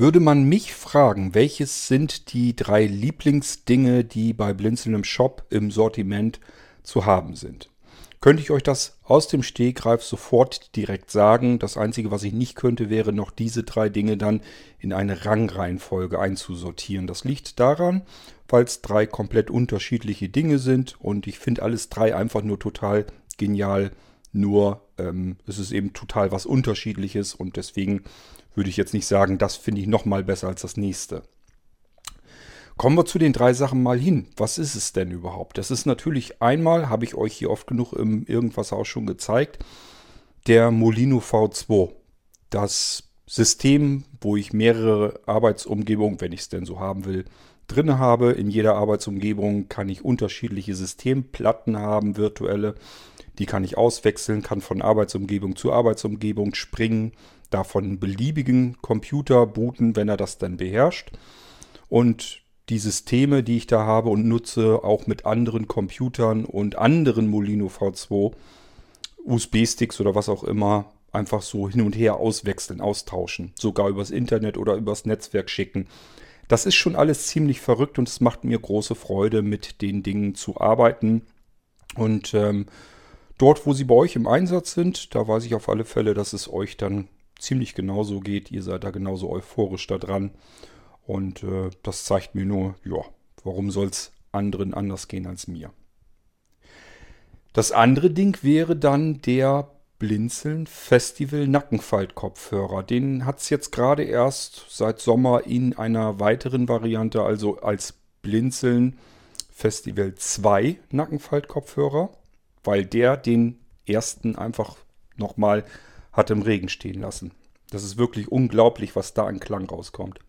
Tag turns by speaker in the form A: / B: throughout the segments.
A: Würde man mich fragen, welches sind die drei Lieblingsdinge, die bei Blinzeln im Shop im Sortiment zu haben sind, könnte ich euch das aus dem Stegreif sofort direkt sagen. Das Einzige, was ich nicht könnte, wäre noch diese drei Dinge dann in eine Rangreihenfolge einzusortieren. Das liegt daran, weil es drei komplett unterschiedliche Dinge sind und ich finde alles drei einfach nur total genial. Nur ähm, es ist eben total was Unterschiedliches und deswegen würde ich jetzt nicht sagen, das finde ich noch mal besser als das nächste. Kommen wir zu den drei Sachen mal hin. Was ist es denn überhaupt? Das ist natürlich einmal, habe ich euch hier oft genug im Irgendwas auch schon gezeigt, der Molino V2. Das System, wo ich mehrere Arbeitsumgebungen, wenn ich es denn so haben will, drin habe. In jeder Arbeitsumgebung kann ich unterschiedliche Systemplatten haben, virtuelle. Die kann ich auswechseln, kann von Arbeitsumgebung zu Arbeitsumgebung springen, davon beliebigen Computer booten, wenn er das dann beherrscht. Und die Systeme, die ich da habe und nutze, auch mit anderen Computern und anderen Molino V2 USB-Sticks oder was auch immer, einfach so hin und her auswechseln, austauschen. Sogar übers Internet oder übers Netzwerk schicken. Das ist schon alles ziemlich verrückt und es macht mir große Freude, mit den Dingen zu arbeiten. Und ähm, dort, wo sie bei euch im Einsatz sind, da weiß ich auf alle Fälle, dass es euch dann ziemlich genauso geht. Ihr seid da genauso euphorisch da dran. Und äh, das zeigt mir nur, ja, warum soll es anderen anders gehen als mir. Das andere Ding wäre dann der Blinzeln Festival Nackenfaltkopfhörer. Den hat es jetzt gerade erst seit Sommer in einer weiteren Variante, also als Blinzeln Festival 2 Nackenfaltkopfhörer, weil der den ersten einfach nochmal hat im Regen stehen lassen. Das ist wirklich unglaublich, was da an Klang rauskommt.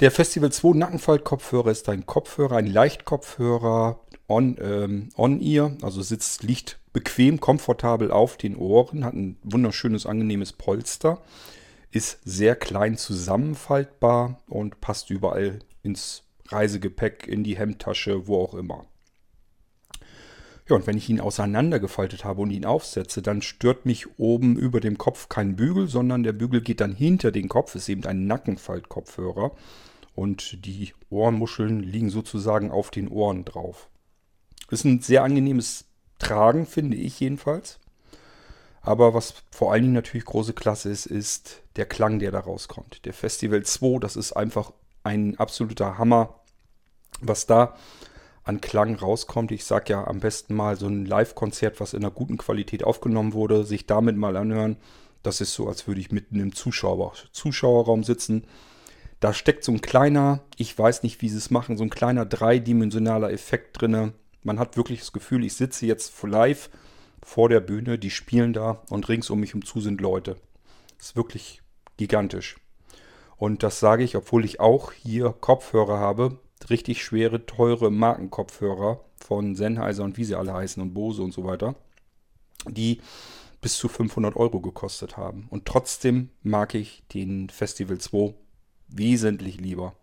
A: Der Festival 2 Nackenfalt-Kopfhörer ist ein Kopfhörer, ein Leichtkopfhörer on, ähm, on ear, also sitzt, liegt bequem, komfortabel auf den Ohren, hat ein wunderschönes, angenehmes Polster, ist sehr klein zusammenfaltbar und passt überall ins Reisegepäck, in die Hemdtasche, wo auch immer. Ja, und wenn ich ihn auseinandergefaltet habe und ihn aufsetze, dann stört mich oben über dem Kopf kein Bügel, sondern der Bügel geht dann hinter den Kopf, ist eben ein Nackenfaltkopfhörer. Und die Ohrenmuscheln liegen sozusagen auf den Ohren drauf. Ist ein sehr angenehmes Tragen, finde ich jedenfalls. Aber was vor allen Dingen natürlich große Klasse ist, ist der Klang, der da rauskommt. Der Festival 2, das ist einfach ein absoluter Hammer, was da an Klang rauskommt. Ich sag ja am besten mal so ein Live-Konzert, was in einer guten Qualität aufgenommen wurde, sich damit mal anhören. Das ist so, als würde ich mitten im Zuschauer, Zuschauerraum sitzen. Da steckt so ein kleiner, ich weiß nicht, wie sie es machen, so ein kleiner dreidimensionaler Effekt drin. Man hat wirklich das Gefühl, ich sitze jetzt live vor der Bühne, die spielen da und rings um mich umzu sind Leute. Das ist wirklich gigantisch. Und das sage ich, obwohl ich auch hier Kopfhörer habe, richtig schwere, teure Markenkopfhörer von Sennheiser und wie sie alle heißen und Bose und so weiter, die bis zu 500 Euro gekostet haben. Und trotzdem mag ich den Festival 2 wesentlich lieber.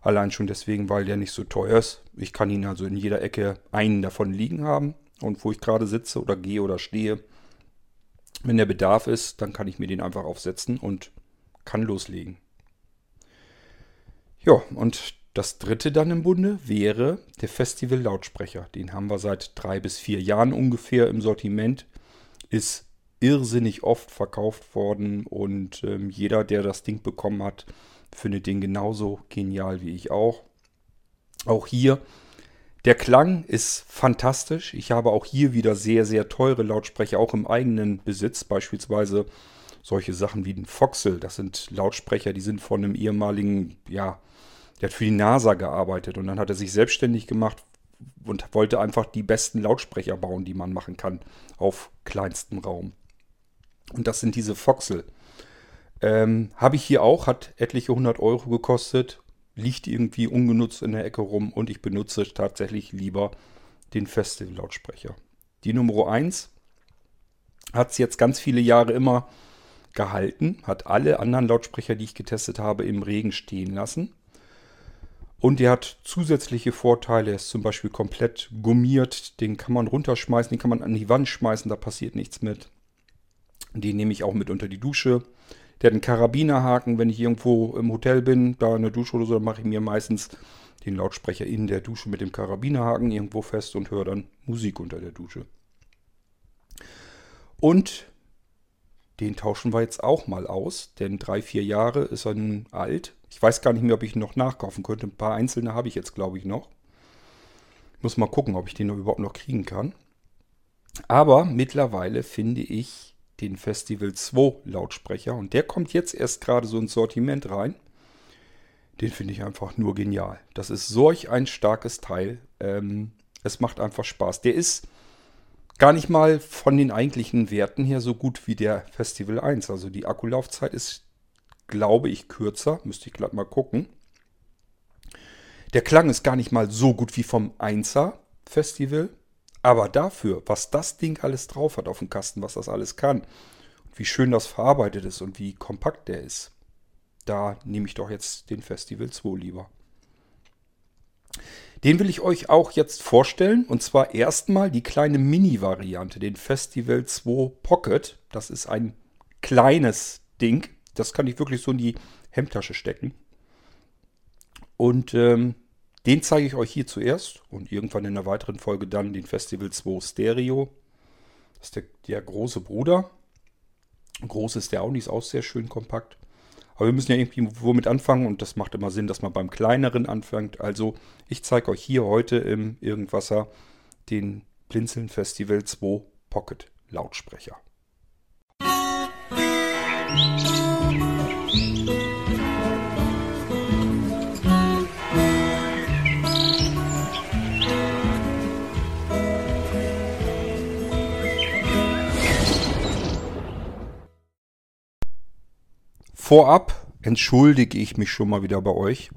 A: Allein schon deswegen, weil der nicht so teuer ist. Ich kann ihn also in jeder Ecke einen davon liegen haben. Und wo ich gerade sitze oder gehe oder stehe, wenn der Bedarf ist, dann kann ich mir den einfach aufsetzen und kann loslegen. Ja, und das dritte dann im Bunde wäre der Festival-Lautsprecher. Den haben wir seit drei bis vier Jahren ungefähr im Sortiment. Ist irrsinnig oft verkauft worden und ähm, jeder, der das Ding bekommen hat, findet den genauso genial wie ich auch. Auch hier, der Klang ist fantastisch. Ich habe auch hier wieder sehr, sehr teure Lautsprecher, auch im eigenen Besitz. Beispielsweise solche Sachen wie den Foxel. Das sind Lautsprecher, die sind von einem ehemaligen, ja, der hat für die NASA gearbeitet und dann hat er sich selbstständig gemacht und wollte einfach die besten Lautsprecher bauen, die man machen kann auf kleinstem Raum. Und das sind diese Foxel. Ähm, Habe ich hier auch, hat etliche hundert Euro gekostet, liegt irgendwie ungenutzt in der Ecke rum und ich benutze tatsächlich lieber den Festival-Lautsprecher. Die Nummer 1 hat es jetzt ganz viele Jahre immer gehalten, hat alle anderen Lautsprecher, die ich getestet habe, im Regen stehen lassen. Und der hat zusätzliche Vorteile. Er ist zum Beispiel komplett gummiert. Den kann man runterschmeißen, den kann man an die Wand schmeißen, da passiert nichts mit. Den nehme ich auch mit unter die Dusche. Der hat einen Karabinerhaken, wenn ich irgendwo im Hotel bin, da in der Dusche oder so, dann mache ich mir meistens den Lautsprecher in der Dusche mit dem Karabinerhaken irgendwo fest und höre dann Musik unter der Dusche. Und den tauschen wir jetzt auch mal aus, denn drei, vier Jahre ist er nun alt. Ich weiß gar nicht mehr, ob ich noch nachkaufen könnte. Ein paar einzelne habe ich jetzt, glaube ich, noch. Muss mal gucken, ob ich den überhaupt noch kriegen kann. Aber mittlerweile finde ich den Festival 2 Lautsprecher und der kommt jetzt erst gerade so ins Sortiment rein. Den finde ich einfach nur genial. Das ist solch ein starkes Teil. Ähm, es macht einfach Spaß. Der ist gar nicht mal von den eigentlichen Werten her so gut wie der Festival 1. Also die Akkulaufzeit ist, glaube ich, kürzer. Müsste ich glatt mal gucken. Der Klang ist gar nicht mal so gut wie vom 1er Festival. Aber dafür, was das Ding alles drauf hat auf dem Kasten, was das alles kann, und wie schön das verarbeitet ist und wie kompakt der ist, da nehme ich doch jetzt den Festival 2 lieber. Den will ich euch auch jetzt vorstellen. Und zwar erstmal die kleine Mini-Variante, den Festival 2 Pocket. Das ist ein kleines Ding. Das kann ich wirklich so in die Hemdtasche stecken. Und ähm, den zeige ich euch hier zuerst und irgendwann in einer weiteren Folge dann den Festival 2 Stereo. Das ist der, der große Bruder. Groß ist der auch nicht, ist auch sehr schön kompakt. Aber wir müssen ja irgendwie womit anfangen und das macht immer Sinn, dass man beim kleineren anfängt. Also ich zeige euch hier heute im Irgendwasser den Blinzeln Festival 2 Pocket Lautsprecher. Musik Vorab entschuldige ich mich schon mal wieder bei euch,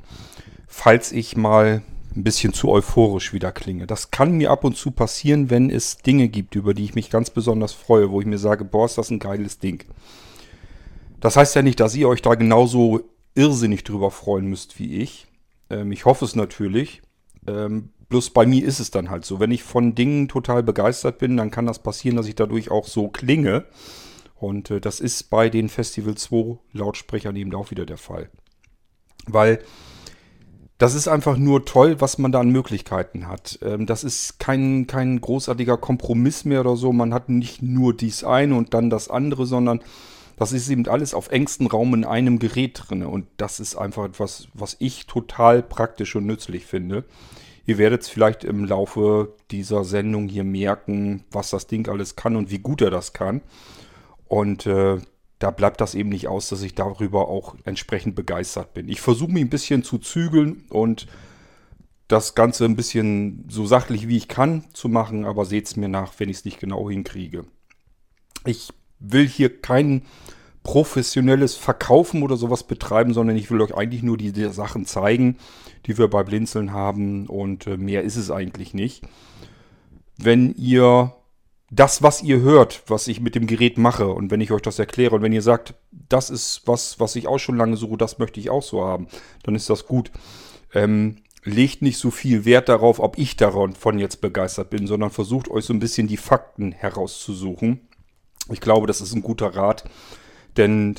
A: falls ich mal ein bisschen zu euphorisch wieder klinge. Das kann mir ab und zu passieren, wenn es Dinge gibt, über die ich mich ganz besonders freue, wo ich mir sage, boah, ist das ein geiles Ding. Das heißt ja nicht, dass ihr euch da genauso irrsinnig drüber freuen müsst wie ich. Ähm, ich hoffe es natürlich. Ähm, bloß bei mir ist es dann halt so. Wenn ich von Dingen total begeistert bin, dann kann das passieren, dass ich dadurch auch so klinge. Und äh, das ist bei den Festival 2 Lautsprechern eben auch wieder der Fall. Weil das ist einfach nur toll, was man da an Möglichkeiten hat. Ähm, das ist kein, kein großartiger Kompromiss mehr oder so. Man hat nicht nur dies eine und dann das andere, sondern das ist eben alles auf engstem Raum in einem Gerät drin. Und das ist einfach etwas, was ich total praktisch und nützlich finde. Ihr werdet es vielleicht im Laufe dieser Sendung hier merken, was das Ding alles kann und wie gut er das kann. Und äh, da bleibt das eben nicht aus, dass ich darüber auch entsprechend begeistert bin. Ich versuche mich ein bisschen zu zügeln und das Ganze ein bisschen so sachlich wie ich kann zu machen, aber seht es mir nach, wenn ich es nicht genau hinkriege. Ich will hier kein professionelles Verkaufen oder sowas betreiben, sondern ich will euch eigentlich nur die, die Sachen zeigen, die wir bei Blinzeln haben und äh, mehr ist es eigentlich nicht. Wenn ihr das, was ihr hört, was ich mit dem Gerät mache und wenn ich euch das erkläre und wenn ihr sagt, das ist was, was ich auch schon lange suche, das möchte ich auch so haben, dann ist das gut. Ähm, legt nicht so viel Wert darauf, ob ich davon jetzt begeistert bin, sondern versucht euch so ein bisschen die Fakten herauszusuchen. Ich glaube, das ist ein guter Rat, denn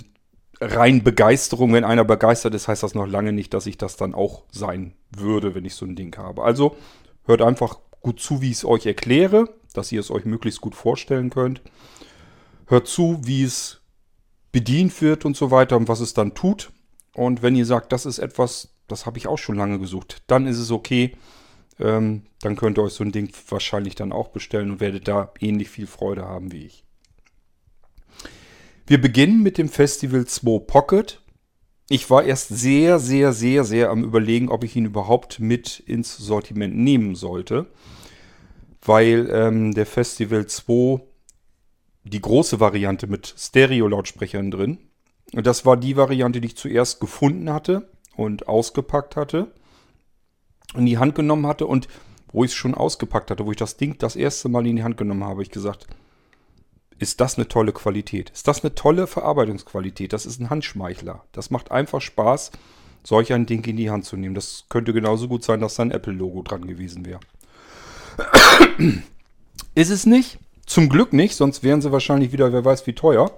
A: rein Begeisterung, wenn einer begeistert ist, heißt das noch lange nicht, dass ich das dann auch sein würde, wenn ich so ein Ding habe. Also hört einfach gut zu, wie ich es euch erkläre dass ihr es euch möglichst gut vorstellen könnt. Hört zu, wie es bedient wird und so weiter und was es dann tut. Und wenn ihr sagt, das ist etwas, das habe ich auch schon lange gesucht, dann ist es okay. Ähm, dann könnt ihr euch so ein Ding wahrscheinlich dann auch bestellen und werdet da ähnlich viel Freude haben wie ich. Wir beginnen mit dem Festival 2 Pocket. Ich war erst sehr, sehr, sehr, sehr am Überlegen, ob ich ihn überhaupt mit ins Sortiment nehmen sollte weil ähm, der Festival 2 die große Variante mit Stereo-Lautsprechern drin. Und das war die Variante, die ich zuerst gefunden hatte und ausgepackt hatte, in die Hand genommen hatte und wo ich es schon ausgepackt hatte, wo ich das Ding das erste Mal in die Hand genommen habe, habe ich gesagt, ist das eine tolle Qualität? Ist das eine tolle Verarbeitungsqualität? Das ist ein Handschmeichler. Das macht einfach Spaß, solch ein Ding in die Hand zu nehmen. Das könnte genauso gut sein, dass da ein Apple-Logo dran gewesen wäre. Ist es nicht. Zum Glück nicht, sonst wären sie wahrscheinlich wieder, wer weiß wie teuer.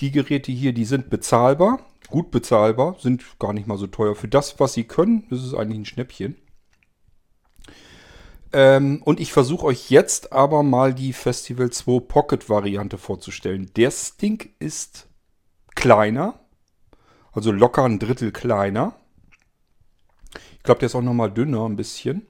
A: Die Geräte hier, die sind bezahlbar, gut bezahlbar, sind gar nicht mal so teuer. Für das, was sie können, das ist eigentlich ein Schnäppchen. Ähm, und ich versuche euch jetzt aber mal die Festival 2 Pocket Variante vorzustellen. Der Stink ist kleiner, also locker ein Drittel kleiner. Ich glaube, der ist auch nochmal dünner ein bisschen.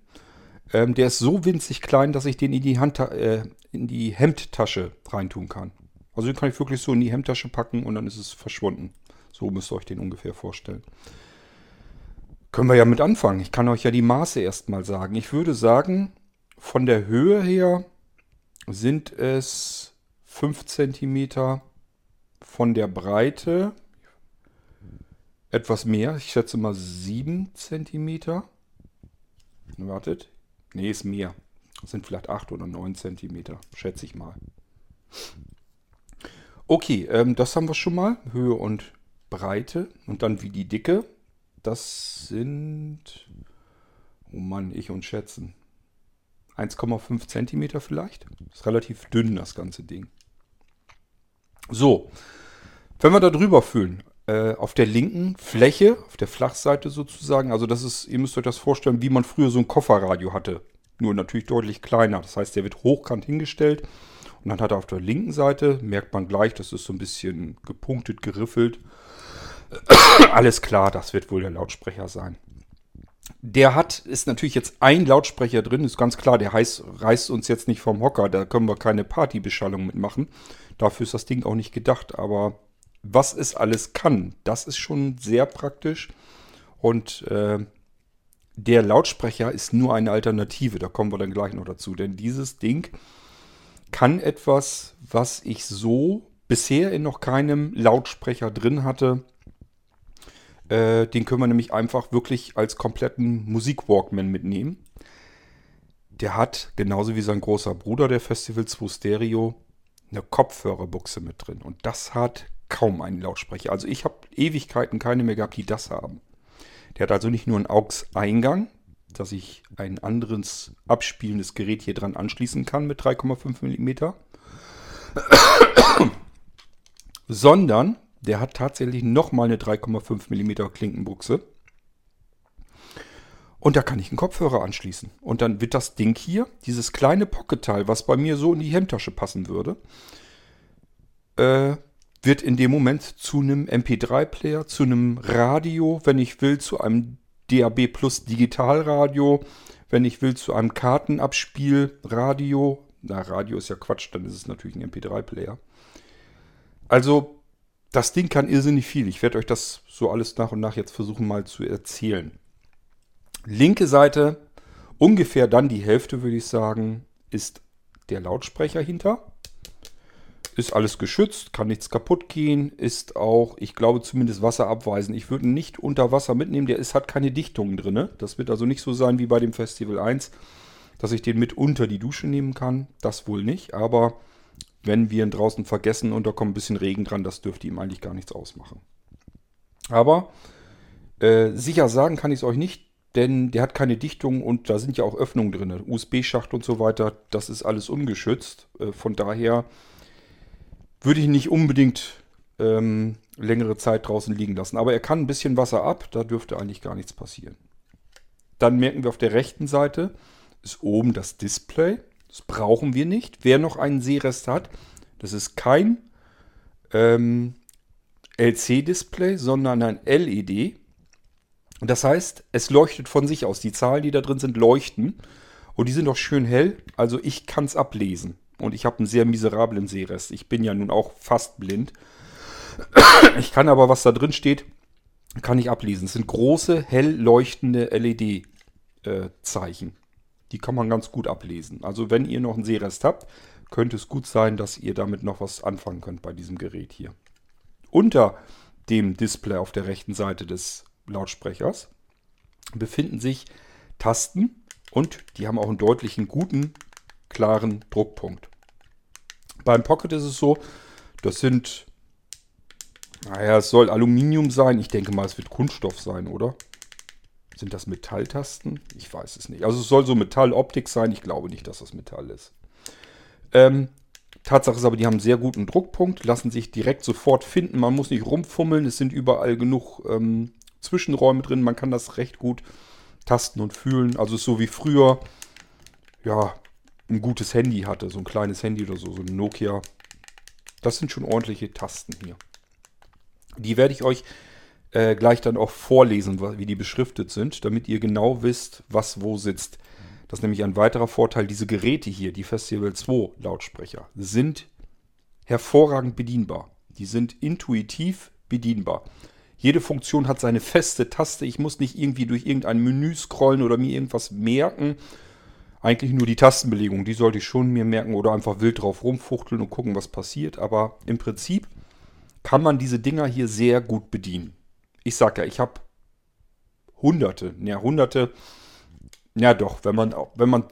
A: Ähm, der ist so winzig klein, dass ich den in die, Hand, äh, in die Hemdtasche reintun kann. Also den kann ich wirklich so in die Hemdtasche packen und dann ist es verschwunden. So müsst ihr euch den ungefähr vorstellen. Können wir ja mit anfangen. Ich kann euch ja die Maße erstmal sagen. Ich würde sagen, von der Höhe her sind es 5 cm. Von der Breite etwas mehr. Ich schätze mal 7 cm. Wartet. Ne, ist mehr. Das sind vielleicht 8 oder 9 cm. Schätze ich mal. Okay, ähm, das haben wir schon mal. Höhe und Breite. Und dann wie die Dicke. Das sind... Oh Mann, ich und schätzen. 1,5 cm vielleicht. Ist relativ dünn, das ganze Ding. So, wenn wir da drüber fühlen, äh, auf der linken Fläche, auf der Flachseite sozusagen, also das ist, ihr müsst euch das vorstellen, wie man früher so ein Kofferradio hatte. Nur natürlich deutlich kleiner. Das heißt, der wird hochkant hingestellt. Und dann hat er auf der linken Seite, merkt man gleich, das ist so ein bisschen gepunktet, geriffelt. Alles klar, das wird wohl der Lautsprecher sein. Der hat, ist natürlich jetzt ein Lautsprecher drin, ist ganz klar, der heißt, reißt uns jetzt nicht vom Hocker, da können wir keine Partybeschallung mitmachen. Dafür ist das Ding auch nicht gedacht, aber was es alles kann, das ist schon sehr praktisch. Und äh, der Lautsprecher ist nur eine Alternative, da kommen wir dann gleich noch dazu. Denn dieses Ding kann etwas, was ich so bisher in noch keinem Lautsprecher drin hatte, äh, den können wir nämlich einfach wirklich als kompletten Musik-Walkman mitnehmen. Der hat, genauso wie sein großer Bruder, der Festival 2 Stereo, eine Kopfhörerbuchse mit drin. Und das hat kaum einen Lautsprecher. Also ich habe Ewigkeiten keine mehr gehabt, die das haben. Der hat also nicht nur einen AUX-Eingang, dass ich ein anderes abspielendes Gerät hier dran anschließen kann mit 3,5 mm, sondern der hat tatsächlich nochmal eine 3,5 mm Klinkenbuchse. Und da kann ich einen Kopfhörer anschließen. Und dann wird das Ding hier, dieses kleine Pocket-Teil, was bei mir so in die Hemdtasche passen würde, äh, wird in dem Moment zu einem MP3-Player, zu einem Radio, wenn ich will, zu einem DAB Plus Digitalradio, wenn ich will, zu einem Kartenabspielradio. Na, Radio ist ja Quatsch, dann ist es natürlich ein MP3-Player. Also, das Ding kann irrsinnig viel. Ich werde euch das so alles nach und nach jetzt versuchen mal zu erzählen. Linke Seite, ungefähr dann die Hälfte, würde ich sagen, ist der Lautsprecher hinter. Ist alles geschützt, kann nichts kaputt gehen, ist auch, ich glaube, zumindest wasserabweisend. Ich würde ihn nicht unter Wasser mitnehmen, der ist, hat keine Dichtungen drin. Das wird also nicht so sein wie bei dem Festival 1, dass ich den mit unter die Dusche nehmen kann. Das wohl nicht, aber wenn wir ihn draußen vergessen und da kommt ein bisschen Regen dran, das dürfte ihm eigentlich gar nichts ausmachen. Aber äh, sicher sagen kann ich es euch nicht, denn der hat keine Dichtung und da sind ja auch Öffnungen drin. USB-Schacht und so weiter, das ist alles ungeschützt. Äh, von daher würde ich nicht unbedingt ähm, längere Zeit draußen liegen lassen. Aber er kann ein bisschen Wasser ab, da dürfte eigentlich gar nichts passieren. Dann merken wir auf der rechten Seite ist oben das Display. Das brauchen wir nicht. Wer noch einen Sehrest hat, das ist kein ähm, LC-Display, sondern ein LED. Das heißt, es leuchtet von sich aus. Die Zahlen, die da drin sind, leuchten. Und die sind auch schön hell. Also ich kann es ablesen. Und ich habe einen sehr miserablen Sehrest. Ich bin ja nun auch fast blind. Ich kann aber, was da drin steht, kann ich ablesen. Es sind große, hell leuchtende LED-Zeichen. Äh, Die kann man ganz gut ablesen. Also wenn ihr noch einen Sehrest habt, könnte es gut sein, dass ihr damit noch was anfangen könnt bei diesem Gerät hier. Unter dem Display auf der rechten Seite des Lautsprechers befinden sich Tasten und die haben auch einen deutlichen guten klaren Druckpunkt. Beim Pocket ist es so, das sind, naja, es soll Aluminium sein. Ich denke mal, es wird Kunststoff sein, oder? Sind das Metalltasten? Ich weiß es nicht. Also es soll so Metalloptik sein. Ich glaube nicht, dass das Metall ist. Ähm, Tatsache ist aber, die haben einen sehr guten Druckpunkt, lassen sich direkt sofort finden. Man muss nicht rumfummeln, es sind überall genug ähm, Zwischenräume drin. Man kann das recht gut tasten und fühlen. Also so wie früher, ja, ein gutes Handy hatte, so ein kleines Handy oder so, so ein Nokia. Das sind schon ordentliche Tasten hier. Die werde ich euch äh, gleich dann auch vorlesen, wie die beschriftet sind, damit ihr genau wisst, was wo sitzt. Das ist nämlich ein weiterer Vorteil. Diese Geräte hier, die Festival 2 Lautsprecher, sind hervorragend bedienbar. Die sind intuitiv bedienbar. Jede Funktion hat seine feste Taste. Ich muss nicht irgendwie durch irgendein Menü scrollen oder mir irgendwas merken. Eigentlich nur die Tastenbelegung, die sollte ich schon mir merken oder einfach wild drauf rumfuchteln und gucken, was passiert. Aber im Prinzip kann man diese Dinger hier sehr gut bedienen. Ich sag ja, ich habe hunderte, ja hunderte, ja doch, wenn man, wenn man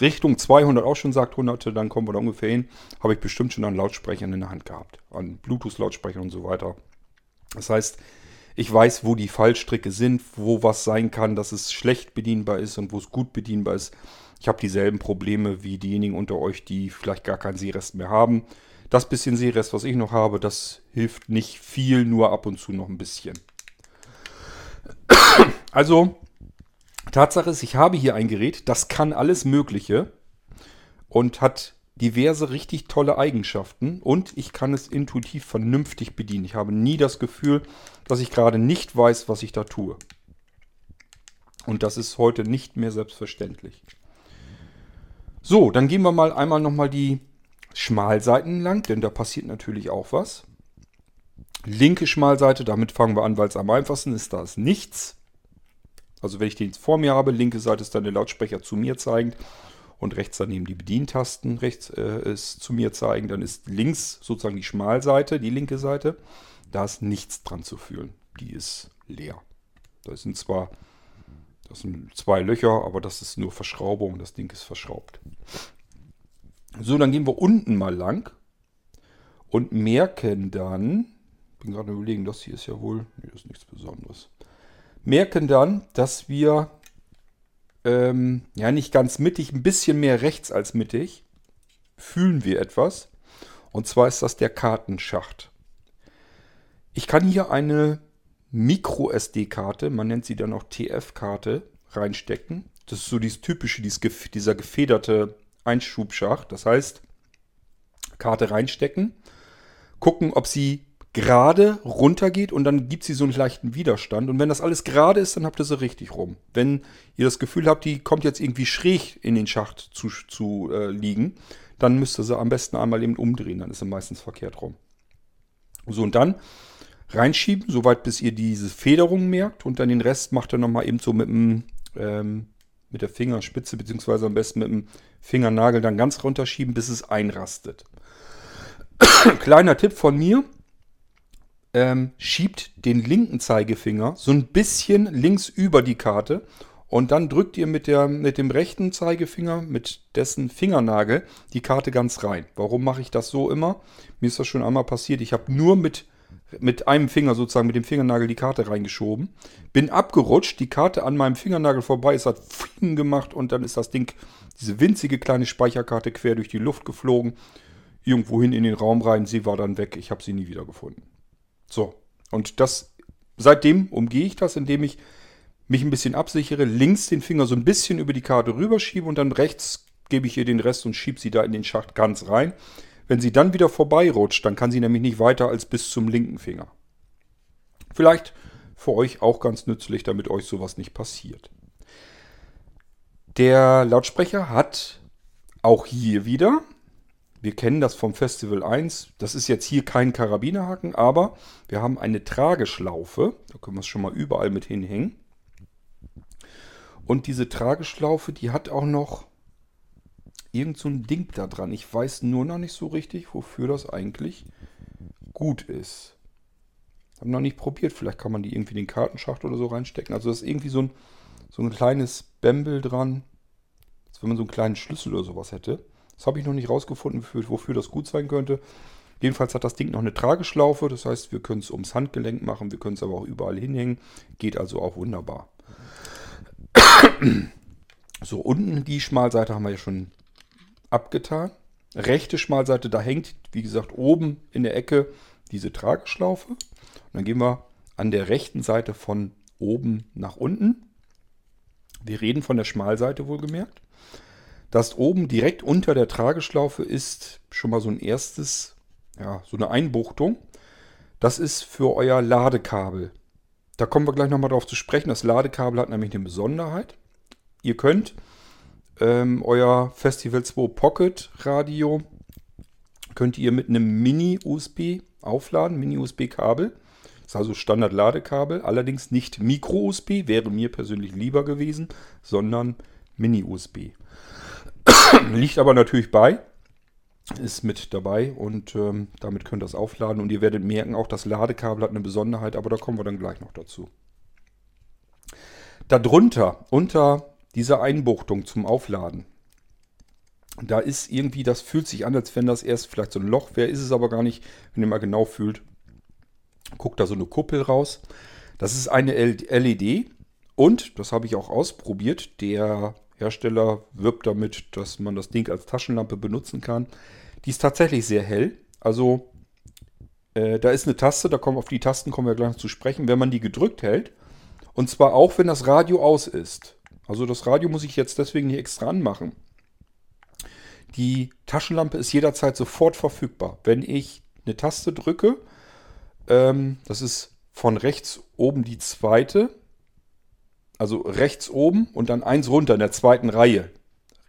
A: Richtung 200 auch schon sagt, hunderte, dann kommen wir da ungefähr hin, habe ich bestimmt schon an Lautsprechern in der Hand gehabt, an Bluetooth-Lautsprechern und so weiter. Das heißt, ich weiß, wo die Fallstricke sind, wo was sein kann, dass es schlecht bedienbar ist und wo es gut bedienbar ist. Ich habe dieselben Probleme wie diejenigen unter euch, die vielleicht gar keinen Seerest mehr haben. Das bisschen Seerest, was ich noch habe, das hilft nicht viel, nur ab und zu noch ein bisschen. Also, Tatsache ist, ich habe hier ein Gerät, das kann alles Mögliche und hat diverse richtig tolle Eigenschaften und ich kann es intuitiv vernünftig bedienen. Ich habe nie das Gefühl, dass ich gerade nicht weiß, was ich da tue. Und das ist heute nicht mehr selbstverständlich. So, dann gehen wir mal einmal nochmal die Schmalseiten lang, denn da passiert natürlich auch was. Linke Schmalseite, damit fangen wir an, weil es am einfachsten ist, da ist nichts. Also wenn ich den vor mir habe, linke Seite ist dann der Lautsprecher zu mir zeigend und rechts daneben die Bedientasten rechts äh, ist zu mir zeigen. Dann ist links sozusagen die Schmalseite, die linke Seite. Da ist nichts dran zu fühlen. Die ist leer. Da sind zwar das sind zwei Löcher, aber das ist nur Verschraubung. Das Ding ist verschraubt. So, dann gehen wir unten mal lang und merken dann, bin gerade überlegen, das hier ist ja wohl, nee, das ist nichts Besonderes. Merken dann, dass wir ähm, ja nicht ganz mittig, ein bisschen mehr rechts als mittig, fühlen wir etwas. Und zwar ist das der Kartenschacht. Ich kann hier eine Micro-SD-Karte, man nennt sie dann auch TF-Karte, reinstecken. Das ist so dieses typische, dieses, dieser gefederte Einschubschacht. Das heißt, Karte reinstecken, gucken, ob sie gerade runtergeht und dann gibt sie so einen leichten Widerstand. Und wenn das alles gerade ist, dann habt ihr sie richtig rum. Wenn ihr das Gefühl habt, die kommt jetzt irgendwie schräg in den Schacht zu, zu äh, liegen, dann müsst ihr sie am besten einmal eben umdrehen. Dann ist sie meistens verkehrt rum. So, und dann reinschieben, soweit bis ihr diese Federung merkt. Und dann den Rest macht ihr nochmal eben so mit, dem, ähm, mit der Fingerspitze, beziehungsweise am besten mit dem Fingernagel dann ganz runterschieben, bis es einrastet. Kleiner Tipp von mir ähm, schiebt den linken Zeigefinger so ein bisschen links über die Karte und dann drückt ihr mit, der, mit dem rechten Zeigefinger, mit dessen Fingernagel, die Karte ganz rein. Warum mache ich das so immer? Mir ist das schon einmal passiert. Ich habe nur mit, mit einem Finger sozusagen, mit dem Fingernagel die Karte reingeschoben, bin abgerutscht, die Karte an meinem Fingernagel vorbei, es hat Fing gemacht und dann ist das Ding, diese winzige kleine Speicherkarte quer durch die Luft geflogen, irgendwohin in den Raum rein, sie war dann weg, ich habe sie nie wieder gefunden. So, und das seitdem umgehe ich das, indem ich mich ein bisschen absichere, links den Finger so ein bisschen über die Karte rüberschiebe und dann rechts gebe ich ihr den Rest und schiebe sie da in den Schacht ganz rein. Wenn sie dann wieder vorbeirutscht, dann kann sie nämlich nicht weiter als bis zum linken Finger. Vielleicht für euch auch ganz nützlich, damit euch sowas nicht passiert. Der Lautsprecher hat auch hier wieder wir kennen das vom Festival 1. Das ist jetzt hier kein Karabinerhaken, aber wir haben eine Trageschlaufe. Da können wir es schon mal überall mit hinhängen. Und diese Trageschlaufe, die hat auch noch irgend so ein Ding da dran. Ich weiß nur noch nicht so richtig, wofür das eigentlich gut ist. Habe noch nicht probiert. Vielleicht kann man die irgendwie in den Kartenschacht oder so reinstecken. Also das ist irgendwie so ein, so ein kleines Bämbel dran. Als wenn man so einen kleinen Schlüssel oder sowas hätte. Das habe ich noch nicht rausgefunden, wofür das gut sein könnte. Jedenfalls hat das Ding noch eine Trageschlaufe, das heißt, wir können es ums Handgelenk machen, wir können es aber auch überall hinhängen. Geht also auch wunderbar. So, unten die Schmalseite haben wir ja schon abgetan. rechte Schmalseite, da hängt, wie gesagt, oben in der Ecke diese Trageschlaufe. Und dann gehen wir an der rechten Seite von oben nach unten. Wir reden von der Schmalseite wohlgemerkt. Das oben direkt unter der Trageschlaufe ist schon mal so ein erstes, ja, so eine Einbuchtung. Das ist für euer Ladekabel. Da kommen wir gleich nochmal drauf zu sprechen. Das Ladekabel hat nämlich eine Besonderheit. Ihr könnt ähm, euer Festival 2 Pocket Radio könnt ihr mit einem Mini-USB aufladen, Mini-USB-Kabel. Das ist also Standard-Ladekabel, allerdings nicht Micro-USB, wäre mir persönlich lieber gewesen, sondern Mini-USB. Liegt aber natürlich bei, ist mit dabei und ähm, damit könnt ihr das aufladen. Und ihr werdet merken, auch das Ladekabel hat eine Besonderheit, aber da kommen wir dann gleich noch dazu. Darunter, unter dieser Einbuchtung zum Aufladen, da ist irgendwie, das fühlt sich an, als wenn das erst vielleicht so ein Loch wäre, ist es aber gar nicht, wenn ihr mal genau fühlt. Guckt da so eine Kuppel raus. Das ist eine LED und, das habe ich auch ausprobiert, der Hersteller wirbt damit, dass man das Ding als Taschenlampe benutzen kann. Die ist tatsächlich sehr hell. Also äh, da ist eine Taste, da kommen auf die Tasten kommen wir gleich noch zu sprechen. Wenn man die gedrückt hält, und zwar auch, wenn das Radio aus ist. Also das Radio muss ich jetzt deswegen nicht extra anmachen. Die Taschenlampe ist jederzeit sofort verfügbar. Wenn ich eine Taste drücke, ähm, das ist von rechts oben die zweite, also rechts oben und dann eins runter in der zweiten Reihe.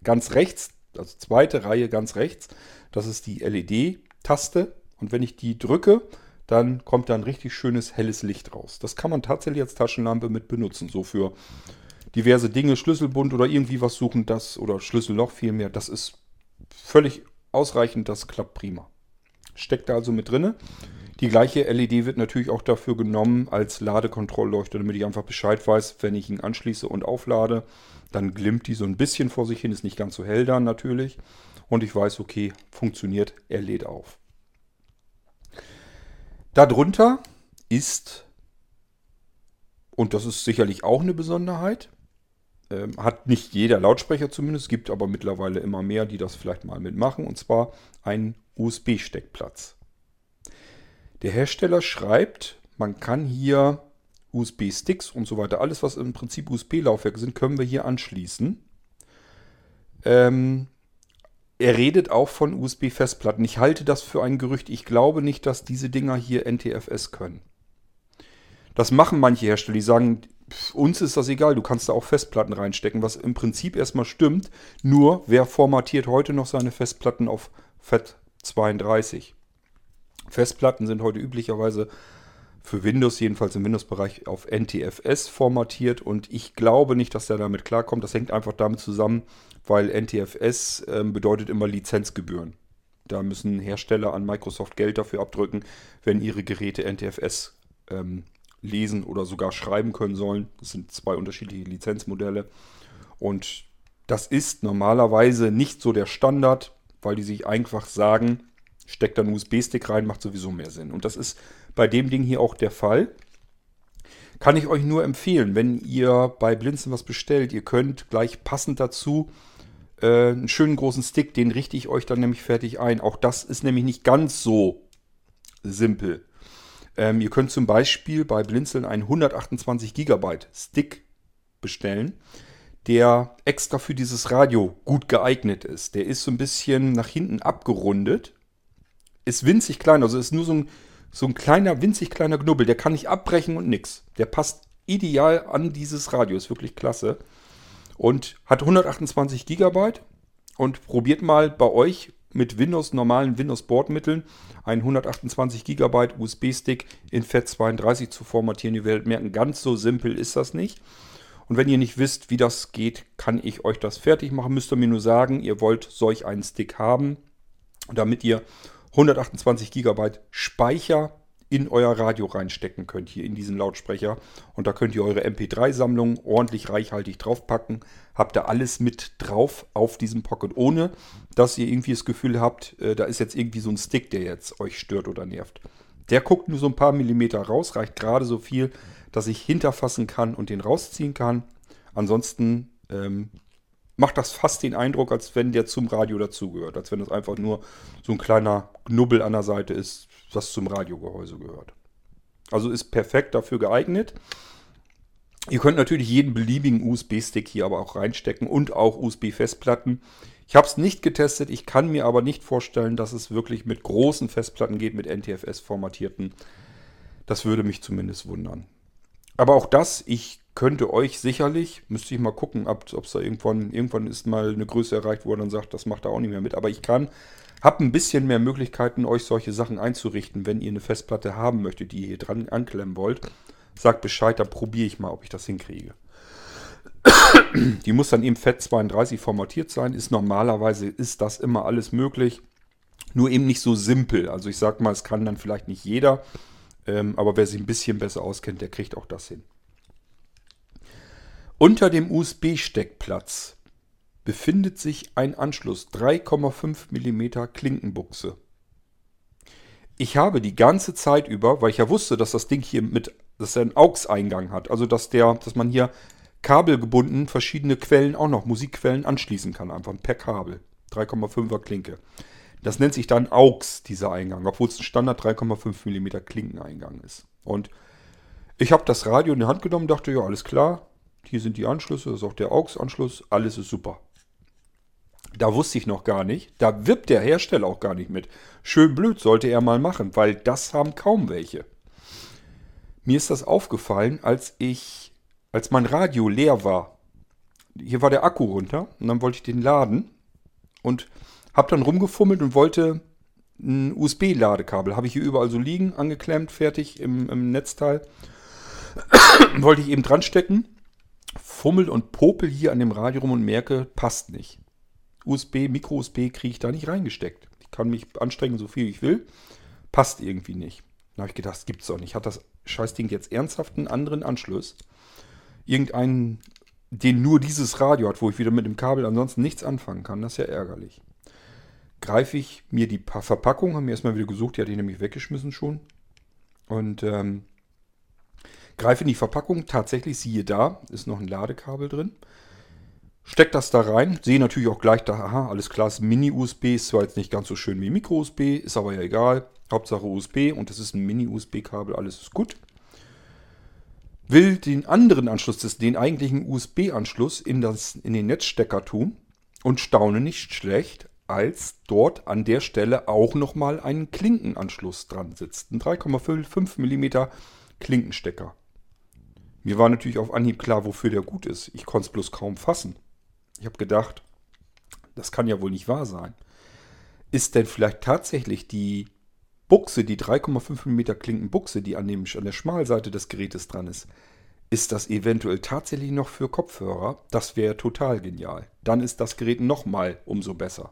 A: Ganz rechts, also zweite Reihe ganz rechts, das ist die LED-Taste. Und wenn ich die drücke, dann kommt da ein richtig schönes helles Licht raus. Das kann man tatsächlich als Taschenlampe mit benutzen. So für diverse Dinge, Schlüsselbund oder irgendwie was suchen, das oder Schlüsselloch vielmehr. Das ist völlig ausreichend, das klappt prima. Steckt da also mit drinne. Die gleiche LED wird natürlich auch dafür genommen als Ladekontrollleuchte, damit ich einfach Bescheid weiß, wenn ich ihn anschließe und auflade, dann glimmt die so ein bisschen vor sich hin, ist nicht ganz so hell dann natürlich. Und ich weiß, okay, funktioniert, er lädt auf. Darunter ist, und das ist sicherlich auch eine Besonderheit, ähm, hat nicht jeder Lautsprecher zumindest, gibt aber mittlerweile immer mehr, die das vielleicht mal mitmachen, und zwar ein USB-Steckplatz. Der Hersteller schreibt, man kann hier USB-Sticks und so weiter, alles was im Prinzip USB-Laufwerke sind, können wir hier anschließen. Ähm, er redet auch von USB-Festplatten. Ich halte das für ein Gerücht. Ich glaube nicht, dass diese Dinger hier NTFS können. Das machen manche Hersteller, die sagen, uns ist das egal, du kannst da auch Festplatten reinstecken, was im Prinzip erstmal stimmt. Nur, wer formatiert heute noch seine Festplatten auf FAT32? Festplatten sind heute üblicherweise für Windows, jedenfalls im Windows-Bereich, auf NTFS formatiert und ich glaube nicht, dass der damit klarkommt. Das hängt einfach damit zusammen, weil NTFS äh, bedeutet immer Lizenzgebühren. Da müssen Hersteller an Microsoft Geld dafür abdrücken, wenn ihre Geräte NTFS ähm, lesen oder sogar schreiben können sollen. Das sind zwei unterschiedliche Lizenzmodelle. Und das ist normalerweise nicht so der Standard, weil die sich einfach sagen, steckt da einen USB-Stick rein, macht sowieso mehr Sinn. Und das ist bei dem Ding hier auch der Fall. Kann ich euch nur empfehlen, wenn ihr bei Blinzen was bestellt, ihr könnt gleich passend dazu äh, einen schönen großen Stick, den richte ich euch dann nämlich fertig ein. Auch das ist nämlich nicht ganz so simpel. Ähm, ihr könnt zum Beispiel bei Blinzeln einen 128 GB Stick bestellen, der extra für dieses Radio gut geeignet ist. Der ist so ein bisschen nach hinten abgerundet, ist winzig klein, also ist nur so ein, so ein kleiner, winzig kleiner Knubbel. Der kann nicht abbrechen und nix. Der passt ideal an dieses Radio, ist wirklich klasse. Und hat 128 GB und probiert mal bei euch mit Windows, normalen Windows-Bordmitteln einen 128 GB USB-Stick in FAT32 zu formatieren. Ihr werdet merken, ganz so simpel ist das nicht. Und wenn ihr nicht wisst, wie das geht, kann ich euch das fertig machen. Müsst ihr mir nur sagen, ihr wollt solch einen Stick haben, damit ihr 128 GB Speicher in euer Radio reinstecken könnt, hier in diesen Lautsprecher. Und da könnt ihr eure MP3-Sammlung ordentlich reichhaltig draufpacken. Habt da alles mit drauf auf diesem Pocket, ohne dass ihr irgendwie das Gefühl habt, äh, da ist jetzt irgendwie so ein Stick, der jetzt euch stört oder nervt. Der guckt nur so ein paar Millimeter raus, reicht gerade so viel, dass ich hinterfassen kann und den rausziehen kann. Ansonsten ähm, macht das fast den Eindruck, als wenn der zum Radio dazugehört. Als wenn das einfach nur so ein kleiner Knubbel an der Seite ist, was zum Radiogehäuse gehört. Also ist perfekt dafür geeignet. Ihr könnt natürlich jeden beliebigen USB-Stick hier aber auch reinstecken und auch USB-Festplatten. Ich habe es nicht getestet, ich kann mir aber nicht vorstellen, dass es wirklich mit großen Festplatten geht, mit NTFS formatierten. Das würde mich zumindest wundern. Aber auch das, ich könnte euch sicherlich, müsste ich mal gucken, ob es da irgendwann, irgendwann ist mal eine Größe erreicht, wo er dann sagt, das macht er auch nicht mehr mit. Aber ich kann, habe ein bisschen mehr Möglichkeiten, euch solche Sachen einzurichten, wenn ihr eine Festplatte haben möchtet, die ihr hier dran anklemmen wollt. Sagt Bescheid, dann probiere ich mal, ob ich das hinkriege. Die muss dann eben FAT32 formatiert sein. Ist normalerweise ist das immer alles möglich. Nur eben nicht so simpel. Also ich sag mal, es kann dann vielleicht nicht jeder. Ähm, aber wer sich ein bisschen besser auskennt, der kriegt auch das hin. Unter dem USB-Steckplatz befindet sich ein Anschluss 3,5 mm Klinkenbuchse. Ich habe die ganze Zeit über, weil ich ja wusste, dass das Ding hier mit, dass er einen AUX-Eingang hat, also dass der, dass man hier kabelgebunden verschiedene Quellen, auch noch Musikquellen anschließen kann, einfach per Kabel. 3,5er Klinke. Das nennt sich dann AUX, dieser Eingang, obwohl es ein Standard 3,5 mm Klinkeneingang ist. Und ich habe das Radio in die Hand genommen, dachte, ja, alles klar, hier sind die Anschlüsse, das ist auch der AUX-Anschluss, alles ist super. Da wusste ich noch gar nicht, da wirbt der Hersteller auch gar nicht mit. Schön blöd sollte er mal machen, weil das haben kaum welche. Mir ist das aufgefallen, als ich, als mein Radio leer war. Hier war der Akku runter und dann wollte ich den laden und habe dann rumgefummelt und wollte ein USB-Ladekabel. Habe ich hier überall so liegen, angeklemmt, fertig im, im Netzteil. wollte ich eben dran stecken fummel und popel hier an dem Radio rum und merke, passt nicht. USB, Micro-USB kriege ich da nicht reingesteckt. Ich kann mich anstrengen, so viel ich will. Passt irgendwie nicht. Da habe ich gedacht, das gibt's doch nicht. Hat das Scheißding jetzt ernsthaft einen anderen Anschluss? Irgendeinen, den nur dieses Radio hat, wo ich wieder mit dem Kabel ansonsten nichts anfangen kann. Das ist ja ärgerlich. Greife ich mir die Verpackung, haben mir erstmal wieder gesucht, die hatte ich nämlich weggeschmissen schon. Und ähm, Greife in die Verpackung, tatsächlich siehe da, ist noch ein Ladekabel drin. Steck das da rein, sehe natürlich auch gleich da, aha, alles klar, ist Mini-USB, ist zwar jetzt nicht ganz so schön wie Micro-USB, ist aber ja egal. Hauptsache USB und das ist ein Mini-USB-Kabel, alles ist gut. Will den anderen Anschluss, den eigentlichen USB-Anschluss in, in den Netzstecker tun und staune nicht schlecht, als dort an der Stelle auch nochmal ein Klinkenanschluss dran sitzt. Ein 3,5 mm Klinkenstecker. Mir war natürlich auf Anhieb klar, wofür der gut ist. Ich konnte es bloß kaum fassen. Ich habe gedacht, das kann ja wohl nicht wahr sein. Ist denn vielleicht tatsächlich die Buchse, die 3,5 mm Klinkenbuchse, die an, dem, an der Schmalseite des Gerätes dran ist, ist das eventuell tatsächlich noch für Kopfhörer? Das wäre total genial. Dann ist das Gerät nochmal umso besser.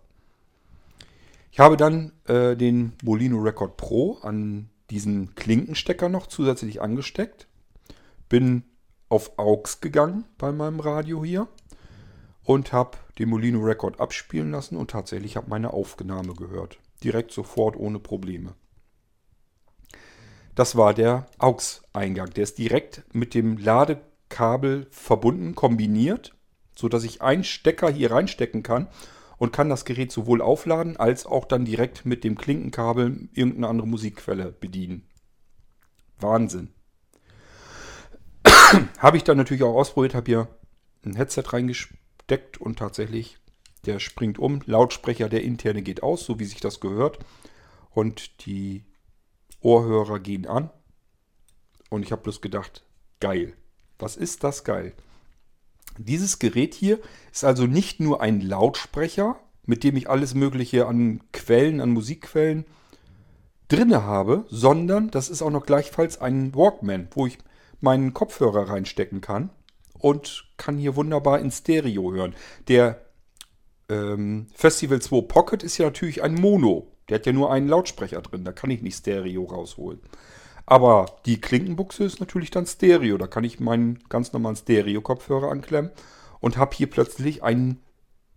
A: Ich habe dann äh, den Molino Record Pro an diesen Klinkenstecker noch zusätzlich angesteckt bin auf AUX gegangen bei meinem Radio hier und habe den Molino Record abspielen lassen und tatsächlich habe meine Aufnahme gehört. Direkt sofort ohne Probleme. Das war der AUX-Eingang. Der ist direkt mit dem Ladekabel verbunden, kombiniert, sodass ich einen Stecker hier reinstecken kann und kann das Gerät sowohl aufladen als auch dann direkt mit dem Klinkenkabel irgendeine andere Musikquelle bedienen. Wahnsinn. habe ich dann natürlich auch ausprobiert, habe hier ein Headset reingesteckt und tatsächlich, der springt um. Lautsprecher, der interne geht aus, so wie sich das gehört. Und die Ohrhörer gehen an. Und ich habe bloß gedacht, geil. Was ist das geil? Dieses Gerät hier ist also nicht nur ein Lautsprecher, mit dem ich alles Mögliche an Quellen, an Musikquellen drinne habe, sondern das ist auch noch gleichfalls ein Walkman, wo ich meinen Kopfhörer reinstecken kann und kann hier wunderbar in Stereo hören. Der ähm, Festival 2 Pocket ist ja natürlich ein Mono. Der hat ja nur einen Lautsprecher drin, da kann ich nicht Stereo rausholen. Aber die Klinkenbuchse ist natürlich dann Stereo. Da kann ich meinen ganz normalen Stereo-Kopfhörer anklemmen und habe hier plötzlich einen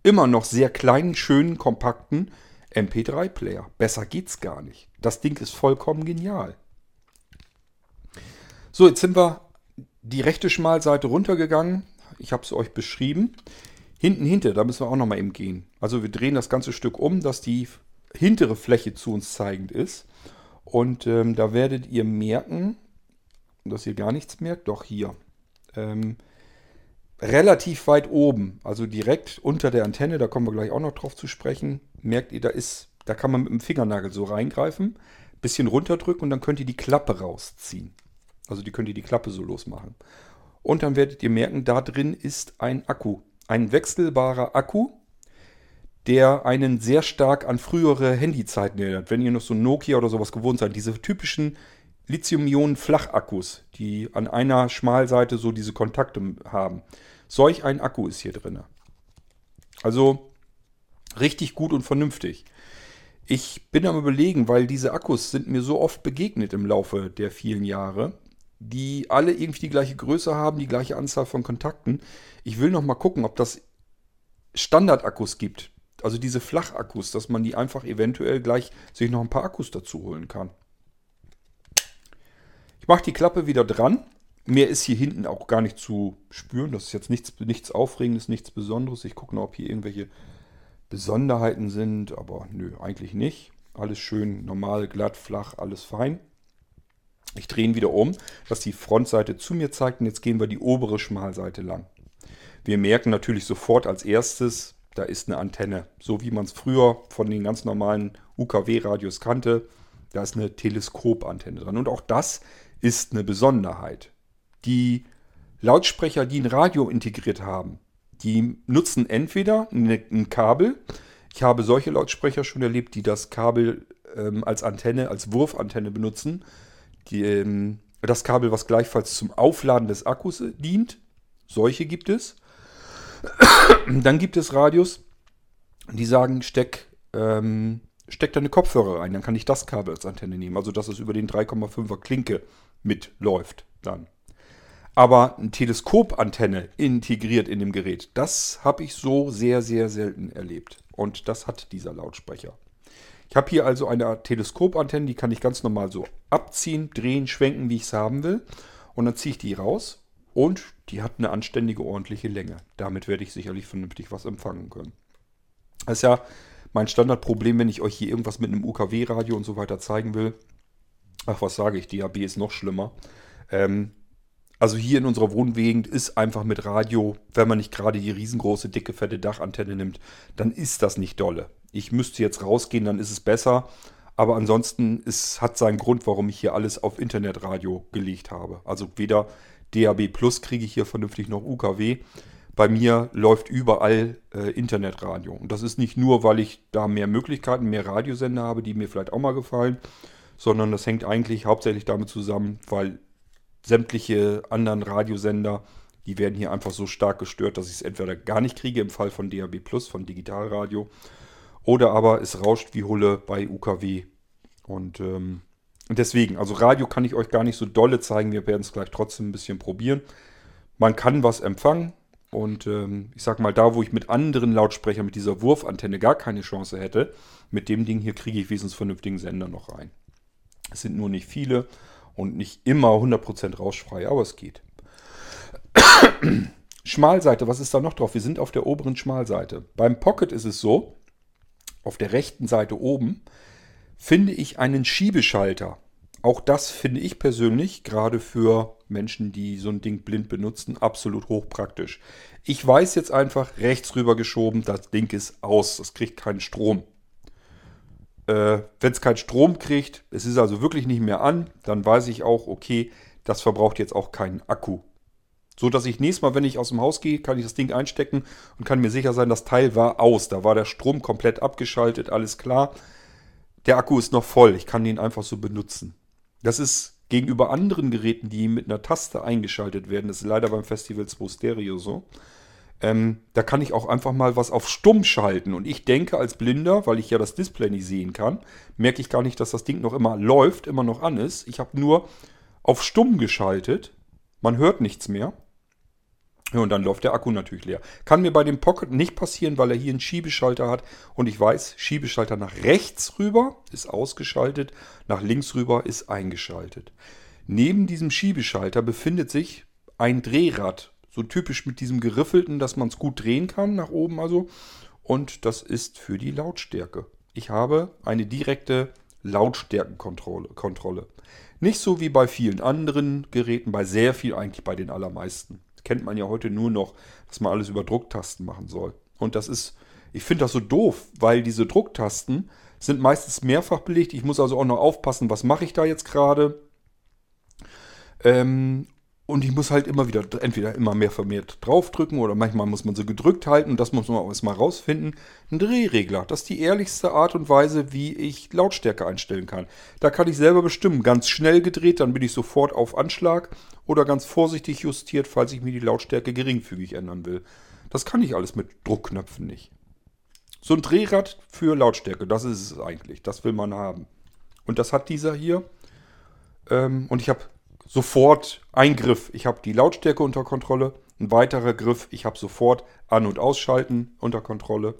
A: immer noch sehr kleinen, schönen, kompakten MP3-Player. Besser geht's gar nicht. Das Ding ist vollkommen genial. So, jetzt sind wir die rechte Schmalseite runtergegangen. Ich habe es euch beschrieben. Hinten hinter, da müssen wir auch nochmal eben gehen. Also wir drehen das ganze Stück um, dass die hintere Fläche zu uns zeigend ist. Und ähm, da werdet ihr merken, dass ihr gar nichts merkt. Doch hier. Ähm, relativ weit oben, also direkt unter der Antenne, da kommen wir gleich auch noch drauf zu sprechen, merkt ihr, da ist, da kann man mit dem Fingernagel so reingreifen, bisschen runterdrücken und dann könnt ihr die Klappe rausziehen. Also die könnt ihr die Klappe so losmachen. Und dann werdet ihr merken, da drin ist ein Akku. Ein wechselbarer Akku, der einen sehr stark an frühere Handyzeiten erinnert. Wenn ihr noch so Nokia oder sowas gewohnt seid, diese typischen Lithium-Ionen-Flachakkus, die an einer Schmalseite so diese Kontakte haben. Solch ein Akku ist hier drin. Also richtig gut und vernünftig. Ich bin am überlegen, weil diese Akkus sind mir so oft begegnet im Laufe der vielen Jahre, die alle irgendwie die gleiche Größe haben, die gleiche Anzahl von Kontakten. Ich will noch mal gucken, ob das Standardakkus gibt. Also diese Flachakkus, dass man die einfach eventuell gleich sich noch ein paar Akkus dazu holen kann. Ich mache die Klappe wieder dran. Mehr ist hier hinten auch gar nicht zu spüren. Das ist jetzt nichts, nichts Aufregendes, nichts Besonderes. Ich gucke noch, ob hier irgendwelche Besonderheiten sind. Aber nö, eigentlich nicht. Alles schön normal, glatt, flach, alles fein. Ich drehe ihn wieder um, dass die Frontseite zu mir zeigt. Und jetzt gehen wir die obere Schmalseite lang. Wir merken natürlich sofort als erstes, da ist eine Antenne. So wie man es früher von den ganz normalen UKW-Radios kannte. Da ist eine Teleskopantenne dran. Und auch das ist eine Besonderheit. Die Lautsprecher, die ein Radio integriert haben, die nutzen entweder ein Kabel. Ich habe solche Lautsprecher schon erlebt, die das Kabel ähm, als Antenne, als Wurfantenne benutzen. Die, ähm, das Kabel, was gleichfalls zum Aufladen des Akkus dient. Solche gibt es. Dann gibt es Radios, die sagen, steck, ähm, steck deine Kopfhörer rein. Dann kann ich das Kabel als Antenne nehmen. Also, dass es über den 3,5er Klinke mitläuft dann. Aber eine Teleskopantenne integriert in dem Gerät, das habe ich so sehr, sehr selten erlebt. Und das hat dieser Lautsprecher. Ich habe hier also eine Teleskopantenne, die kann ich ganz normal so abziehen, drehen, schwenken, wie ich es haben will. Und dann ziehe ich die raus und die hat eine anständige, ordentliche Länge. Damit werde ich sicherlich vernünftig was empfangen können. Das ist ja mein Standardproblem, wenn ich euch hier irgendwas mit einem UKW-Radio und so weiter zeigen will. Ach, was sage ich, DAB ist noch schlimmer. Ähm, also hier in unserer Wohngegend ist einfach mit Radio, wenn man nicht gerade die riesengroße, dicke, fette Dachantenne nimmt, dann ist das nicht dolle. Ich müsste jetzt rausgehen, dann ist es besser. Aber ansonsten ist, hat seinen Grund, warum ich hier alles auf Internetradio gelegt habe. Also weder DAB Plus kriege ich hier vernünftig noch UKW. Bei mir läuft überall äh, Internetradio. Und das ist nicht nur, weil ich da mehr Möglichkeiten, mehr Radiosender habe, die mir vielleicht auch mal gefallen, sondern das hängt eigentlich hauptsächlich damit zusammen, weil sämtliche anderen Radiosender, die werden hier einfach so stark gestört, dass ich es entweder gar nicht kriege im Fall von DAB Plus, von Digitalradio, oder aber es rauscht wie Hulle bei UKW. Und ähm, deswegen, also Radio kann ich euch gar nicht so dolle zeigen, wir werden es gleich trotzdem ein bisschen probieren. Man kann was empfangen, und ähm, ich sag mal, da wo ich mit anderen Lautsprechern, mit dieser Wurfantenne gar keine Chance hätte, mit dem Ding hier kriege ich wesentlich vernünftigen Sender noch rein. Es sind nur nicht viele und nicht immer 100% rauschfrei, aber es geht. Schmalseite, was ist da noch drauf? Wir sind auf der oberen Schmalseite. Beim Pocket ist es so, auf der rechten Seite oben finde ich einen Schiebeschalter. Auch das finde ich persönlich, gerade für Menschen, die so ein Ding blind benutzen, absolut hochpraktisch. Ich weiß jetzt einfach, rechts rüber geschoben, das Ding ist aus, das kriegt keinen Strom. Äh, Wenn es keinen Strom kriegt, es ist also wirklich nicht mehr an, dann weiß ich auch, okay, das verbraucht jetzt auch keinen Akku. So dass ich nächstes Mal, wenn ich aus dem Haus gehe, kann ich das Ding einstecken und kann mir sicher sein, das Teil war aus. Da war der Strom komplett abgeschaltet, alles klar. Der Akku ist noch voll, ich kann den einfach so benutzen. Das ist gegenüber anderen Geräten, die mit einer Taste eingeschaltet werden, das ist leider beim Festival 2 Stereo so, ähm, da kann ich auch einfach mal was auf stumm schalten. Und ich denke als Blinder, weil ich ja das Display nicht sehen kann, merke ich gar nicht, dass das Ding noch immer läuft, immer noch an ist. Ich habe nur auf stumm geschaltet. Man hört nichts mehr. Ja, und dann läuft der Akku natürlich leer. Kann mir bei dem Pocket nicht passieren, weil er hier einen Schiebeschalter hat. Und ich weiß, Schiebeschalter nach rechts rüber ist ausgeschaltet, nach links rüber ist eingeschaltet. Neben diesem Schiebeschalter befindet sich ein Drehrad So typisch mit diesem geriffelten, dass man es gut drehen kann, nach oben also. Und das ist für die Lautstärke. Ich habe eine direkte Lautstärkenkontrolle. Kontrolle. Nicht so wie bei vielen anderen Geräten, bei sehr viel eigentlich bei den allermeisten. Das kennt man ja heute nur noch, dass man alles über Drucktasten machen soll. Und das ist, ich finde das so doof, weil diese Drucktasten sind meistens mehrfach belegt. Ich muss also auch noch aufpassen, was mache ich da jetzt gerade. Ähm, und ich muss halt immer wieder, entweder immer mehr vermehrt draufdrücken oder manchmal muss man sie gedrückt halten und das muss man auch erstmal rausfinden. Ein Drehregler, das ist die ehrlichste Art und Weise, wie ich Lautstärke einstellen kann. Da kann ich selber bestimmen, ganz schnell gedreht, dann bin ich sofort auf Anschlag oder ganz vorsichtig justiert, falls ich mir die Lautstärke geringfügig ändern will. Das kann ich alles mit Druckknöpfen nicht. So ein Drehrad für Lautstärke, das ist es eigentlich. Das will man haben. Und das hat dieser hier. Ähm, und ich habe sofort ein Griff. Ich habe die Lautstärke unter Kontrolle. Ein weiterer Griff. Ich habe sofort An- und Ausschalten unter Kontrolle.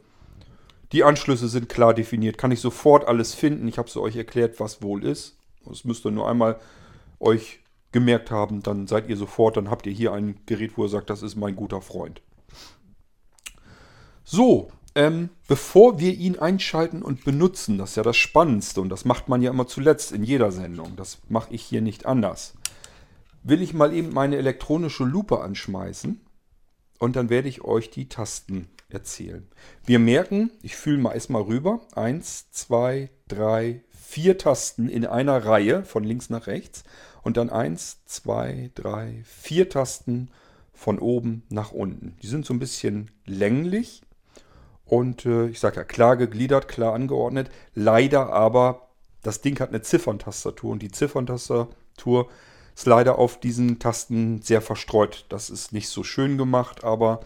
A: Die Anschlüsse sind klar definiert. Kann ich sofort alles finden. Ich habe es euch erklärt, was wohl ist. Das müsst ihr nur einmal euch gemerkt haben. Dann seid ihr sofort. Dann habt ihr hier ein Gerät, wo ihr sagt, das ist mein guter Freund. So, ähm, bevor wir ihn einschalten und benutzen, das ist ja das Spannendste und das macht man ja immer zuletzt in jeder Sendung. Das mache ich hier nicht anders will ich mal eben meine elektronische Lupe anschmeißen und dann werde ich euch die Tasten erzählen. Wir merken, ich fühle mal erstmal rüber. Eins, zwei, drei, vier Tasten in einer Reihe von links nach rechts und dann eins, zwei, drei, vier Tasten von oben nach unten. Die sind so ein bisschen länglich und äh, ich sage ja klar gegliedert, klar angeordnet. Leider aber, das Ding hat eine Zifferntastatur und die Zifferntastatur ist leider auf diesen Tasten sehr verstreut. Das ist nicht so schön gemacht, aber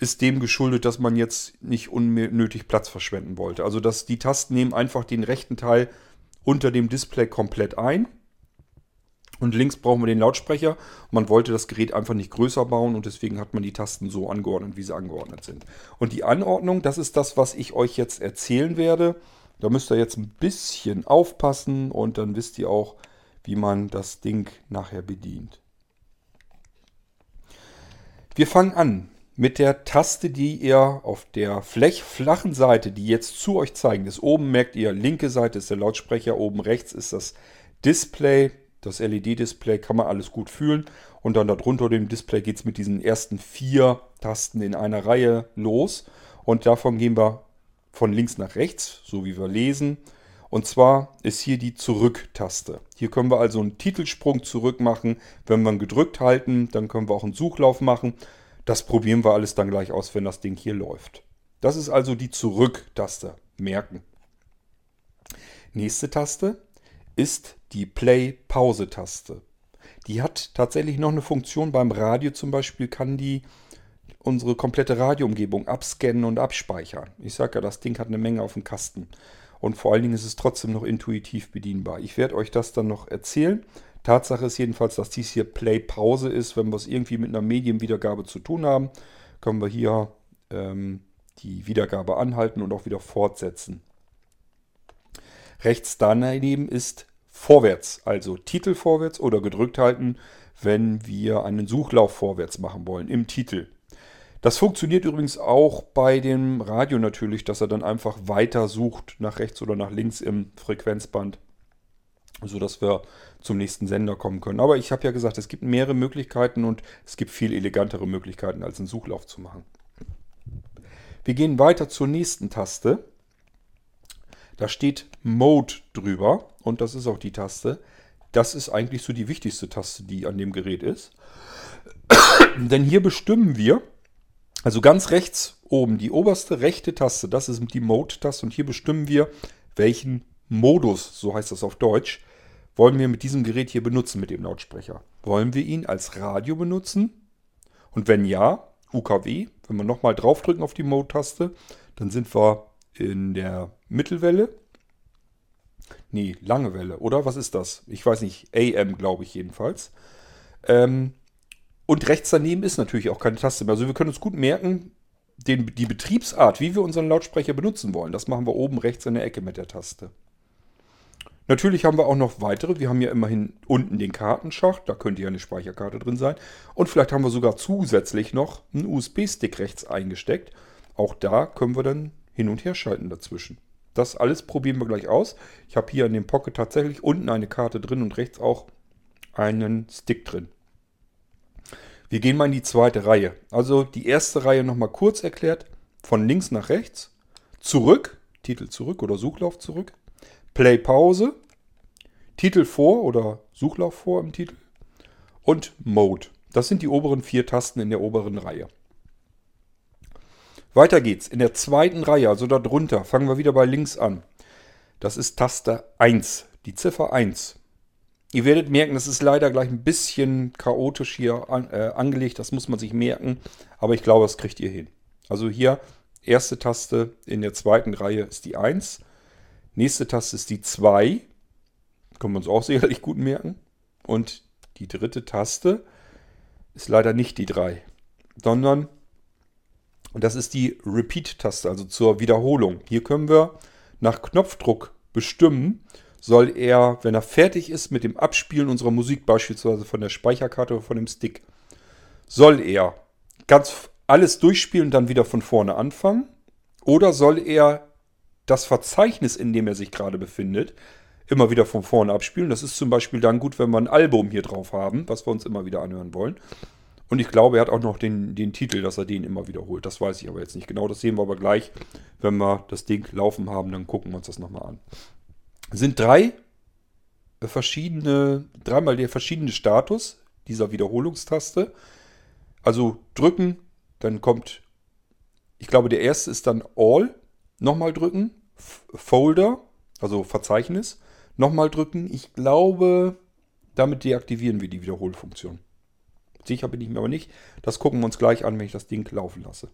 A: ist dem geschuldet, dass man jetzt nicht unnötig Platz verschwenden wollte. Also dass die Tasten nehmen einfach den rechten Teil unter dem Display komplett ein. Und links brauchen wir den Lautsprecher. Man wollte das Gerät einfach nicht größer bauen und deswegen hat man die Tasten so angeordnet, wie sie angeordnet sind. Und die Anordnung, das ist das, was ich euch jetzt erzählen werde. Da müsst ihr jetzt ein bisschen aufpassen und dann wisst ihr auch, wie man das Ding nachher bedient. Wir fangen an mit der Taste, die ihr auf der flachen Seite, die jetzt zu euch zeigen, ist oben merkt ihr, linke Seite ist der Lautsprecher, oben rechts ist das Display, das LED-Display, kann man alles gut fühlen. Und dann darunter dem Display geht es mit diesen ersten vier Tasten in einer Reihe los. Und davon gehen wir von links nach rechts, so wie wir lesen. Und zwar ist hier die Zurück-Taste. Hier können wir also einen Titelsprung zurück machen. Wenn wir ihn gedrückt halten, dann können wir auch einen Suchlauf machen. Das probieren wir alles dann gleich aus, wenn das Ding hier läuft. Das ist also die Zurück-Taste. Merken. Nächste Taste ist die Play-Pause-Taste. Die hat tatsächlich noch eine Funktion beim Radio zum Beispiel, kann die unsere komplette Radioumgebung abscannen und abspeichern. Ich sage ja, das Ding hat eine Menge auf dem Kasten. Und vor allen Dingen ist es trotzdem noch intuitiv bedienbar. Ich werde euch das dann noch erzählen. Tatsache ist jedenfalls, dass dies hier Play-Pause ist. Wenn wir es irgendwie mit einer Medienwiedergabe zu tun haben, können wir hier ähm, die Wiedergabe anhalten und auch wieder fortsetzen. Rechts daneben ist vorwärts, also Titel vorwärts oder gedrückt halten, wenn wir einen Suchlauf vorwärts machen wollen im Titel. Das funktioniert übrigens auch bei dem Radio natürlich, dass er dann einfach weiter sucht nach rechts oder nach links im Frequenzband, sodass wir zum nächsten Sender kommen können. Aber ich habe ja gesagt, es gibt mehrere Möglichkeiten und es gibt viel elegantere Möglichkeiten, als einen Suchlauf zu machen. Wir gehen weiter zur nächsten Taste. Da steht Mode drüber und das ist auch die Taste. Das ist eigentlich so die wichtigste Taste, die an dem Gerät ist. Denn hier bestimmen wir, also ganz rechts oben, die oberste rechte Taste, das ist die Mode-Taste und hier bestimmen wir, welchen Modus, so heißt das auf Deutsch, wollen wir mit diesem Gerät hier benutzen, mit dem Lautsprecher. Wollen wir ihn als Radio benutzen? Und wenn ja, UKW, wenn wir nochmal draufdrücken auf die Mode-Taste, dann sind wir in der Mittelwelle. Nee, lange Welle, oder? Was ist das? Ich weiß nicht, AM glaube ich jedenfalls. Ähm, und rechts daneben ist natürlich auch keine Taste mehr. Also wir können uns gut merken, den, die Betriebsart, wie wir unseren Lautsprecher benutzen wollen. Das machen wir oben rechts in der Ecke mit der Taste. Natürlich haben wir auch noch weitere. Wir haben ja immerhin unten den Kartenschacht, da könnte ja eine Speicherkarte drin sein. Und vielleicht haben wir sogar zusätzlich noch einen USB-Stick rechts eingesteckt. Auch da können wir dann hin und her schalten dazwischen. Das alles probieren wir gleich aus. Ich habe hier in dem Pocket tatsächlich unten eine Karte drin und rechts auch einen Stick drin. Wir gehen mal in die zweite Reihe. Also die erste Reihe nochmal kurz erklärt. Von links nach rechts. Zurück. Titel zurück oder Suchlauf zurück. Play Pause. Titel vor oder Suchlauf vor im Titel. Und Mode. Das sind die oberen vier Tasten in der oberen Reihe. Weiter geht's. In der zweiten Reihe, also darunter, fangen wir wieder bei links an. Das ist Taste 1, die Ziffer 1. Ihr werdet merken, das ist leider gleich ein bisschen chaotisch hier an, äh, angelegt. Das muss man sich merken. Aber ich glaube, das kriegt ihr hin. Also hier, erste Taste in der zweiten Reihe ist die 1. Nächste Taste ist die 2. Können wir uns auch sicherlich gut merken. Und die dritte Taste ist leider nicht die 3, sondern das ist die Repeat-Taste, also zur Wiederholung. Hier können wir nach Knopfdruck bestimmen, soll er, wenn er fertig ist mit dem Abspielen unserer Musik, beispielsweise von der Speicherkarte oder von dem Stick, soll er ganz alles durchspielen und dann wieder von vorne anfangen? Oder soll er das Verzeichnis, in dem er sich gerade befindet, immer wieder von vorne abspielen? Das ist zum Beispiel dann gut, wenn wir ein Album hier drauf haben, was wir uns immer wieder anhören wollen. Und ich glaube, er hat auch noch den, den Titel, dass er den immer wiederholt. Das weiß ich aber jetzt nicht genau. Das sehen wir aber gleich, wenn wir das Ding laufen haben. Dann gucken wir uns das nochmal an. Sind drei verschiedene, dreimal der verschiedene Status dieser Wiederholungstaste. Also drücken, dann kommt, ich glaube, der erste ist dann All. Nochmal drücken, Folder, also Verzeichnis. Nochmal drücken. Ich glaube, damit deaktivieren wir die Wiederholfunktion. Sicher bin ich mir aber nicht. Das gucken wir uns gleich an, wenn ich das Ding laufen lasse.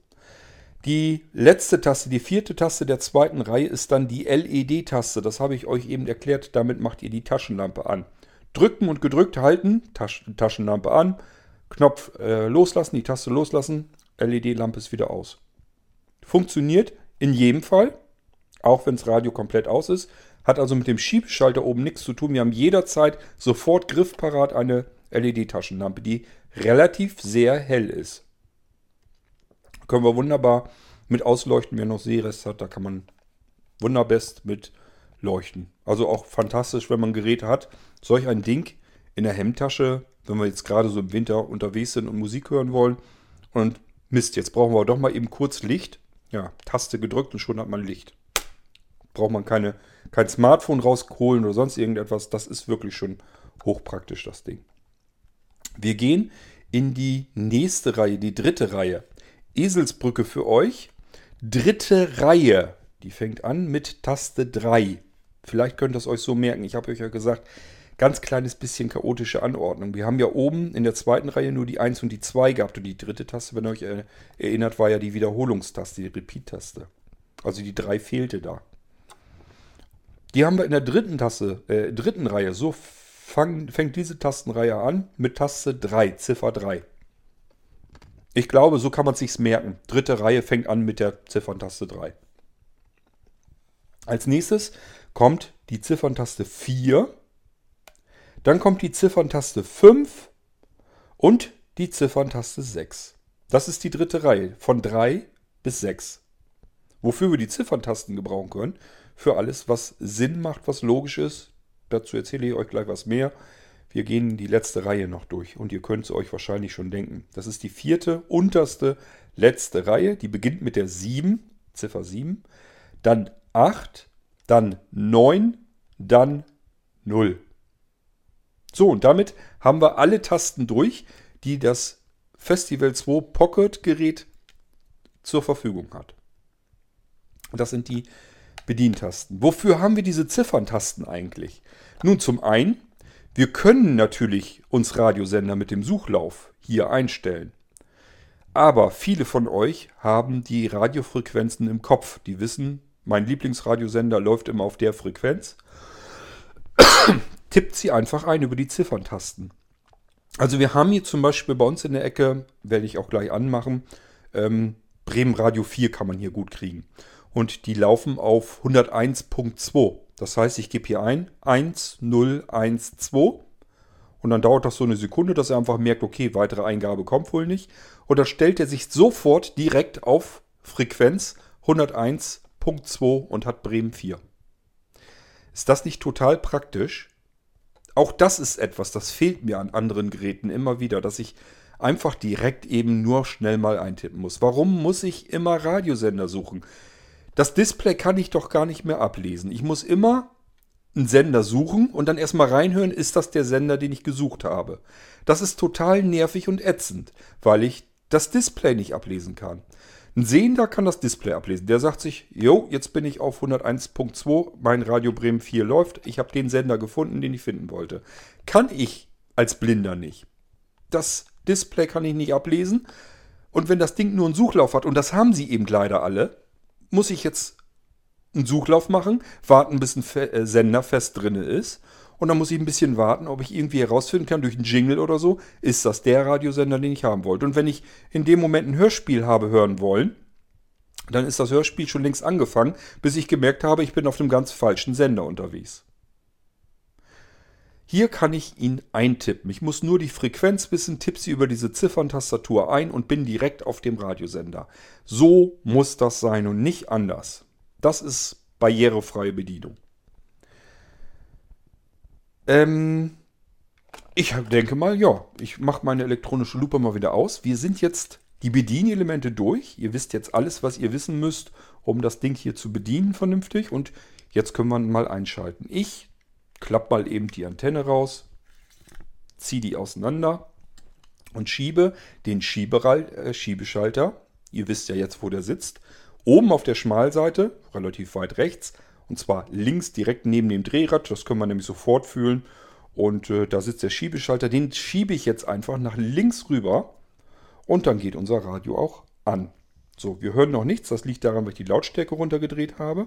A: Die letzte Taste, die vierte Taste der zweiten Reihe ist dann die LED-Taste. Das habe ich euch eben erklärt. Damit macht ihr die Taschenlampe an. Drücken und gedrückt halten, Tasch Taschenlampe an, Knopf äh, loslassen, die Taste loslassen, LED-Lampe ist wieder aus. Funktioniert in jedem Fall, auch wenn das Radio komplett aus ist. Hat also mit dem Schiebeschalter oben nichts zu tun. Wir haben jederzeit sofort griffparat eine LED-Taschenlampe, die relativ sehr hell ist. Können wir wunderbar mit ausleuchten, wer noch Sehrest hat, da kann man wunderbest mit leuchten. Also auch fantastisch, wenn man Geräte hat. Solch ein Ding in der Hemdtasche, wenn wir jetzt gerade so im Winter unterwegs sind und Musik hören wollen. Und Mist, jetzt brauchen wir doch mal eben kurz Licht. Ja, Taste gedrückt und schon hat man Licht. Braucht man keine, kein Smartphone rausholen oder sonst irgendetwas. Das ist wirklich schon hochpraktisch, das Ding. Wir gehen in die nächste Reihe, die dritte Reihe. Eselsbrücke für euch. Dritte Reihe. Die fängt an mit Taste 3. Vielleicht könnt ihr es euch so merken. Ich habe euch ja gesagt, ganz kleines bisschen chaotische Anordnung. Wir haben ja oben in der zweiten Reihe nur die 1 und die 2 gehabt. Und die dritte Taste, wenn ihr euch erinnert, war ja die Wiederholungstaste, die Repeat-Taste. Also die 3 fehlte da. Die haben wir in der dritten Taste, äh, dritten Reihe so fang, fängt diese Tastenreihe an mit Taste 3, Ziffer 3. Ich glaube, so kann man sich's merken. Dritte Reihe fängt an mit der Zifferntaste 3. Als nächstes kommt die Zifferntaste 4. Dann kommt die Zifferntaste 5 und die Zifferntaste 6. Das ist die dritte Reihe von 3 bis 6. Wofür wir die Zifferntasten gebrauchen können? Für alles, was Sinn macht, was logisch ist, Dazu erzähle ich euch gleich was mehr. Wir gehen die letzte Reihe noch durch und ihr könnt es euch wahrscheinlich schon denken. Das ist die vierte, unterste, letzte Reihe. Die beginnt mit der 7, Ziffer 7, dann 8, dann 9, dann 0. So, und damit haben wir alle Tasten durch, die das Festival 2 Pocket Gerät zur Verfügung hat. Das sind die Bedientasten. Wofür haben wir diese Zifferntasten eigentlich? Nun, zum einen, wir können natürlich uns Radiosender mit dem Suchlauf hier einstellen. Aber viele von euch haben die Radiofrequenzen im Kopf. Die wissen, mein Lieblingsradiosender läuft immer auf der Frequenz. Tippt sie einfach ein über die Zifferntasten. Also wir haben hier zum Beispiel bei uns in der Ecke, werde ich auch gleich anmachen, ähm, Bremen Radio 4 kann man hier gut kriegen und die laufen auf 101.2. Das heißt, ich gebe hier ein 1012 und dann dauert das so eine Sekunde, dass er einfach merkt, okay, weitere Eingabe kommt wohl nicht. Und dann stellt er sich sofort direkt auf Frequenz 101.2 und hat Bremen 4. Ist das nicht total praktisch? Auch das ist etwas, das fehlt mir an anderen Geräten immer wieder, dass ich einfach direkt eben nur schnell mal eintippen muss. Warum muss ich immer Radiosender suchen? Das Display kann ich doch gar nicht mehr ablesen. Ich muss immer einen Sender suchen und dann erstmal reinhören, ist das der Sender, den ich gesucht habe. Das ist total nervig und ätzend, weil ich das Display nicht ablesen kann. Ein Sehender kann das Display ablesen. Der sagt sich, jo, jetzt bin ich auf 101.2, mein Radio Bremen 4 läuft, ich habe den Sender gefunden, den ich finden wollte. Kann ich als Blinder nicht. Das Display kann ich nicht ablesen. Und wenn das Ding nur einen Suchlauf hat, und das haben sie eben leider alle, muss ich jetzt einen Suchlauf machen, warten, bis ein äh, Sender fest drin ist und dann muss ich ein bisschen warten, ob ich irgendwie herausfinden kann durch einen Jingle oder so, ist das der Radiosender, den ich haben wollte. Und wenn ich in dem Moment ein Hörspiel habe hören wollen, dann ist das Hörspiel schon längst angefangen, bis ich gemerkt habe, ich bin auf dem ganz falschen Sender unterwegs. Hier kann ich ihn eintippen. Ich muss nur die Frequenz wissen, tippe sie über diese Zifferntastatur ein und bin direkt auf dem Radiosender. So muss das sein und nicht anders. Das ist barrierefreie Bedienung. Ähm, ich denke mal, ja, ich mache meine elektronische Lupe mal wieder aus. Wir sind jetzt die Bedienelemente durch. Ihr wisst jetzt alles, was ihr wissen müsst, um das Ding hier zu bedienen vernünftig. Und jetzt können wir mal einschalten. Ich klappe mal eben die Antenne raus, ziehe die auseinander und schiebe den äh, Schiebeschalter. Ihr wisst ja jetzt, wo der sitzt. Oben auf der Schmalseite, relativ weit rechts, und zwar links direkt neben dem Drehrad. Das können wir nämlich sofort fühlen. Und äh, da sitzt der Schiebeschalter. Den schiebe ich jetzt einfach nach links rüber. Und dann geht unser Radio auch an. So, wir hören noch nichts. Das liegt daran, weil ich die Lautstärke runtergedreht habe.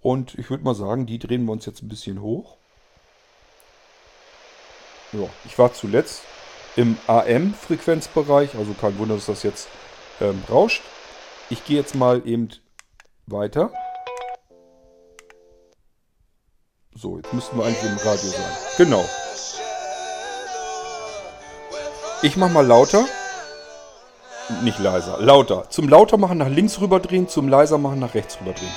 A: Und ich würde mal sagen, die drehen wir uns jetzt ein bisschen hoch. Ja, ich war zuletzt im AM-Frequenzbereich. Also kein Wunder, dass das jetzt ähm, rauscht. Ich gehe jetzt mal eben weiter. So, jetzt müssten wir eigentlich im Radio sein. Genau. Ich mach mal lauter. Nicht leiser, lauter. Zum lauter machen nach links rüberdrehen, zum leiser machen nach rechts rüberdrehen.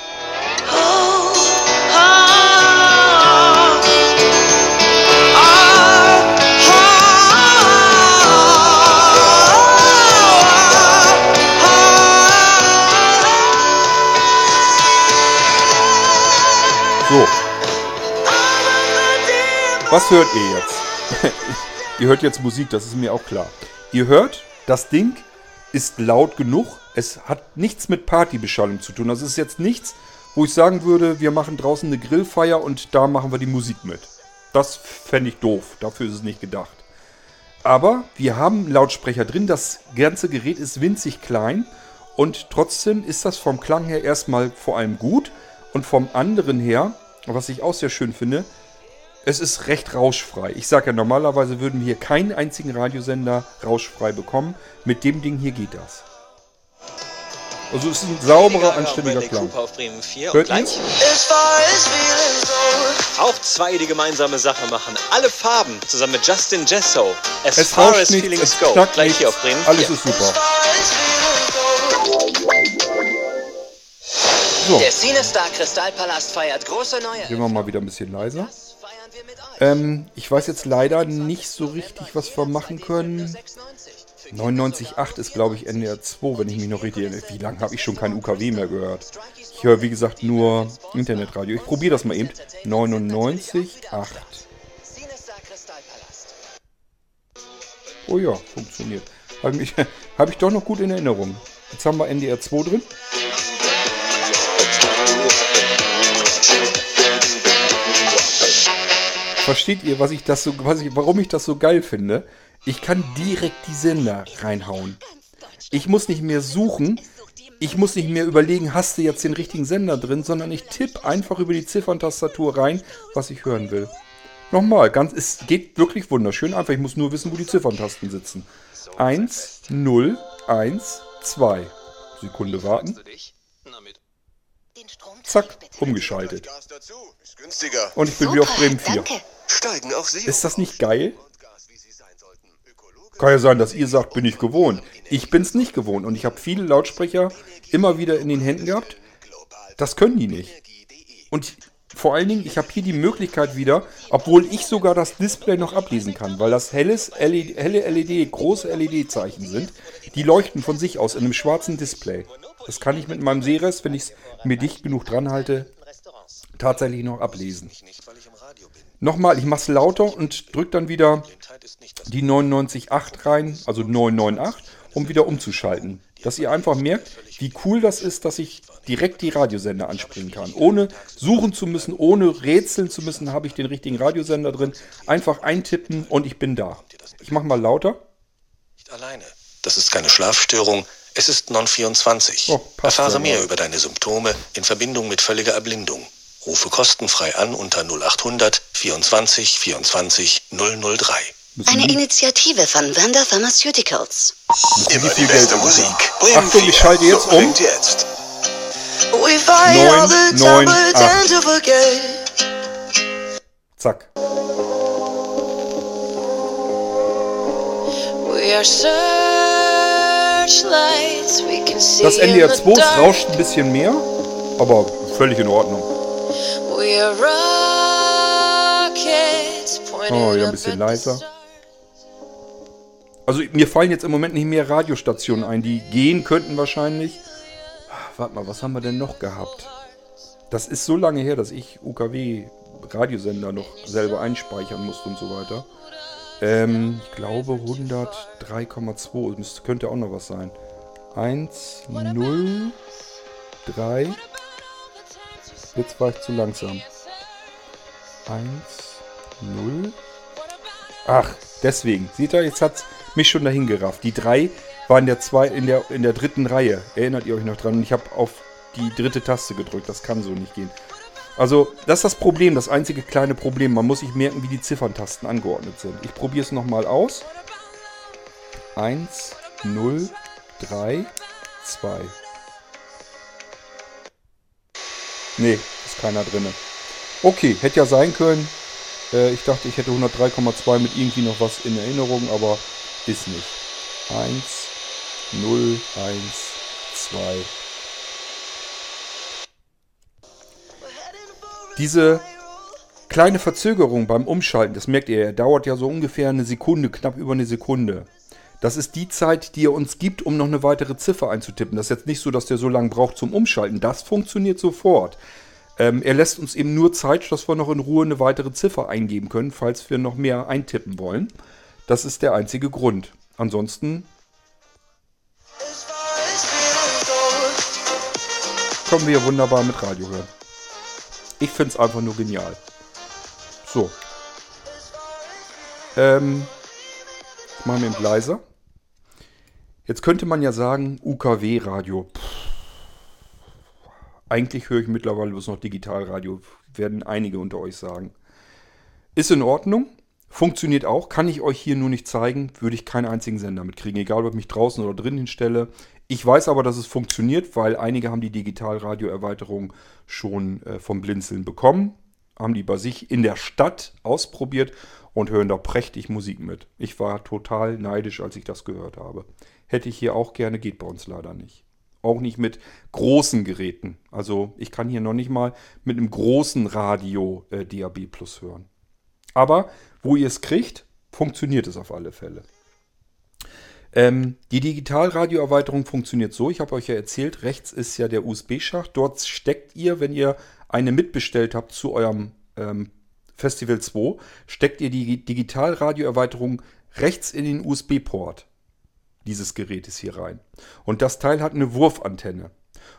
A: So, was hört ihr jetzt? ihr hört jetzt Musik, das ist mir auch klar. Ihr hört, das Ding ist laut genug. Es hat nichts mit Partybeschallung zu tun. Das ist jetzt nichts, wo ich sagen würde, wir machen draußen eine Grillfeier und da machen wir die Musik mit. Das fände ich doof. Dafür ist es nicht gedacht. Aber wir haben Lautsprecher drin. Das ganze Gerät ist winzig klein. Und trotzdem ist das vom Klang her erstmal vor allem gut. Und vom anderen her, was ich auch sehr schön finde, es ist recht rauschfrei. Ich sage ja, normalerweise würden wir hier keinen einzigen Radiosender rauschfrei bekommen. Mit dem Ding hier geht das. Also es ist ein sauberer, anständiger Klang.
B: Hört ihr? Auch zwei, die gemeinsame Sache machen. Alle Farben zusammen mit Justin Jesso.
A: As es far as nichts, feelings go. Gleich nichts, hier auf Bremen Alles ist super. So. Der CineStar Kristallpalast feiert große neue. Gehen wir mal wieder ein bisschen leiser. Ähm, ich weiß jetzt leider nicht so richtig, was wir machen können. 99.8 ist, glaube ich, NDR 2, wenn ich mich noch richtig erinnere. Wie lange habe ich schon kein UKW mehr gehört? Ich höre, wie gesagt, nur Internetradio. Ich probiere das mal eben. 99.8. Oh ja, funktioniert. Habe ich, hab ich doch noch gut in Erinnerung. Jetzt haben wir NDR 2 drin. Versteht ihr, was ich das so, was ich, warum ich das so geil finde? Ich kann direkt die Sender reinhauen. Ich muss nicht mehr suchen. Ich muss nicht mehr überlegen, hast du jetzt den richtigen Sender drin, sondern ich tippe einfach über die Zifferntastatur rein, was ich hören will. Nochmal, ganz, es geht wirklich wunderschön einfach. Ich muss nur wissen, wo die Zifferntasten sitzen. 1, 0, 1, 2. Sekunde warten. Zack, umgeschaltet. Und ich bin wieder auf Bremen 4.
C: Danke.
D: Steigen auf See.
A: Ist das nicht geil?
D: Sie.
A: Kann ja sein, dass ihr sagt, bin ich gewohnt. Ich bin's nicht gewohnt. Und ich habe viele Lautsprecher immer wieder in den Händen gehabt. Das können die nicht. Und vor allen Dingen, ich habe hier die Möglichkeit wieder, obwohl ich sogar das Display noch ablesen kann, weil das helles LED, helle LED, große LED-Zeichen sind, die leuchten von sich aus in einem schwarzen Display. Das kann ich mit meinem Seres, wenn ich es mir dicht genug dran halte, tatsächlich noch ablesen. Nochmal, ich mache es lauter und drücke dann wieder die 998 rein, also 998, um wieder umzuschalten. Dass ihr einfach merkt, wie cool das ist, dass ich direkt die Radiosender anspringen kann. Ohne suchen zu müssen, ohne rätseln zu müssen, habe ich den richtigen Radiosender drin. Einfach eintippen und ich bin da. Ich mache mal lauter.
D: nicht alleine. Das ist keine Schlafstörung. Es ist Non-24.
A: Oh,
D: Erfahre mehr über deine Symptome in Verbindung mit völliger Erblindung. Rufe kostenfrei an unter 0800 24 24 003.
C: Eine Initiative von Vanda Pharmaceuticals.
D: Immer
A: viel Geld im
D: Musik.
A: Achtung, ich
D: 4.
A: schalte jetzt
D: so
A: um.
D: klingt jetzt.
E: We fight
A: Neun,
E: all the time,
A: neun,
E: but
A: acht.
E: tend to forget.
A: Zack. Das NDR
E: the
A: 2
E: dark.
A: rauscht ein bisschen mehr, aber völlig in Ordnung. Oh, ja, ein bisschen leiser. Also mir fallen jetzt im Moment nicht mehr Radiostationen ein, die gehen könnten wahrscheinlich. Ah, Warte mal, was haben wir denn noch gehabt? Das ist so lange her, dass ich UKW-Radiosender noch selber einspeichern musste und so weiter. Ähm, ich glaube 103,2. Das könnte auch noch was sein. 1, 0, 3. Jetzt war ich zu langsam. 1, 0. Ach, deswegen. Seht ihr, jetzt hat mich schon dahin gerafft. Die drei waren der zwei in der, in der dritten Reihe. Erinnert ihr euch noch dran? Und ich habe auf die dritte Taste gedrückt. Das kann so nicht gehen. Also, das ist das Problem, das einzige kleine Problem. Man muss sich merken, wie die Zifferntasten angeordnet sind. Ich probiere es nochmal aus. 1, 0, 3, 2. Nee, ist keiner drin. Okay, hätte ja sein können. Äh, ich dachte, ich hätte 103,2 mit irgendwie noch was in Erinnerung, aber ist nicht. 1, 0, 1, 2. Diese kleine Verzögerung beim Umschalten, das merkt ihr, dauert ja so ungefähr eine Sekunde, knapp über eine Sekunde. Das ist die Zeit, die er uns gibt, um noch eine weitere Ziffer einzutippen. Das ist jetzt nicht so, dass der so lange braucht zum Umschalten. Das funktioniert sofort. Ähm, er lässt uns eben nur Zeit, dass wir noch in Ruhe eine weitere Ziffer eingeben können, falls wir noch mehr eintippen wollen. Das ist der einzige Grund. Ansonsten können wir hier wunderbar mit Radio hören. Ich finde es einfach nur genial. So. Ähm, ich mache mir eben leiser. Jetzt könnte man ja sagen, UKW-Radio. Eigentlich höre ich mittlerweile bloß noch Digitalradio. Werden einige unter euch sagen. Ist in Ordnung. Funktioniert auch. Kann ich euch hier nur nicht zeigen. Würde ich keinen einzigen Sender mitkriegen. Egal, ob ich mich draußen oder drin hinstelle. Ich weiß aber, dass es funktioniert, weil einige haben die Digitalradio-Erweiterung schon äh, vom Blinzeln bekommen. Haben die bei sich in der Stadt ausprobiert und hören da prächtig Musik mit. Ich war total neidisch, als ich das gehört habe. Hätte ich hier auch gerne, geht bei uns leider nicht. Auch nicht mit großen Geräten. Also ich kann hier noch nicht mal mit einem großen Radio äh, DAB Plus hören. Aber wo ihr es kriegt, funktioniert es auf alle Fälle. Ähm, die Digitalradioerweiterung funktioniert so. Ich habe euch ja erzählt, rechts ist ja der USB-Schacht. Dort steckt ihr, wenn ihr eine mitbestellt habt zu eurem ähm, Festival 2, steckt ihr die Digitalradioerweiterung rechts in den USB-Port dieses Gerätes hier rein. Und das Teil hat eine Wurfantenne.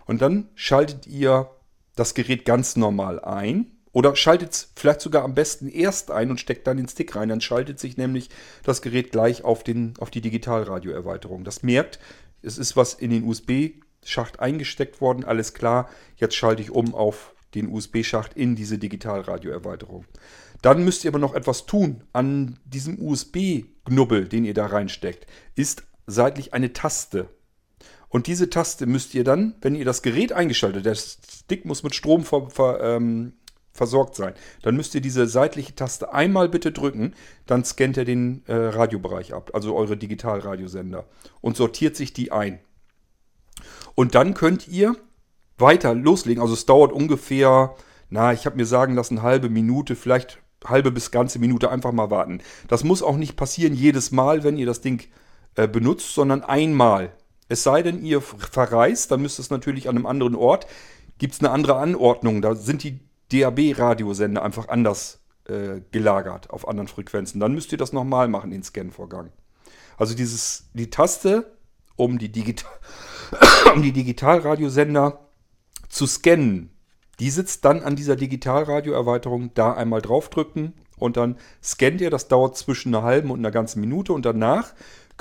A: Und dann schaltet ihr das Gerät ganz normal ein. Oder schaltet es vielleicht sogar am besten erst ein und steckt dann den Stick rein. Dann schaltet sich nämlich das Gerät gleich auf, den, auf die Digitalradioerweiterung. Das merkt, es ist was in den USB-Schacht eingesteckt worden. Alles klar, jetzt schalte ich um auf den USB-Schacht in diese Digitalradioerweiterung. Dann müsst ihr aber noch etwas tun. An diesem USB-Knubbel, den ihr da reinsteckt, ist seitlich eine Taste. Und diese Taste müsst ihr dann, wenn ihr das Gerät eingeschaltet, der Stick muss mit Strom ver, ver, ähm, versorgt sein, dann müsst ihr diese seitliche Taste einmal bitte drücken, dann scannt er den äh, Radiobereich ab, also eure Digitalradiosender und sortiert sich die ein. Und dann könnt ihr weiter loslegen. Also es dauert ungefähr, na, ich habe mir sagen lassen, halbe Minute, vielleicht halbe bis ganze Minute einfach mal warten. Das muss auch nicht passieren jedes Mal, wenn ihr das Ding äh, benutzt, sondern einmal. Es sei denn, ihr verreist, dann müsst es natürlich an einem anderen Ort. Gibt es eine andere Anordnung? Da sind die DAB-Radiosender einfach anders äh, gelagert auf anderen Frequenzen. Dann müsst ihr das nochmal machen, den Scan-Vorgang. Also dieses, die Taste, um die, Digital um die Digitalradiosender zu scannen, die sitzt dann an dieser Digitalradio-Erweiterung, da einmal draufdrücken und dann scannt ihr. Das dauert zwischen einer halben und einer ganzen Minute und danach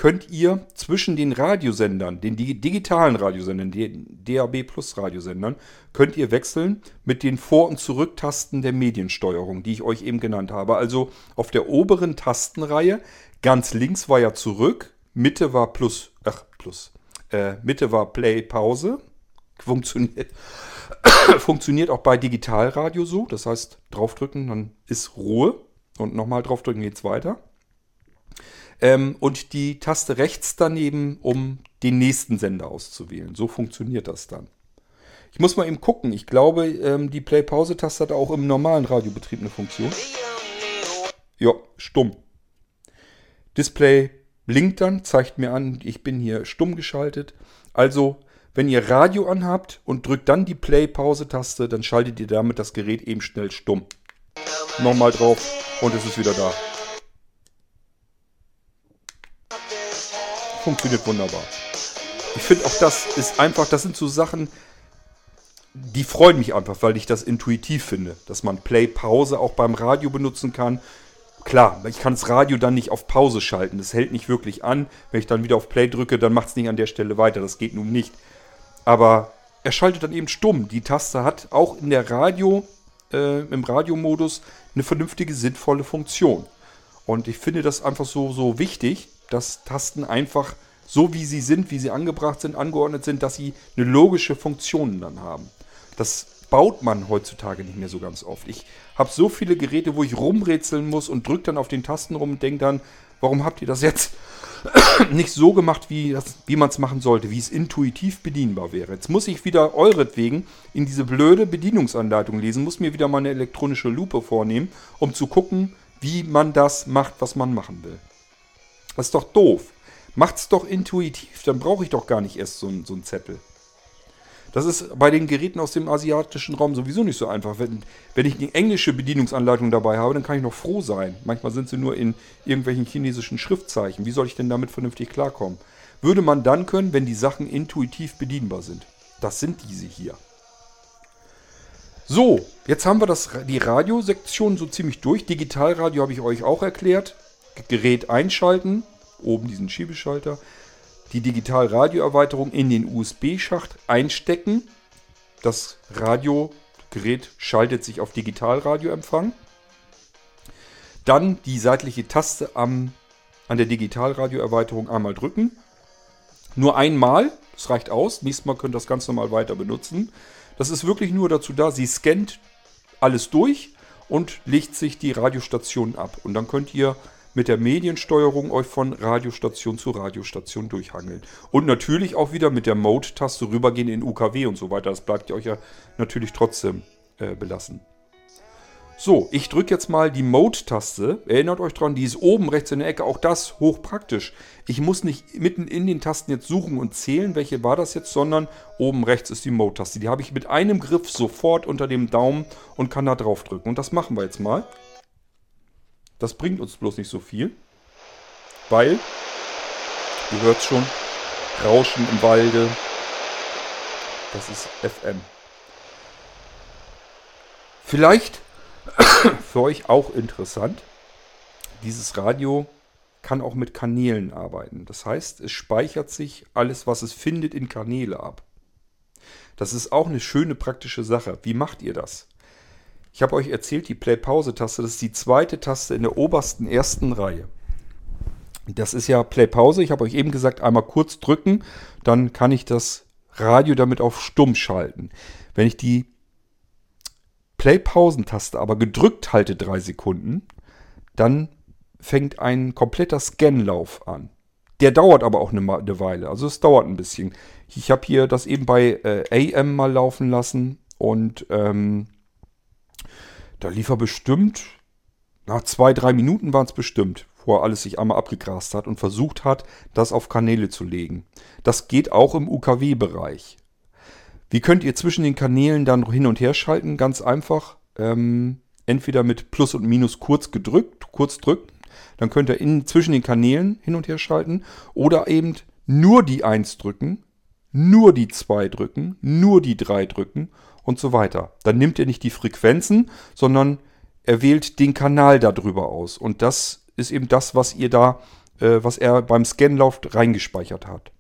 A: könnt ihr zwischen den Radiosendern, den digitalen Radiosendern, den DAB Plus Radiosendern, könnt ihr wechseln mit den Vor- und Zurücktasten der Mediensteuerung, die ich euch eben genannt habe. Also auf der oberen Tastenreihe, ganz links war ja zurück, Mitte war Plus, ach Plus, äh, Mitte war Play, Pause. Funktioniert, funktioniert auch bei Digitalradio so. Das heißt, draufdrücken, dann ist Ruhe. Und nochmal draufdrücken geht's weiter. Ähm, und die Taste rechts daneben, um den nächsten Sender auszuwählen. So funktioniert das dann. Ich muss mal eben gucken. Ich glaube, ähm, die Play-Pause-Taste hat auch im normalen Radiobetrieb eine Funktion. Ja, stumm. Display blinkt dann, zeigt mir an, ich bin hier stumm geschaltet. Also, wenn ihr Radio anhabt und drückt dann die Play-Pause-Taste, dann schaltet ihr damit das Gerät eben schnell stumm. Nochmal drauf und es ist wieder da. Funktioniert wunderbar. Ich finde auch das ist einfach, das sind so Sachen, die freuen mich einfach, weil ich das intuitiv finde, dass man Play-Pause auch beim Radio benutzen kann. Klar, ich kann das Radio dann nicht auf Pause schalten. Das hält nicht wirklich an. Wenn ich dann wieder auf Play drücke, dann macht es nicht an der Stelle weiter. Das geht nun nicht. Aber er schaltet dann eben stumm. Die Taste hat auch in der Radio, äh, im Radiomodus eine vernünftige, sinnvolle Funktion. Und ich finde das einfach so, so wichtig, dass Tasten einfach so wie sie sind, wie sie angebracht sind, angeordnet sind, dass sie eine logische Funktion dann haben. Das baut man heutzutage nicht mehr so ganz oft. Ich habe so viele Geräte, wo ich rumrätseln muss und drücke dann auf den Tasten rum und denke dann, warum habt ihr das jetzt nicht so gemacht, wie, wie man es machen sollte, wie es intuitiv bedienbar wäre. Jetzt muss ich wieder euretwegen in diese blöde Bedienungsanleitung lesen, muss mir wieder mal eine elektronische Lupe vornehmen, um zu gucken, wie man das macht, was man machen will. Das ist doch doof. Macht's doch intuitiv, dann brauche ich doch gar nicht erst so, so einen Zettel. Das ist bei den Geräten aus dem asiatischen Raum sowieso nicht so einfach. Wenn, wenn ich eine englische Bedienungsanleitung dabei habe, dann kann ich noch froh sein. Manchmal sind sie nur in irgendwelchen chinesischen Schriftzeichen. Wie soll ich denn damit vernünftig klarkommen? Würde man dann können, wenn die Sachen intuitiv bedienbar sind. Das sind diese hier. So, jetzt haben wir das, die Radiosektion so ziemlich durch. Digitalradio habe ich euch auch erklärt. Gerät einschalten, oben diesen Schiebeschalter die Digital-Radio-Erweiterung in den USB-Schacht einstecken. Das Radiogerät schaltet sich auf Digitalradioempfang. Dann die seitliche Taste am, an der Digitalradio-Erweiterung einmal drücken. Nur einmal, das reicht aus. Nächstes Mal könnt ihr das ganz normal weiter benutzen. Das ist wirklich nur dazu da, sie scannt alles durch und legt sich die Radiostationen ab. Und dann könnt ihr mit der Mediensteuerung euch von Radiostation zu Radiostation durchhangeln. Und natürlich auch wieder mit der Mode-Taste rübergehen in UKW und so weiter. Das bleibt euch ja natürlich trotzdem äh, belassen. So, ich drücke jetzt mal die Mode-Taste. Erinnert euch dran, die ist oben rechts in der Ecke. Auch das hochpraktisch. Ich muss nicht mitten in den Tasten jetzt suchen und zählen, welche war das jetzt, sondern oben rechts ist die Mode-Taste. Die habe ich mit einem Griff sofort unter dem Daumen und kann da drauf drücken. Und das machen wir jetzt mal. Das bringt uns bloß nicht so viel, weil, ihr hört schon, Rauschen im Walde, das ist FM. Vielleicht für euch auch interessant, dieses Radio kann auch mit Kanälen arbeiten. Das heißt, es speichert sich alles, was es findet, in Kanäle ab. Das ist auch eine schöne praktische Sache. Wie macht ihr das? Ich habe euch erzählt, die Play-Pause-Taste, das ist die zweite Taste in der obersten ersten Reihe. Das ist ja Play-Pause. Ich habe euch eben gesagt, einmal kurz drücken, dann kann ich das Radio damit auf Stumm schalten. Wenn ich die Play-Pausentaste aber gedrückt halte drei Sekunden, dann fängt ein kompletter Scanlauf an. Der dauert aber auch eine, Weile. Also es dauert ein bisschen. Ich habe hier das eben bei äh, AM mal laufen lassen und ähm, da lief er bestimmt, nach zwei, drei Minuten waren es bestimmt, wo er alles sich einmal abgegrast hat und versucht hat, das auf Kanäle zu legen. Das geht auch im UKW-Bereich. Wie könnt ihr zwischen den Kanälen dann hin und her schalten? Ganz einfach. Ähm, entweder mit Plus und Minus kurz gedrückt, kurz drücken. Dann könnt ihr in, zwischen den Kanälen hin und her schalten. Oder eben nur die 1 drücken, nur die 2 drücken, nur die 3 drücken und so weiter. Dann nimmt er nicht die Frequenzen, sondern er wählt den Kanal darüber aus. Und das ist eben das, was ihr da, äh, was er beim Scanlauf reingespeichert hat.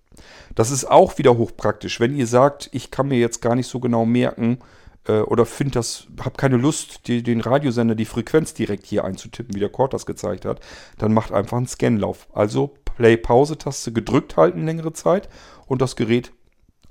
A: Das ist auch wieder hochpraktisch, wenn ihr sagt, ich kann mir jetzt gar nicht so genau merken äh, oder finde das, habe keine Lust, die, den Radiosender die Frequenz direkt hier einzutippen, wie der Cord das gezeigt hat, dann macht einfach einen Scanlauf. Also Play-Pause-Taste gedrückt halten längere Zeit und das Gerät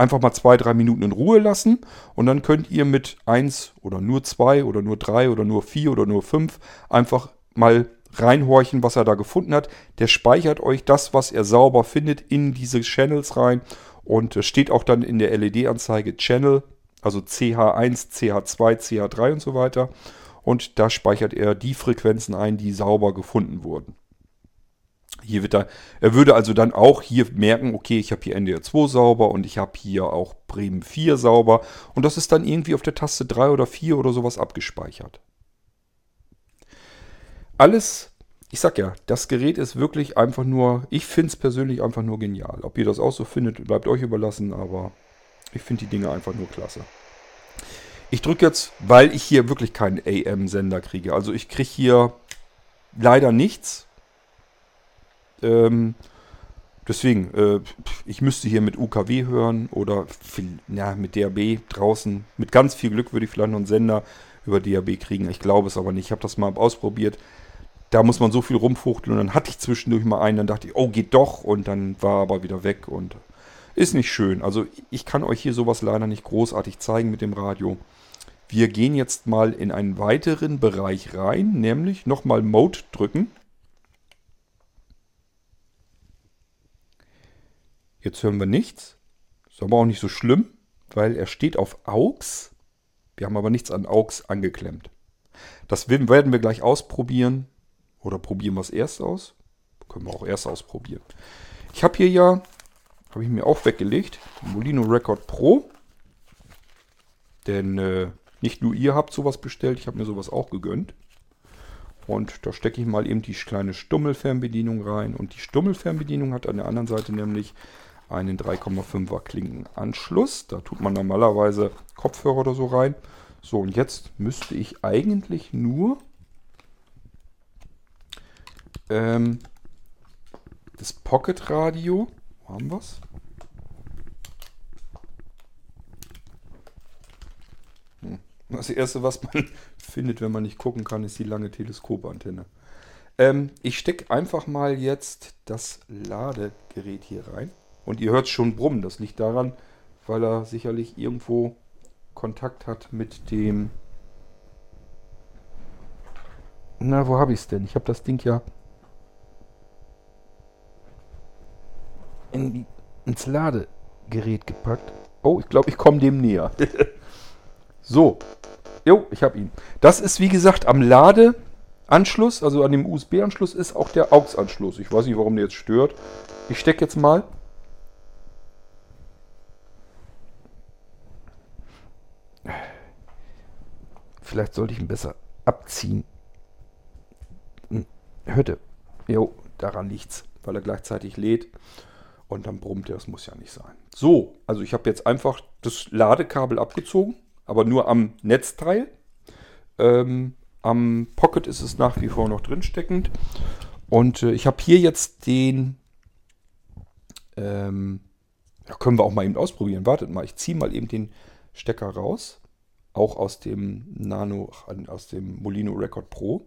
A: einfach mal zwei, drei Minuten in Ruhe lassen und dann könnt ihr mit 1 oder nur 2 oder nur 3 oder nur 4 oder nur 5 einfach mal reinhorchen, was er da gefunden hat. Der speichert euch das, was er sauber findet, in diese Channels rein und es steht auch dann in der LED-Anzeige Channel, also CH1, CH2, CH3 und so weiter. Und da speichert er die Frequenzen ein, die sauber gefunden wurden. Hier wird er, er würde also dann auch hier merken, okay, ich habe hier NDR 2 sauber und ich habe hier auch Bremen 4 sauber und das ist dann irgendwie auf der Taste 3 oder 4 oder sowas abgespeichert. Alles, ich sag ja, das Gerät ist wirklich einfach nur, ich finde es persönlich einfach nur genial. Ob ihr das auch so findet, bleibt euch überlassen, aber ich finde die Dinge einfach nur klasse. Ich drücke jetzt, weil ich hier wirklich keinen AM-Sender kriege. Also ich kriege hier leider nichts. Ähm, deswegen, äh, ich müsste hier mit UKW hören oder viel, ja, mit DAB draußen. Mit ganz viel Glück würde ich vielleicht noch einen Sender über DAB kriegen. Ich glaube es aber nicht. Ich habe das mal ausprobiert. Da muss man so viel rumfuchteln und dann hatte ich zwischendurch mal einen, dann dachte ich, oh, geht doch und dann war aber wieder weg und ist nicht schön. Also ich kann euch hier sowas leider nicht großartig zeigen mit dem Radio. Wir gehen jetzt mal in einen weiteren Bereich rein, nämlich nochmal Mode drücken. Jetzt hören wir nichts. Ist aber auch nicht so schlimm, weil er steht auf AUX. Wir haben aber nichts an AUX angeklemmt. Das werden wir gleich ausprobieren. Oder probieren wir es erst aus? Können wir auch erst ausprobieren. Ich habe hier ja, habe ich mir auch weggelegt, Molino Record Pro. Denn äh, nicht nur ihr habt sowas bestellt, ich habe mir sowas auch gegönnt. Und da stecke ich mal eben die kleine Stummelfernbedienung rein. Und die Stummelfernbedienung hat an der anderen Seite nämlich einen 3,5er Klinkenanschluss. Da tut man normalerweise Kopfhörer oder so rein. So, und jetzt müsste ich eigentlich nur ähm, das Pocket Radio. Wo haben wir es? Hm. Das erste, was man findet, wenn man nicht gucken kann, ist die lange Teleskopantenne. Ähm, ich stecke einfach mal jetzt das Ladegerät hier rein. Und ihr hört schon brummen. Das liegt daran, weil er sicherlich irgendwo Kontakt hat mit dem... Na, wo habe ich es denn? Ich habe das Ding ja in die, ins Ladegerät gepackt. Oh, ich glaube, ich komme dem näher. so. Jo, ich habe ihn. Das ist, wie gesagt, am Ladeanschluss, also an dem USB-Anschluss, ist auch der AUX-Anschluss. Ich weiß nicht, warum der jetzt stört. Ich stecke jetzt mal. Vielleicht sollte ich ihn besser abziehen. Hm, Hörte. Jo, daran liegt's, weil er gleichzeitig lädt. Und dann brummt er, das muss ja nicht sein. So, also ich habe jetzt einfach das Ladekabel abgezogen, aber nur am Netzteil. Ähm, am Pocket ist es nach wie vor noch drin steckend. Und äh, ich habe hier jetzt den. Ähm, ja, können wir auch mal eben ausprobieren. Wartet mal, ich ziehe mal eben den Stecker raus. Auch aus dem Nano, aus dem Molino Record Pro.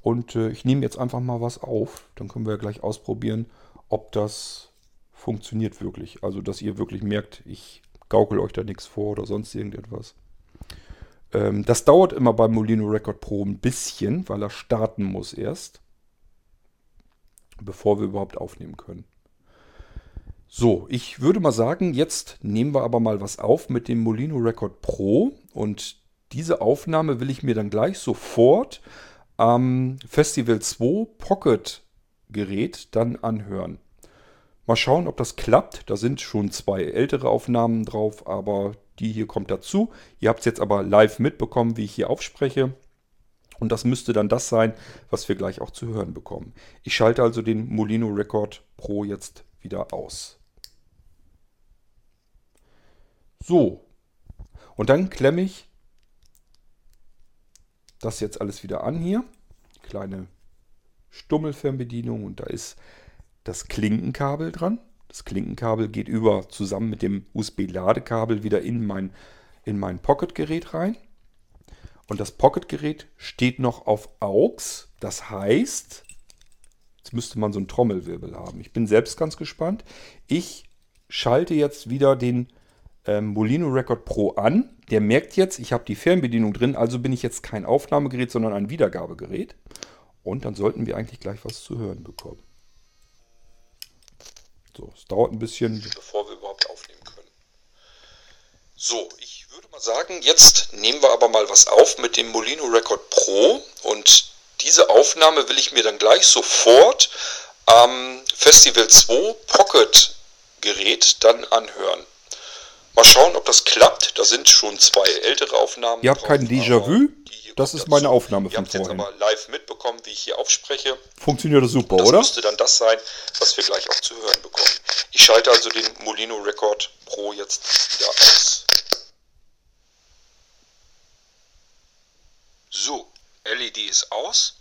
A: Und äh, ich nehme jetzt einfach mal was auf. Dann können wir gleich ausprobieren, ob das funktioniert wirklich. Also, dass ihr wirklich merkt, ich gaukel euch da nichts vor oder sonst irgendetwas. Ähm, das dauert immer beim Molino Record Pro ein bisschen, weil er starten muss erst, bevor wir überhaupt aufnehmen können. So, ich würde mal sagen, jetzt nehmen wir aber mal was auf mit dem Molino Record Pro und diese Aufnahme will ich mir dann gleich sofort am Festival 2 Pocket Gerät dann anhören. Mal schauen, ob das klappt. Da sind schon zwei ältere Aufnahmen drauf, aber die hier kommt dazu. Ihr habt es jetzt aber live mitbekommen, wie ich hier aufspreche. Und das müsste dann das sein, was wir gleich auch zu hören bekommen. Ich schalte also den Molino Record Pro jetzt wieder aus. So. Und dann klemme ich das jetzt alles wieder an hier. Kleine Stummelfernbedienung und da ist das Klinkenkabel dran. Das Klinkenkabel geht über zusammen mit dem USB-Ladekabel wieder in mein, in mein Pocket-Gerät rein. Und das Pocket-Gerät steht noch auf AUX. Das heißt, jetzt müsste man so einen Trommelwirbel haben. Ich bin selbst ganz gespannt. Ich schalte jetzt wieder den ähm, Molino Record Pro an. Der merkt jetzt, ich habe die Fernbedienung drin, also bin ich jetzt kein Aufnahmegerät, sondern ein Wiedergabegerät. Und dann sollten wir eigentlich gleich was zu hören bekommen. So, es dauert ein bisschen, bevor wir überhaupt aufnehmen können. So, ich würde mal sagen, jetzt nehmen wir aber mal was auf mit dem Molino Record Pro und diese Aufnahme will ich mir dann gleich sofort am Festival 2 Pocket Gerät dann anhören. Mal schauen, ob das klappt. Da sind schon zwei ältere Aufnahmen. Ihr habt
F: drauf,
A: kein Déjà-vu? Das ist meine. Aufnahme
F: Ihr
A: von
F: habt jetzt
A: vorhin.
F: aber live mitbekommen, wie ich hier aufspreche.
A: Funktioniert das super,
F: Das
A: oder?
F: müsste dann das sein, was wir gleich auch zu hören bekommen. Ich schalte also den Molino Record Pro jetzt wieder aus. So, LED ist aus.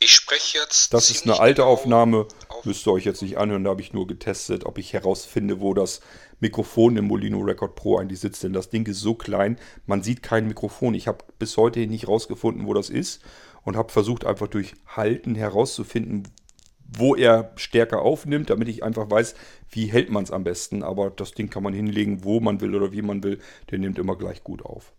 F: Ich spreche jetzt.
A: Das ist eine alte
F: genau
A: Aufnahme.
F: auf-
A: Müsst ihr euch jetzt nicht anhören. Da habe ich nur getestet, ob ich herausfinde, wo das Mikrofon im Molino Record Pro eigentlich sitzt. Denn das Ding ist so klein, man sieht kein Mikrofon. Ich habe bis heute nicht herausgefunden, wo das ist. Und habe versucht, einfach durch Halten herauszufinden, wo er stärker aufnimmt, damit ich einfach weiß, wie hält man es am besten. Aber das Ding kann man hinlegen, wo man will oder wie man will. Der nimmt immer gleich gut auf.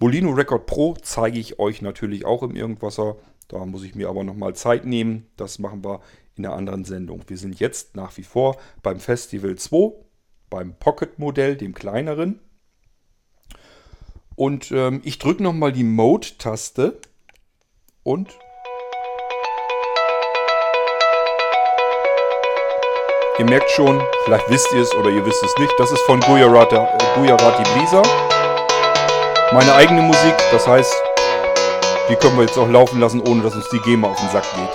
A: Molino Record Pro zeige ich euch natürlich auch im Irgendwasser. Da muss ich mir aber nochmal Zeit nehmen. Das machen wir in einer anderen Sendung. Wir sind jetzt nach wie vor beim Festival 2, beim Pocket-Modell, dem kleineren. Und ähm, ich drücke nochmal die Mode-Taste und ihr merkt schon, vielleicht wisst ihr es oder ihr wisst es nicht, das ist von Gujarati, äh, Gujarati Blisa. Meine eigene Musik, das heißt, die können wir jetzt auch laufen lassen, ohne dass uns die GEMA auf den Sack geht.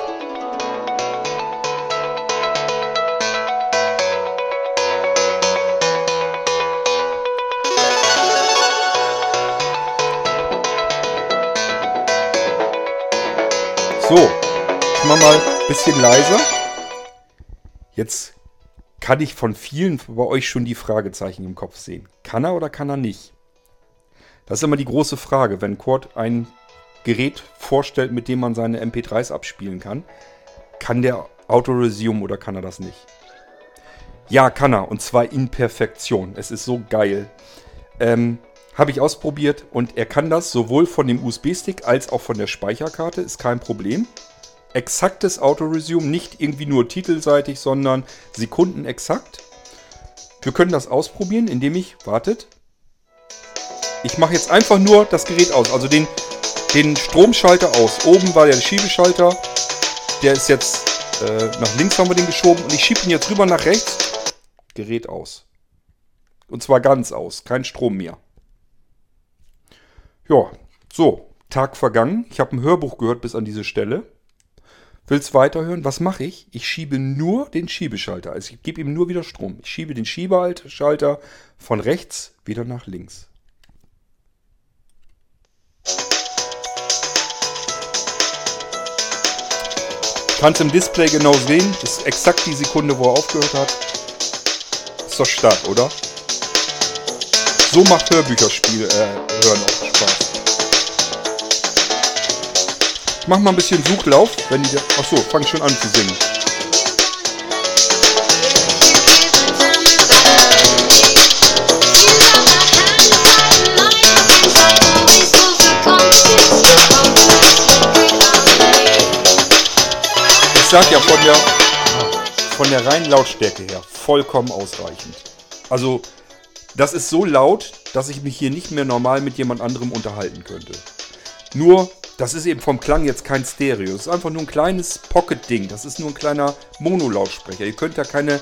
A: So, ich mach mal ein bisschen leiser. Jetzt kann ich von vielen bei euch schon die Fragezeichen im Kopf sehen. Kann er oder kann er nicht? Das ist immer die große Frage, wenn Quad ein Gerät vorstellt, mit dem man seine MP3s abspielen kann. Kann der Auto-Resume oder kann er das nicht? Ja, kann er. Und zwar in Perfektion. Es ist so geil. Ähm, Habe ich ausprobiert und er kann das sowohl von dem USB-Stick als auch von der Speicherkarte. Ist kein Problem. Exaktes Auto-Resume, nicht irgendwie nur titelseitig, sondern sekundenexakt. Wir können das ausprobieren, indem ich, wartet, ich mache jetzt einfach nur das Gerät aus, also den, den Stromschalter aus. Oben war der Schiebeschalter, der ist jetzt äh, nach links haben wir den geschoben und ich schiebe ihn jetzt rüber nach rechts. Gerät aus. Und zwar ganz aus, kein Strom mehr. Ja, so, Tag vergangen. Ich habe ein Hörbuch gehört bis an diese Stelle. Willst weiterhören? Was mache ich? Ich schiebe nur den Schiebeschalter. Also ich gebe ihm nur wieder Strom. Ich schiebe den Schiebeschalter von rechts wieder nach links. Kannst im Display genau sehen. Das ist exakt die Sekunde, wo er aufgehört hat. Ist doch stark, oder? So macht Hörbücherspiel äh, hören auch Spaß. Ich mach mal ein bisschen Suchlauf, wenn die. Achso, fang schon an zu singen. Sag ja von der, von der reinen Lautstärke her vollkommen ausreichend. Also, das ist so laut, dass ich mich hier nicht mehr normal mit jemand anderem unterhalten könnte. Nur, das ist eben vom Klang jetzt kein Stereo. Es ist einfach nur ein kleines Pocket-Ding. Das ist nur ein kleiner Monolautsprecher. Ihr könnt da keine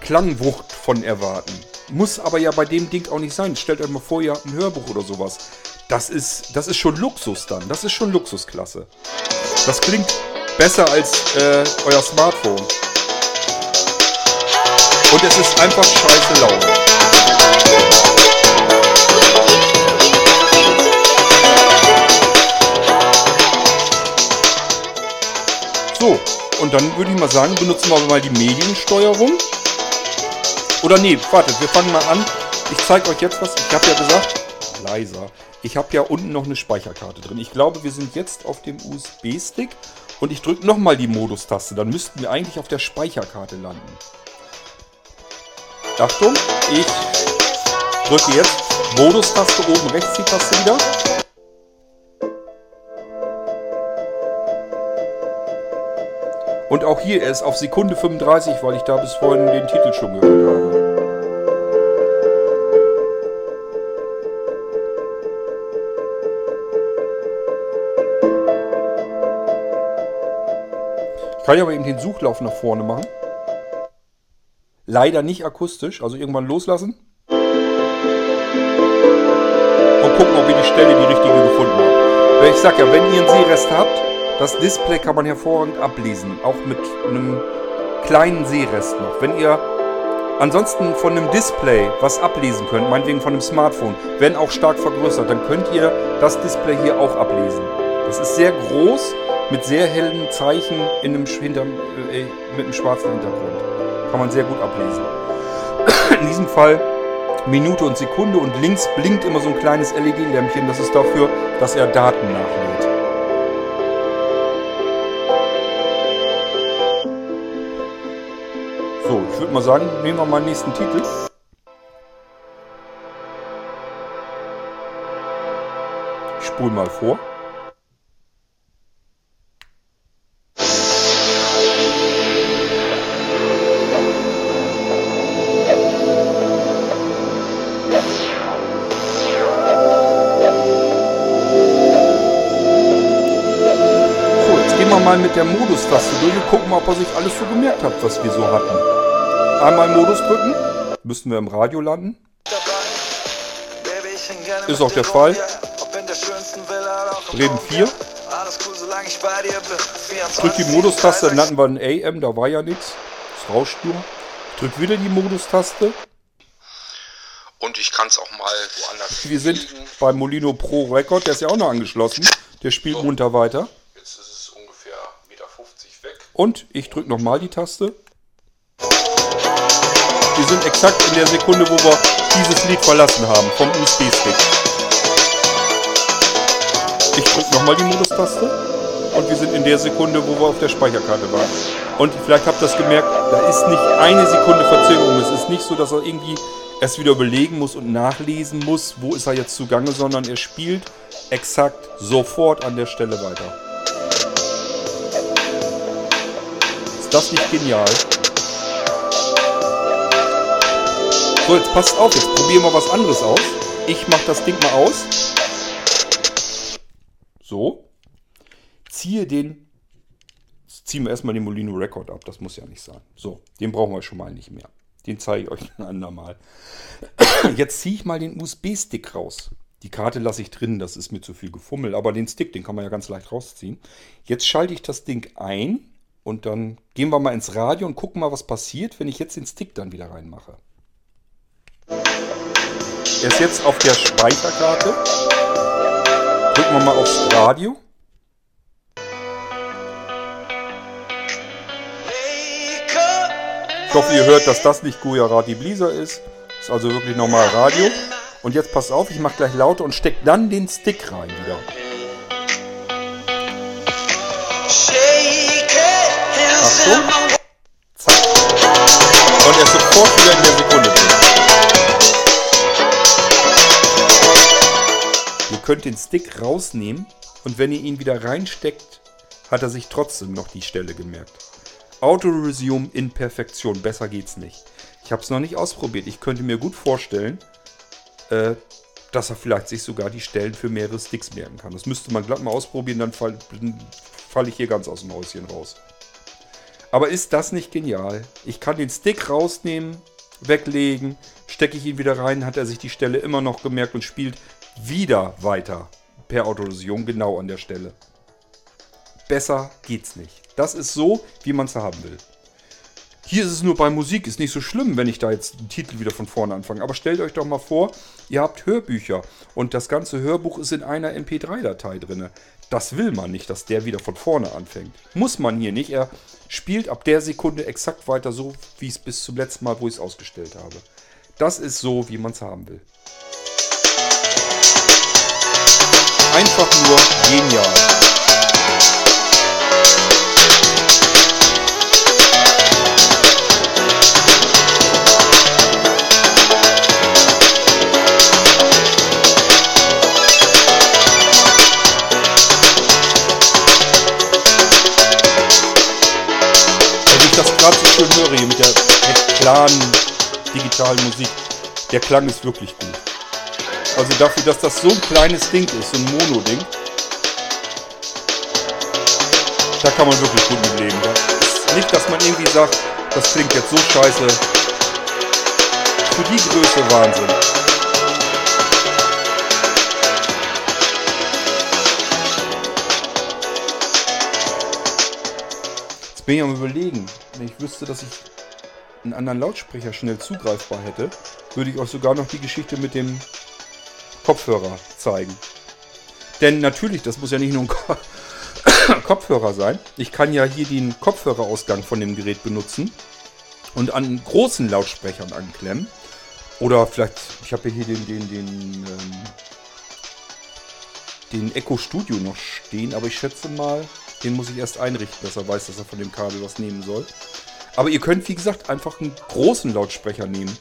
A: Klangwucht von erwarten. Muss aber ja bei dem Ding auch nicht sein. Stellt euch mal vor, ihr habt ein Hörbuch oder sowas. Das ist, das ist schon Luxus dann. Das ist schon Luxusklasse. Das klingt besser als äh, euer Smartphone. Und es ist einfach scheiße laut. So, und dann würde ich mal sagen, benutzen wir mal die Mediensteuerung. Oder nee, wartet, wir fangen mal an. Ich zeige euch jetzt was. Ich habe ja gesagt, leiser. Ich habe ja unten noch eine Speicherkarte drin. Ich glaube, wir sind jetzt auf dem USB-Stick und ich drücke nochmal die Modus-Taste. Dann müssten wir eigentlich auf der Speicherkarte landen. Achtung, ich drücke jetzt Modus-Taste oben rechts die Taste wieder. Und auch hier er ist auf Sekunde 35, weil ich da bis vorhin den Titel schon gehört habe. Kann ja aber eben den Suchlauf nach vorne machen. Leider nicht akustisch, also irgendwann loslassen. Und gucken, ob ihr die Stelle die richtige gefunden habt. Weil Ich sag ja, wenn ihr einen Sehrest habt, das Display kann man hervorragend ablesen. Auch mit einem kleinen Sehrest noch. Wenn ihr ansonsten von einem Display was ablesen könnt, meinetwegen von einem Smartphone, wenn auch stark vergrößert, dann könnt ihr das Display hier auch ablesen. Das ist sehr groß, mit sehr hellen Zeichen in einem, hinter, äh, mit einem schwarzen Hintergrund. Kann man sehr gut ablesen. In diesem Fall Minute und Sekunde und links blinkt immer so ein kleines LED-Lämpchen. Das ist dafür, dass er Daten nachlädt. So, ich würde mal sagen, nehmen wir mal den nächsten Titel. Ich spule mal vor. Gucken mal, ob er sich alles so gemerkt hat, was wir so hatten. Einmal Modus drücken, müssten wir im Radio landen. Ist auch der Fall. Bremen 4. Drück die Modus-Taste, dann landen wir in AM, da war ja nichts. Das rauscht nur. Drück wieder die Modus-Taste.
F: Und ich kann es auch mal woanders
A: Wir sind beim Molino Pro Record, der ist ja auch noch angeschlossen. Der spielt munter weiter.
F: Jetzt ist es ungefähr 1,50 Meter weg.
A: Und ich drücke nochmal die Taste. Wir sind exakt in der Sekunde, wo wir dieses Lied verlassen haben, vom USB-Stick. Ich drücke nochmal die Modus-Taste. Und wir sind in der Sekunde, wo wir auf der Speicherkarte waren. Und vielleicht habt ihr das gemerkt, da ist nicht eine Sekunde Verzögerung. Es ist nicht so, dass er irgendwie erst wieder überlegen muss und nachlesen muss, wo ist er jetzt zugange, sondern er spielt exakt sofort an der Stelle weiter. Ist das nicht genial? So, jetzt passt auf, jetzt probieren wir was anderes aus. Ich mache das Ding mal aus. So. Ziehe den. Ziehen wir erstmal den Molino Record ab, das muss ja nicht sein. So, den brauchen wir schon mal nicht mehr. Den zeige ich euch ein andermal. Jetzt ziehe ich mal den USB-Stick raus. Die Karte lasse ich drin, das ist mir zu viel gefummelt. Aber den Stick, den kann man ja ganz leicht rausziehen. Jetzt schalte ich das Ding ein und dann gehen wir mal ins Radio und gucken mal, was passiert, wenn ich jetzt den Stick dann wieder reinmache. Er ist jetzt auf der Speicherkarte. Drücken wir mal aufs Radio. Ich hoffe, ihr hört, dass das nicht Gujarati Blizzard ist. Ist also wirklich normal Radio. Und jetzt passt auf, ich mache gleich lauter und stecke dann den Stick rein wieder. Achtung. Zack. Und er ist sofort wieder in der Sekunde drin. Ihr könnt den Stick rausnehmen und wenn ihr ihn wieder reinsteckt, hat er sich trotzdem noch die Stelle gemerkt. Auto Resume in Perfektion. Besser geht's nicht. Ich habe es noch nicht ausprobiert. Ich könnte mir gut vorstellen, äh, dass er vielleicht sich sogar die Stellen für mehrere Sticks merken kann. Das müsste man glatt mal ausprobieren, dann falle fall ich hier ganz aus dem Häuschen raus. Aber ist das nicht genial? Ich kann den Stick rausnehmen, weglegen, stecke ich ihn wieder rein, hat er sich die Stelle immer noch gemerkt und spielt wieder weiter per Autorisierung genau an der Stelle. Besser geht's nicht. Das ist so, wie man es haben will. Hier ist es nur bei Musik, ist nicht so schlimm, wenn ich da jetzt den Titel wieder von vorne anfange. Aber stellt euch doch mal vor, ihr habt Hörbücher und das ganze Hörbuch ist in einer MP3-Datei drin. Das will man nicht, dass der wieder von vorne anfängt. Muss man hier nicht. Er spielt ab der Sekunde exakt weiter so, wie es bis zum letzten Mal, wo ich es ausgestellt habe. Das ist so, wie man es haben will. Einfach nur genial. Schön höre hier mit der recht klaren digitalen Musik, der Klang ist wirklich gut. Also dafür, dass das so ein kleines Ding ist, so ein Mono-Ding, da kann man wirklich gut mit leben. Ist nicht, dass man irgendwie sagt, das klingt jetzt so scheiße. Für die Größe Wahnsinn. Jetzt bin ich am überlegen, wenn ich wüsste, dass ich einen anderen Lautsprecher schnell zugreifbar hätte, würde ich euch sogar noch die Geschichte mit dem Kopfhörer zeigen. Denn natürlich, das muss ja nicht nur ein Ko Kopfhörer sein. Ich kann ja hier den Kopfhörerausgang von dem Gerät benutzen und an großen Lautsprechern anklemmen. Oder vielleicht, ich habe hier den, den, den, ähm, den Echo Studio noch stehen, aber ich schätze mal, den muss ich erst einrichten, dass er weiß, dass er von dem Kabel was nehmen soll. Aber ihr könnt, wie gesagt, einfach einen großen Lautsprecher nehmen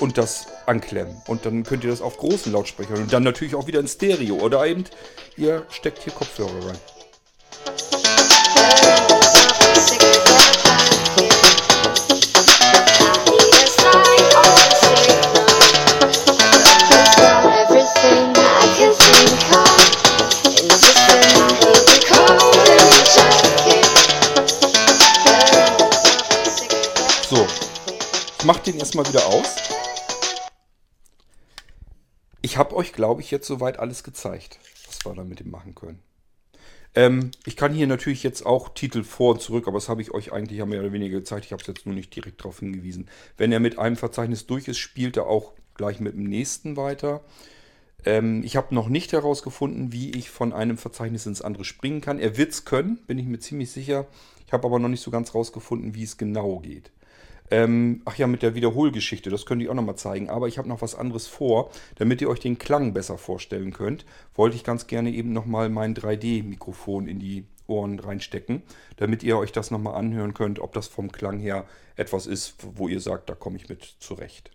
A: und das anklemmen. Und dann könnt ihr das auf großen Lautsprechern und dann natürlich auch wieder in Stereo. Oder eben, ihr steckt hier Kopfhörer rein. Mach den erstmal wieder aus. Ich habe euch, glaube ich, jetzt soweit alles gezeigt, was wir damit machen können. Ähm, ich kann hier natürlich jetzt auch Titel vor und zurück, aber das habe ich euch eigentlich mehr oder weniger gezeigt. Ich habe es jetzt nur nicht direkt darauf hingewiesen. Wenn er mit einem Verzeichnis durch ist, spielt er auch gleich mit dem nächsten weiter. Ähm, ich habe noch nicht herausgefunden, wie ich von einem Verzeichnis ins andere springen kann. Er wird es können, bin ich mir ziemlich sicher. Ich habe aber noch nicht so ganz herausgefunden, wie es genau geht. Ähm, ach ja, mit der Wiederholgeschichte, das könnte ich auch nochmal zeigen. Aber ich habe noch was anderes vor, damit ihr euch den Klang besser vorstellen könnt. Wollte ich ganz gerne eben nochmal mein 3D-Mikrofon in die Ohren reinstecken, damit ihr euch das nochmal anhören könnt, ob das vom Klang her etwas ist, wo ihr sagt, da komme ich mit zurecht.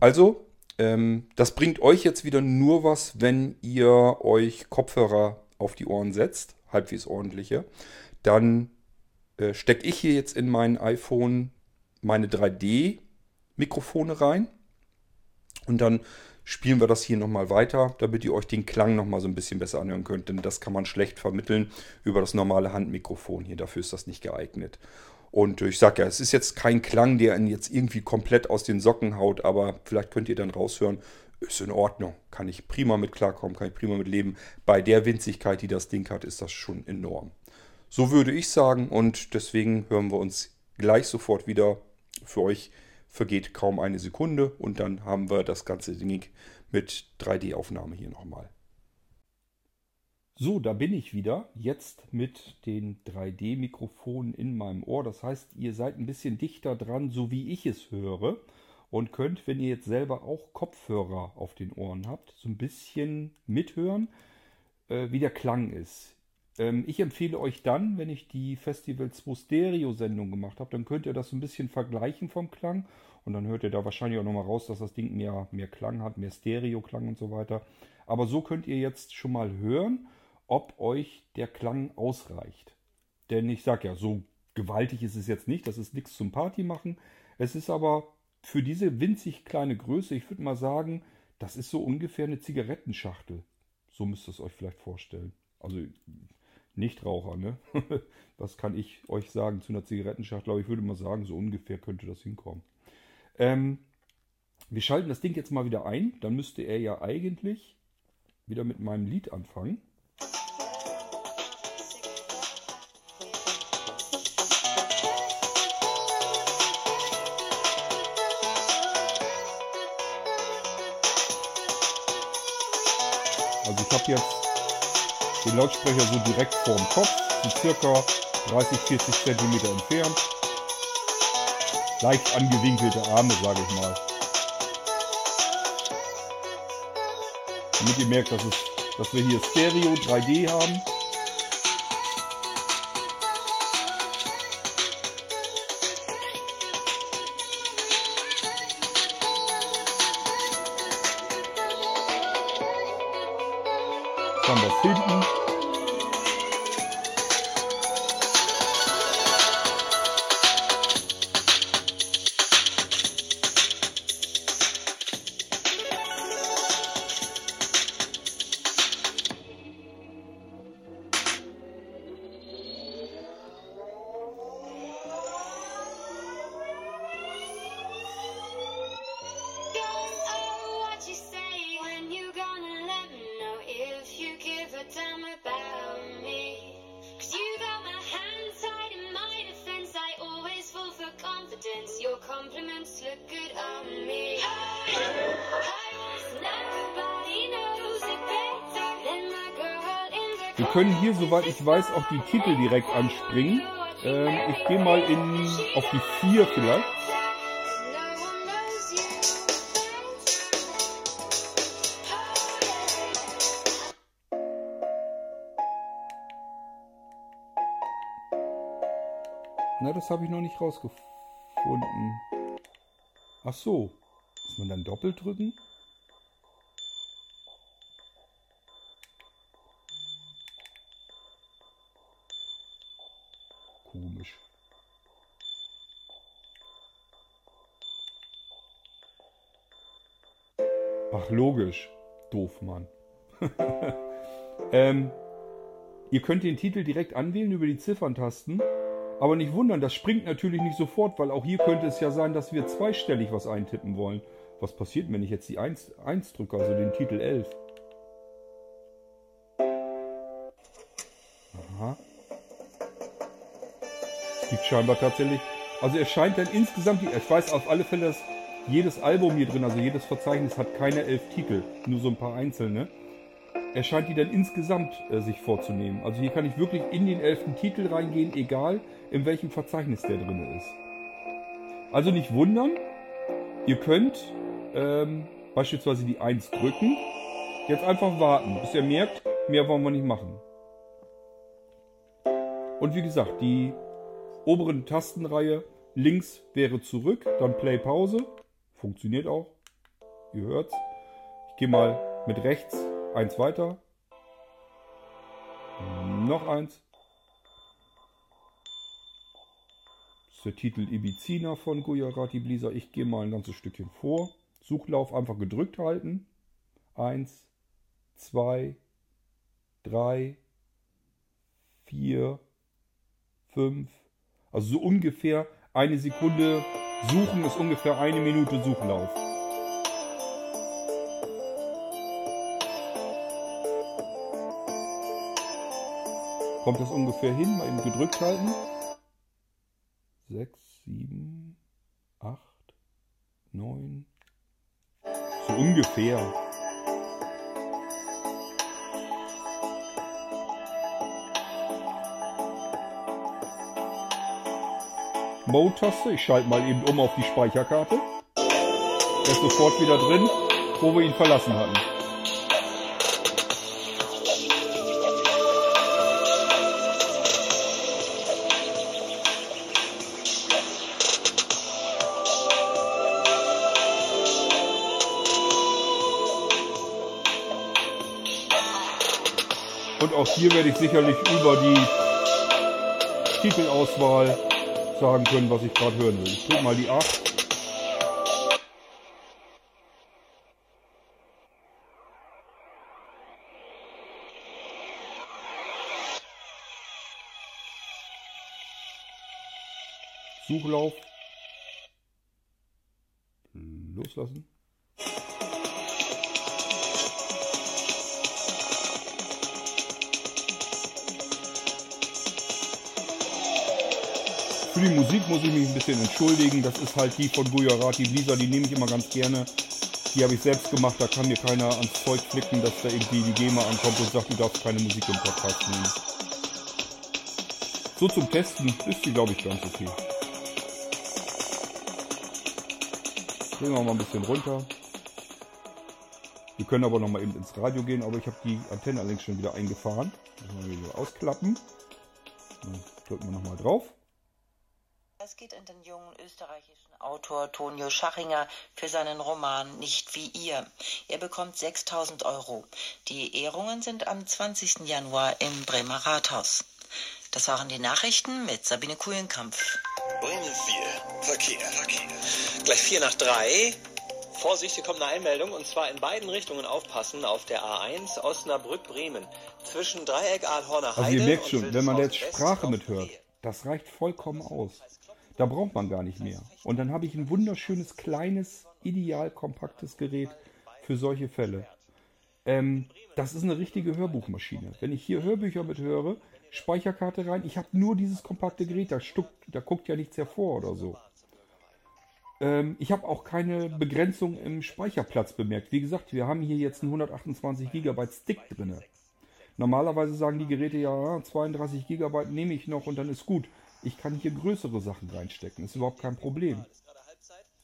A: Also, ähm, das bringt euch jetzt wieder nur was, wenn ihr euch Kopfhörer auf die Ohren setzt, halbwegs ordentliche. Dann äh, stecke ich hier jetzt in mein iPhone meine 3D-Mikrofone rein. Und dann spielen wir das hier nochmal weiter, damit ihr euch den Klang nochmal so ein bisschen besser anhören könnt. Denn das kann man schlecht vermitteln über das normale Handmikrofon hier. Dafür ist das nicht geeignet. Und ich sage ja, es ist jetzt kein Klang, der ihn jetzt irgendwie komplett aus den Socken haut, aber vielleicht könnt ihr dann raushören, ist in Ordnung. Kann ich prima mit klarkommen, kann ich prima mit leben. Bei der Winzigkeit, die das Ding hat, ist das schon enorm. So würde ich sagen und deswegen hören wir uns gleich sofort wieder für euch vergeht kaum eine Sekunde und dann haben wir das ganze Ding mit 3D-Aufnahme hier nochmal. So, da bin ich wieder. Jetzt mit den 3D-Mikrofonen in meinem Ohr. Das heißt, ihr seid ein bisschen dichter dran, so wie ich es höre. Und könnt, wenn ihr jetzt selber auch Kopfhörer auf den Ohren habt, so ein bisschen mithören, äh, wie der Klang ist. Ähm, ich empfehle euch dann, wenn ich die Festival 2 Stereo-Sendung gemacht habe, dann könnt ihr das so ein bisschen vergleichen vom Klang. Und dann hört ihr da wahrscheinlich auch nochmal raus, dass das Ding mehr, mehr Klang hat, mehr Stereo-Klang und so weiter. Aber so könnt ihr jetzt schon mal hören, ob euch der Klang ausreicht. Denn ich sag ja, so gewaltig ist es jetzt nicht. Das ist nichts zum Party machen. Es ist aber für diese winzig kleine Größe, ich würde mal sagen, das ist so ungefähr eine Zigarettenschachtel. So müsst ihr es euch vielleicht vorstellen. Also Nichtraucher, ne? Was kann ich euch sagen zu einer Zigarettenschachtel? Aber ich würde mal sagen, so ungefähr könnte das hinkommen. Ähm, wir schalten das Ding jetzt mal wieder ein. Dann müsste er ja eigentlich wieder mit meinem Lied anfangen. Also ich habe jetzt den Lautsprecher so direkt vorm Kopf, so circa 30, 40 Zentimeter entfernt. Leicht angewinkelte Arme, sage ich mal. Damit ihr merkt, dass, es, dass wir hier Stereo 3D haben. Soweit ich weiß, auch die Titel direkt anspringen. Ähm, ich gehe mal in, auf die 4 vielleicht. Na, das habe ich noch nicht rausgefunden. Ach so. Muss man dann doppelt drücken? Ach, logisch. Doof, Mann. ähm, ihr könnt den Titel direkt anwählen über die Zifferntasten. Aber nicht wundern, das springt natürlich nicht sofort, weil auch hier könnte es ja sein, dass wir zweistellig was eintippen wollen. Was passiert, wenn ich jetzt die 1, 1 drücke, also den Titel 11? Aha. Es gibt scheinbar tatsächlich... Also er scheint dann insgesamt... Ich weiß auf alle Fälle, dass jedes Album hier drin, also jedes Verzeichnis hat keine elf Titel. Nur so ein paar einzelne. Er scheint die dann insgesamt äh, sich vorzunehmen. Also hier kann ich wirklich in den elften Titel reingehen, egal in welchem Verzeichnis der drin ist. Also nicht wundern, ihr könnt ähm, beispielsweise die 1 drücken, jetzt einfach warten, bis ihr merkt, mehr wollen wir nicht machen. Und wie gesagt, die oberen Tastenreihe links wäre zurück, dann Play Pause, funktioniert auch, ihr hört's. Ich gehe mal mit rechts eins weiter. Noch eins. Das ist der Titel Ibizina von Gujarati Blisa. Ich gehe mal ein ganzes Stückchen vor. Suchlauf einfach gedrückt halten. Eins, zwei, drei, vier, fünf. Also so ungefähr eine Sekunde suchen ist ungefähr eine Minute Suchlauf. Kommt das ungefähr hin? Mal eben gedrückt halten. Sechs, sieben, acht, neun. So ungefähr. Mode-Taste. Ich schalte mal eben um auf die Speicherkarte. Er ist sofort wieder drin, wo wir ihn verlassen hatten. Und auch hier werde ich sicherlich über die Titelauswahl sagen können, was ich gerade hören will. Ich drück mal die 8. Suchlauf. Loslassen. Für die Musik muss ich mich ein bisschen entschuldigen. Das ist halt die von Gujarati Blisa, die nehme ich immer ganz gerne. Die habe ich selbst gemacht, da kann mir keiner ans Zeug flicken, dass da irgendwie die GEMA ankommt und sagt, du darfst keine Musik im Podcast nehmen. So zum Testen ist die, glaube ich, ganz okay. Drehen wir mal ein bisschen runter. Wir können aber noch mal eben ins Radio gehen, aber ich habe die Antenne allerdings schon wieder eingefahren. Müssen wir wieder ausklappen. Dann drücken wir noch mal drauf.
G: Es geht an den jungen österreichischen Autor Tonio Schachinger für seinen Roman Nicht wie ihr. Er bekommt 6000 Euro. Die Ehrungen sind am 20. Januar im Bremer Rathaus. Das waren die Nachrichten mit Sabine Kuhlenkampf.
D: Bremen 4. Verkehr. Verkehr.
B: Gleich 4 nach 3. Vorsicht, hier kommt eine Einmeldung und zwar in beiden Richtungen aufpassen auf der A1 Osnabrück-Bremen. Zwischen Dreieck Ahlhorner Heide
A: Also ihr merkt schon, wenn man jetzt Sprache mithört, das reicht vollkommen aus. Da braucht man gar nicht mehr. Und dann habe ich ein wunderschönes, kleines, ideal kompaktes Gerät für solche Fälle. Ähm, das ist eine richtige Hörbuchmaschine. Wenn ich hier Hörbücher mithöre, Speicherkarte rein, ich habe nur dieses kompakte Gerät, da, stuckt, da guckt ja nichts hervor oder so. Ähm, ich habe auch keine Begrenzung im Speicherplatz bemerkt. Wie gesagt, wir haben hier jetzt einen 128 GB Stick drin. Normalerweise sagen die Geräte ja, 32 GB nehme ich noch und dann ist gut. Ich kann hier größere Sachen reinstecken, ist überhaupt kein Problem.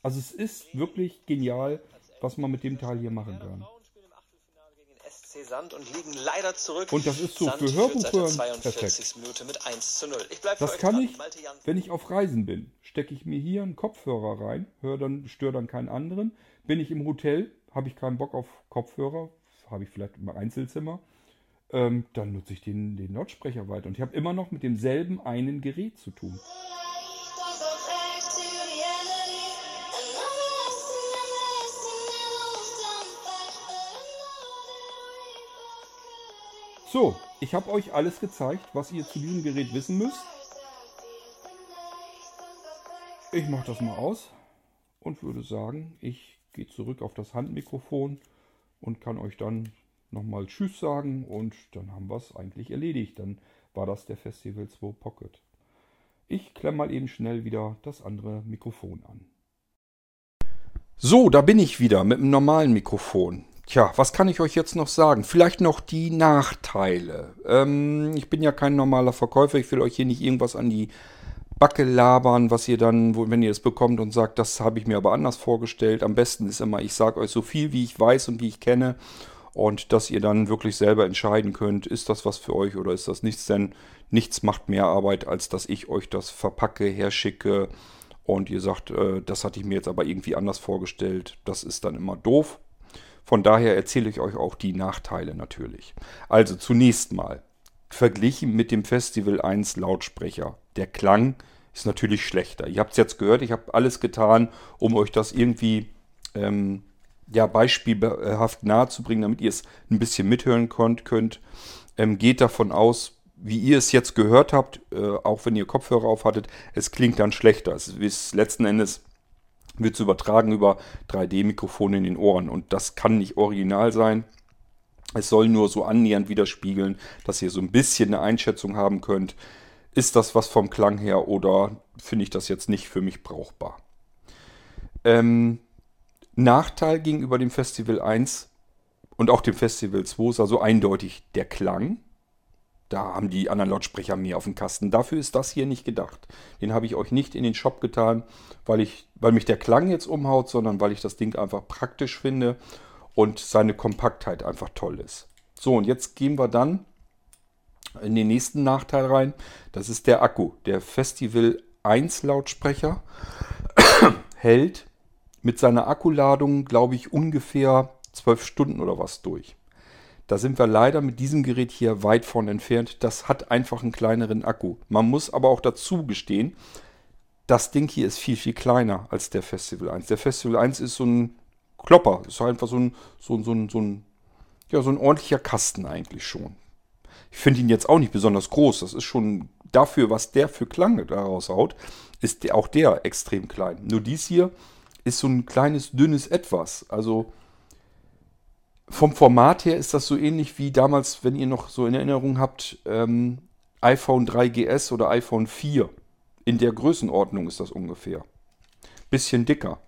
A: Also es ist wirklich genial, was man mit dem Teil hier machen kann.
B: Sand und liegen leider zurück.
A: Und das ist so
B: Sand
A: für Hörbuchhören
B: 42.
A: perfekt.
B: Minute mit 1 zu 0. Ich bleib für
A: Das kann
B: dran.
A: ich, wenn ich auf Reisen bin. Stecke ich mir hier einen Kopfhörer rein, höre dann, störe dann keinen anderen. Bin ich im Hotel, habe ich keinen Bock auf Kopfhörer, habe ich vielleicht im Einzelzimmer, ähm, dann nutze ich den, den Lautsprecher weiter. Und ich habe immer noch mit demselben einen Gerät zu tun. So, ich habe euch alles gezeigt, was ihr zu diesem Gerät wissen müsst. Ich mache das mal aus und würde sagen, ich gehe zurück auf das Handmikrofon und kann euch dann nochmal Tschüss sagen und dann haben wir es eigentlich erledigt. Dann war das der Festival 2 Pocket. Ich klemme mal eben schnell wieder das andere Mikrofon an. So, da bin ich wieder mit dem normalen Mikrofon. Tja, was kann ich euch jetzt noch sagen? Vielleicht noch die Nachteile. Ähm, ich bin ja kein normaler Verkäufer. Ich will euch hier nicht irgendwas an die Backe labern, was ihr dann, wenn ihr es bekommt und sagt, das habe ich mir aber anders vorgestellt. Am besten ist immer, ich sage euch so viel, wie ich weiß und wie ich kenne. Und dass ihr dann wirklich selber entscheiden könnt, ist das was für euch oder ist das nichts, denn nichts macht mehr Arbeit, als dass ich euch das verpacke, herschicke und ihr sagt, äh, das hatte ich mir jetzt aber irgendwie anders vorgestellt. Das ist dann immer doof. Von daher erzähle ich euch auch die Nachteile natürlich. Also zunächst mal, verglichen mit dem Festival 1 Lautsprecher. Der Klang ist natürlich schlechter. Ihr habt es jetzt gehört, ich habe alles getan, um euch das irgendwie ähm, ja, beispielhaft nahezubringen, damit ihr es ein bisschen mithören konnt, könnt. Ähm, geht davon aus, wie ihr es jetzt gehört habt, äh, auch wenn ihr Kopfhörer auf hattet, es klingt dann schlechter. Es ist letzten Endes wird es übertragen über 3D-Mikrofone in den Ohren und das kann nicht original sein. Es soll nur so annähernd widerspiegeln, dass ihr so ein bisschen eine Einschätzung haben könnt. Ist das was vom Klang her oder finde ich das jetzt nicht für mich brauchbar? Ähm, Nachteil gegenüber dem Festival 1 und auch dem Festival 2 ist also eindeutig der Klang. Da haben die anderen Lautsprecher mehr auf dem Kasten. Dafür ist das hier nicht gedacht. Den habe ich euch nicht in den Shop getan, weil, ich, weil mich der Klang jetzt umhaut, sondern weil ich das Ding einfach praktisch finde und seine Kompaktheit einfach toll ist. So, und jetzt gehen wir dann in den nächsten Nachteil rein. Das ist der Akku. Der Festival 1 Lautsprecher hält mit seiner Akkuladung, glaube ich, ungefähr 12 Stunden oder was durch. Da sind wir leider mit diesem Gerät hier weit von entfernt. Das hat einfach einen kleineren Akku. Man muss aber auch dazu gestehen, das Ding hier ist viel, viel kleiner als der Festival 1. Der Festival 1 ist so ein Klopper. Ist einfach so ein, so, so, ein, so, ein, ja, so ein ordentlicher Kasten eigentlich schon. Ich finde ihn jetzt auch nicht besonders groß. Das ist schon dafür, was der für Klang da raushaut, ist auch der extrem klein. Nur dies hier ist so ein kleines, dünnes Etwas. Also vom Format her ist das so ähnlich wie damals, wenn ihr noch so in Erinnerung habt, ähm, iPhone 3GS oder iPhone 4. In der Größenordnung ist das ungefähr. Bisschen dicker.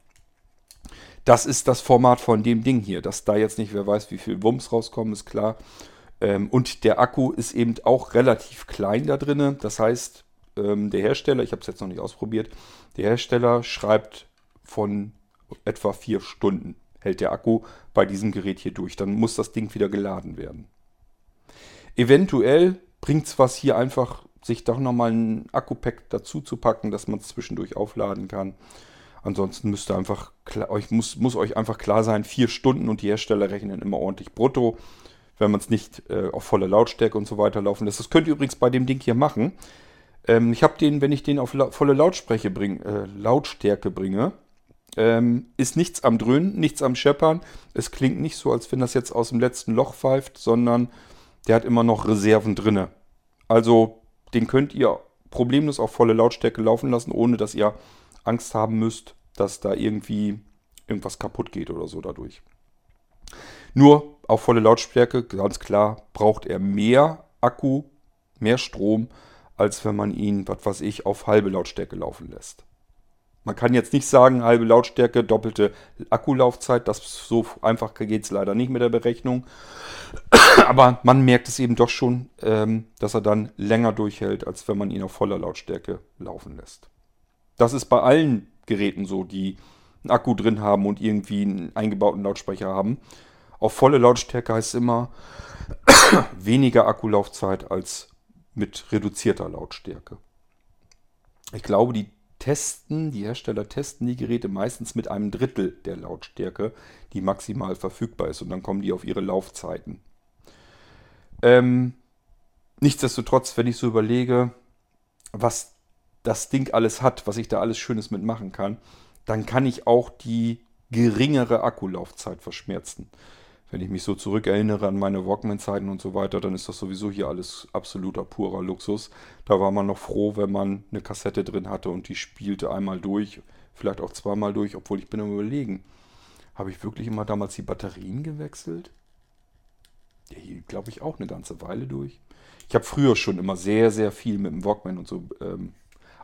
A: Das ist das Format von dem Ding hier. Dass da jetzt nicht, wer weiß, wie viel Wumms rauskommen, ist klar. Ähm, und der Akku ist eben auch relativ klein da drinne. Das heißt, ähm, der Hersteller, ich habe es jetzt noch nicht ausprobiert, der Hersteller schreibt von etwa vier Stunden hält der Akku bei diesem Gerät hier durch. Dann muss das Ding wieder geladen werden. Eventuell bringt es was hier einfach, sich doch nochmal ein Akku-Pack dazu zu packen, dass man es zwischendurch aufladen kann. Ansonsten müsst ihr einfach, euch muss, muss euch einfach klar sein, vier Stunden und die Hersteller rechnen immer ordentlich brutto, wenn man es nicht äh, auf volle Lautstärke und so weiter laufen lässt. Das könnt ihr übrigens bei dem Ding hier machen. Ähm, ich habe den, wenn ich den auf la volle Lautspreche bring, äh, Lautstärke bringe, ähm, ist nichts am Dröhnen, nichts am Scheppern. Es klingt nicht so, als wenn das jetzt aus dem letzten Loch pfeift, sondern der hat immer noch Reserven drinne. Also den könnt ihr problemlos auf volle Lautstärke laufen lassen, ohne dass ihr Angst haben müsst, dass da irgendwie irgendwas kaputt geht oder so dadurch. Nur auf volle Lautstärke, ganz klar, braucht er mehr Akku, mehr Strom, als wenn man ihn, was weiß ich, auf halbe Lautstärke laufen lässt. Man kann jetzt nicht sagen, halbe Lautstärke, doppelte Akkulaufzeit. Das so einfach geht es leider nicht mit der Berechnung. Aber man merkt es eben doch schon, ähm, dass er dann länger durchhält, als wenn man ihn auf voller Lautstärke laufen lässt. Das ist bei allen Geräten so, die einen Akku drin haben und irgendwie einen eingebauten Lautsprecher haben. Auf volle Lautstärke heißt es immer weniger Akkulaufzeit als mit reduzierter Lautstärke. Ich glaube, die testen, die Hersteller testen die Geräte meistens mit einem Drittel der Lautstärke, die maximal verfügbar ist. Und dann kommen die auf ihre Laufzeiten. Ähm, nichtsdestotrotz, wenn ich so überlege, was das Ding alles hat, was ich da alles Schönes mitmachen kann, dann kann ich auch die geringere Akkulaufzeit verschmerzen. Wenn ich mich so zurückerinnere an meine Walkman-Zeiten und so weiter, dann ist das sowieso hier alles absoluter purer Luxus. Da war man noch froh, wenn man eine Kassette drin hatte und die spielte einmal durch, vielleicht auch zweimal durch, obwohl ich bin am überlegen. Habe ich wirklich immer damals die Batterien gewechselt? Der hielt, glaube ich, auch eine ganze Weile durch. Ich habe früher schon immer sehr, sehr viel mit dem Walkman und so, ähm,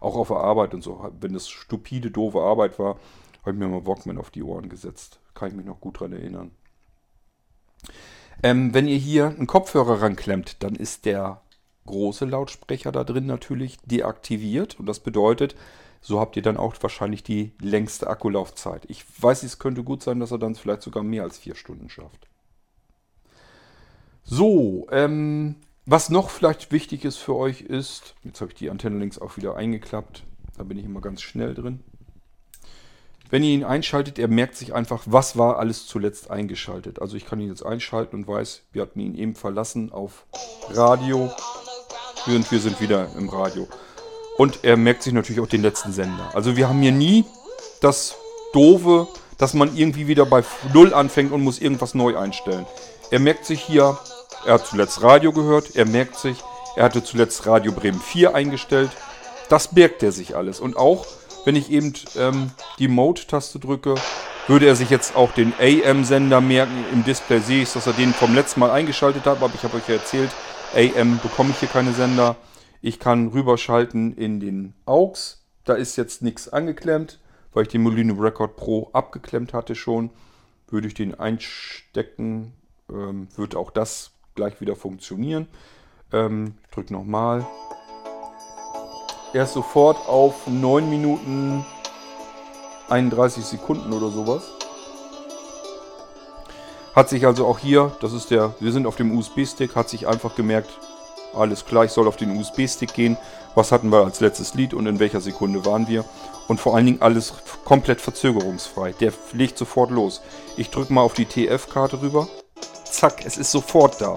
A: auch auf der Arbeit und so. Wenn das stupide, doofe Arbeit war, habe ich mir mal Walkman auf die Ohren gesetzt. Kann ich mich noch gut dran erinnern. Ähm, wenn ihr hier einen Kopfhörer ranklemmt, dann ist der große Lautsprecher da drin natürlich deaktiviert. Und das bedeutet, so habt ihr dann auch wahrscheinlich die längste Akkulaufzeit. Ich weiß, es könnte gut sein, dass er dann vielleicht sogar mehr als vier Stunden schafft. So, ähm, was noch vielleicht wichtig ist für euch ist, jetzt habe ich die Antenne links auch wieder eingeklappt, da bin ich immer ganz schnell drin. Wenn ihr ihn einschaltet, er merkt sich einfach, was war alles zuletzt eingeschaltet. Also ich kann ihn jetzt einschalten und weiß, wir hatten ihn eben verlassen auf Radio und wir sind wieder im Radio. Und er merkt sich natürlich auch den letzten Sender. Also wir haben hier nie das Doofe, dass man irgendwie wieder bei Null anfängt und muss irgendwas neu einstellen. Er merkt sich hier, er hat zuletzt Radio gehört, er merkt sich, er hatte zuletzt Radio Bremen 4 eingestellt. Das merkt er sich alles. Und auch, wenn ich eben ähm, die Mode-Taste drücke, würde er sich jetzt auch den AM-Sender merken. Im Display sehe ich, dass er den vom letzten Mal eingeschaltet hat, aber ich habe euch ja erzählt, AM bekomme ich hier keine Sender. Ich kann rüberschalten in den AUX. Da ist jetzt nichts angeklemmt, weil ich den Molino Record Pro abgeklemmt hatte schon. Würde ich den einstecken, ähm, wird auch das gleich wieder funktionieren. Ähm, ich drücke nochmal. Ist sofort auf 9 Minuten 31 Sekunden oder sowas. Hat sich also auch hier, das ist der, wir sind auf dem USB-Stick, hat sich einfach gemerkt, alles klar, ich soll auf den USB-Stick gehen. Was hatten wir als letztes Lied und in welcher Sekunde waren wir? Und vor allen Dingen alles komplett verzögerungsfrei. Der legt sofort los. Ich drücke mal auf die TF-Karte rüber. zack, es ist sofort da.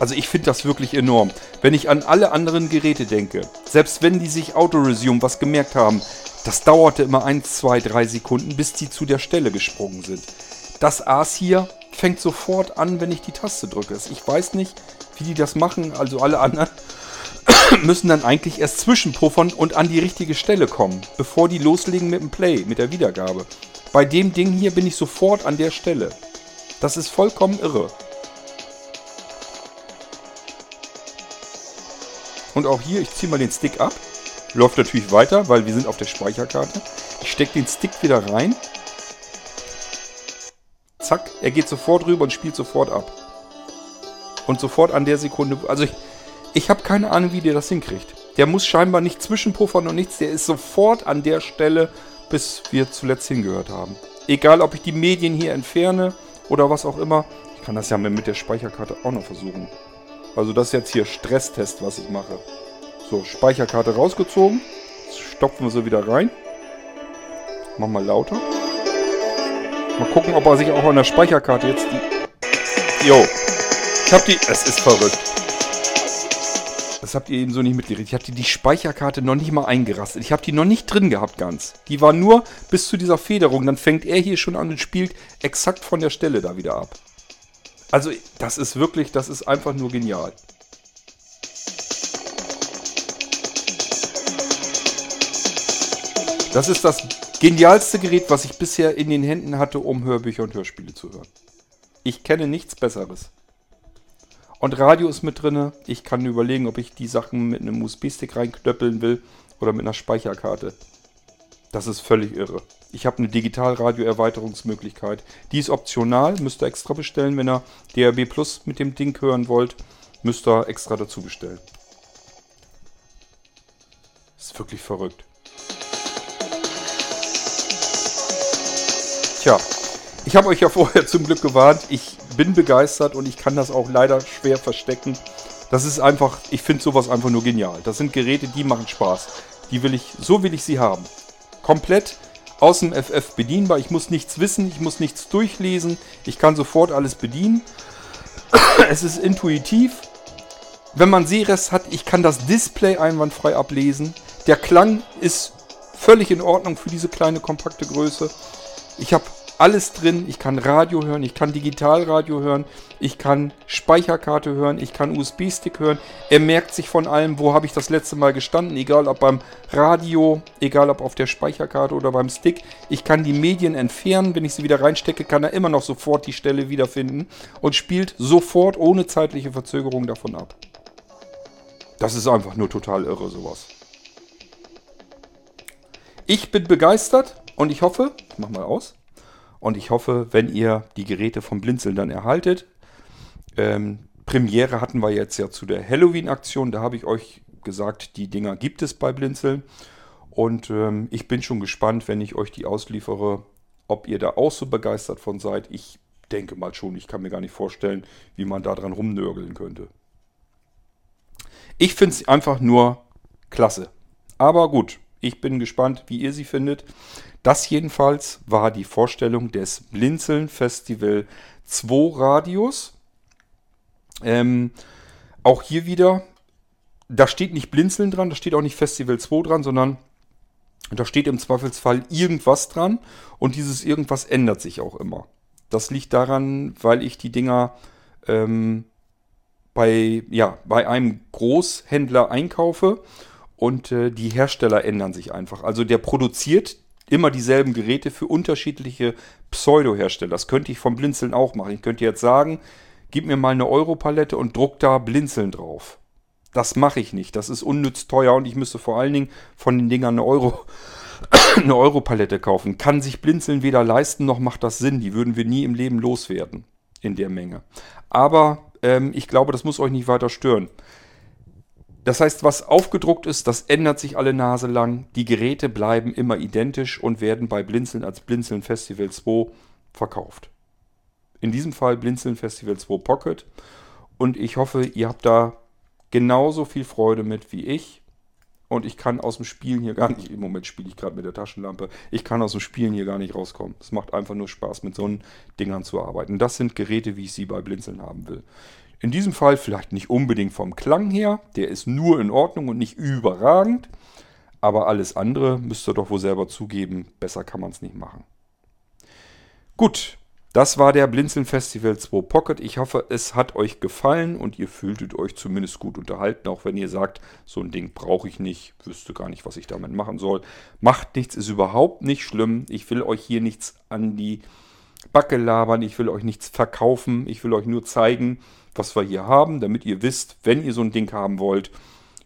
A: Also ich finde das wirklich enorm. Wenn ich an alle anderen Geräte denke, selbst wenn die sich Autoresume was gemerkt haben, das dauerte immer 1, 2, 3 Sekunden, bis die zu der Stelle gesprungen sind. Das Aas hier fängt sofort an, wenn ich die Taste drücke. Ich weiß nicht, wie die das machen, also alle anderen müssen dann eigentlich erst zwischenpuffern und an die richtige Stelle kommen, bevor die loslegen mit dem Play, mit der Wiedergabe. Bei dem Ding hier bin ich sofort an der Stelle. Das ist vollkommen irre. Und auch hier, ich ziehe mal den Stick ab. Läuft natürlich weiter, weil wir sind auf der Speicherkarte. Ich stecke den Stick wieder rein. Zack, er geht sofort rüber und spielt sofort ab. Und sofort an der Sekunde, also ich, ich habe keine Ahnung, wie der das hinkriegt. Der muss scheinbar nicht zwischenpuffern und nichts, der ist sofort an der Stelle, bis wir zuletzt hingehört haben. Egal, ob ich die Medien hier entferne oder was auch immer. Ich kann das ja mit der Speicherkarte auch noch versuchen. Also das ist jetzt hier Stresstest, was ich mache. So, Speicherkarte rausgezogen. Jetzt stopfen wir sie wieder rein. Mach mal lauter. Mal gucken, ob er sich auch an der Speicherkarte jetzt die... Jo. Ich hab die... Es ist verrückt. Das habt ihr eben so nicht mitgekriegt. Ich hatte die Speicherkarte noch nicht mal eingerastet. Ich habe die noch nicht drin gehabt ganz. Die war nur bis zu dieser Federung. Dann fängt er hier schon an und spielt exakt von der Stelle da wieder ab. Also das ist wirklich, das ist einfach nur genial. Das ist das genialste Gerät, was ich bisher in den Händen hatte, um Hörbücher und Hörspiele zu hören. Ich kenne nichts Besseres. Und Radio ist mit drin. Ich kann überlegen, ob ich die Sachen mit einem USB-Stick reinknöppeln will oder mit einer Speicherkarte. Das ist völlig irre. Ich habe eine Digitalradio-Erweiterungsmöglichkeit. Die ist optional, müsst ihr extra bestellen. Wenn ihr DRB Plus mit dem Ding hören wollt, müsst ihr extra dazu bestellen. Ist wirklich verrückt. Tja, ich habe euch ja vorher zum Glück gewarnt. Ich bin begeistert und ich kann das auch leider schwer verstecken. Das ist einfach, ich finde sowas einfach nur genial. Das sind Geräte, die machen Spaß. Die will ich, so will ich sie haben. Komplett aus dem FF bedienbar. Ich muss nichts wissen, ich muss nichts durchlesen. Ich kann sofort alles bedienen. es ist intuitiv. Wenn man Sehrest hat, ich kann das Display einwandfrei ablesen. Der Klang ist völlig in Ordnung für diese kleine kompakte Größe. Ich habe alles drin. Ich kann Radio hören, ich kann Digitalradio hören, ich kann Speicherkarte hören, ich kann USB-Stick hören. Er merkt sich von allem, wo habe ich das letzte Mal gestanden, egal ob beim Radio, egal ob auf der Speicherkarte oder beim Stick. Ich kann die Medien entfernen, wenn ich sie wieder reinstecke, kann er immer noch sofort die Stelle wiederfinden und spielt sofort ohne zeitliche Verzögerung davon ab. Das ist einfach nur total irre, sowas. Ich bin begeistert und ich hoffe, ich mach mal aus, und ich hoffe, wenn ihr die Geräte vom Blinzeln dann erhaltet. Ähm, Premiere hatten wir jetzt ja zu der Halloween-Aktion. Da habe ich euch gesagt, die Dinger gibt es bei Blinzeln. Und ähm, ich bin schon gespannt, wenn ich euch die ausliefere, ob ihr da auch so begeistert von seid. Ich denke mal schon, ich kann mir gar nicht vorstellen, wie man da dran rumnörgeln könnte. Ich finde es einfach nur klasse. Aber gut, ich bin gespannt, wie ihr sie findet. Das jedenfalls war die Vorstellung des Blinzeln Festival 2 Radios. Ähm, auch hier wieder, da steht nicht Blinzeln dran, da steht auch nicht Festival 2 dran, sondern da steht im Zweifelsfall irgendwas dran und dieses irgendwas ändert sich auch immer. Das liegt daran, weil ich die Dinger ähm, bei, ja, bei einem Großhändler einkaufe und äh, die Hersteller ändern sich einfach. Also der produziert immer dieselben Geräte für unterschiedliche Pseudo-Hersteller. Das könnte ich vom Blinzeln auch machen. Ich könnte jetzt sagen, gib mir mal eine Europalette und druck da Blinzeln drauf. Das mache ich nicht. Das ist unnütz teuer und ich müsste vor allen Dingen von den Dingern eine Euro eine Europalette kaufen. Kann sich Blinzeln weder leisten noch macht das Sinn. Die würden wir nie im Leben loswerden in der Menge. Aber ähm, ich glaube, das muss euch nicht weiter stören. Das heißt, was aufgedruckt ist, das ändert sich alle Nase lang. Die Geräte bleiben immer identisch und werden bei Blinzeln als Blinzeln Festival 2 verkauft. In diesem Fall Blinzeln Festival 2 Pocket. Und ich hoffe, ihr habt da genauso viel Freude mit wie ich. und ich kann aus dem Spielen hier gar nicht, im Moment spiele ich gerade mit der Taschenlampe, ich kann aus dem Spielen hier gar nicht rauskommen. Es macht einfach nur Spaß, mit so einen Dingern zu arbeiten. Das sind Geräte, wie ich sie bei Blinzeln haben will. In diesem Fall vielleicht nicht unbedingt vom Klang her, der ist nur in Ordnung und nicht überragend, aber alles andere müsst ihr doch wohl selber zugeben, besser kann man es nicht machen. Gut, das war der Blinzeln Festival 2 Pocket. Ich hoffe, es hat euch gefallen und ihr fühltet euch zumindest gut unterhalten, auch wenn ihr sagt, so ein Ding brauche ich nicht, wüsste gar nicht, was ich damit machen soll. Macht nichts, ist überhaupt nicht schlimm. Ich will euch hier nichts an die Backe labern, ich will euch nichts verkaufen, ich will euch nur zeigen, was wir hier haben, damit ihr wisst, wenn ihr so ein Ding haben wollt,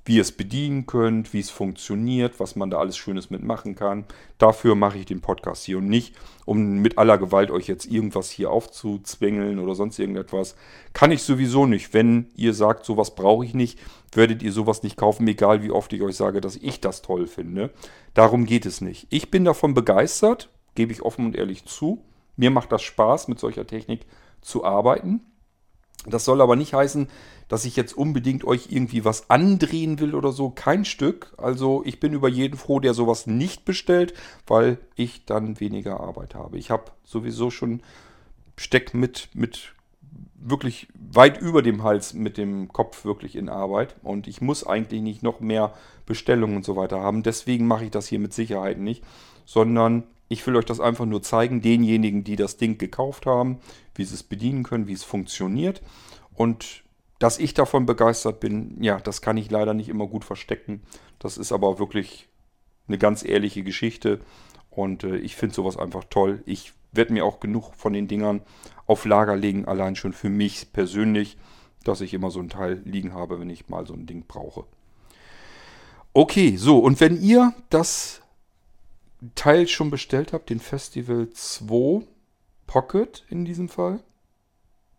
A: wie ihr es bedienen könnt, wie es funktioniert, was man da alles Schönes mitmachen kann. Dafür mache ich den Podcast hier und nicht, um mit aller Gewalt euch jetzt irgendwas hier aufzuzwängeln oder sonst irgendetwas. Kann ich sowieso nicht. Wenn ihr sagt, sowas brauche ich nicht, werdet ihr sowas nicht kaufen, egal wie oft ich euch sage, dass ich das toll finde. Darum geht es nicht. Ich bin davon begeistert, gebe ich offen und ehrlich zu. Mir macht das Spaß, mit solcher Technik zu arbeiten. Das soll aber nicht heißen, dass ich jetzt unbedingt euch irgendwie was andrehen will oder so. Kein Stück. Also ich bin über jeden froh, der sowas nicht bestellt, weil ich dann weniger Arbeit habe. Ich habe sowieso schon Steck mit, mit wirklich weit über dem Hals mit dem Kopf wirklich in Arbeit. Und ich muss eigentlich nicht noch mehr Bestellungen und so weiter haben. Deswegen mache ich das hier mit Sicherheit nicht, sondern ich will euch das einfach nur zeigen, denjenigen, die das Ding gekauft haben, wie sie es bedienen können, wie es funktioniert. Und dass ich davon begeistert bin, ja, das kann ich leider nicht immer gut verstecken. Das ist aber wirklich eine ganz ehrliche Geschichte. Und äh, ich finde sowas einfach toll. Ich werde mir auch genug von den Dingern auf Lager legen, allein schon für mich persönlich, dass ich immer so ein Teil liegen habe, wenn ich mal so ein Ding brauche. Okay, so, und wenn ihr das Teil schon bestellt habt, den Festival 2 Pocket in diesem Fall,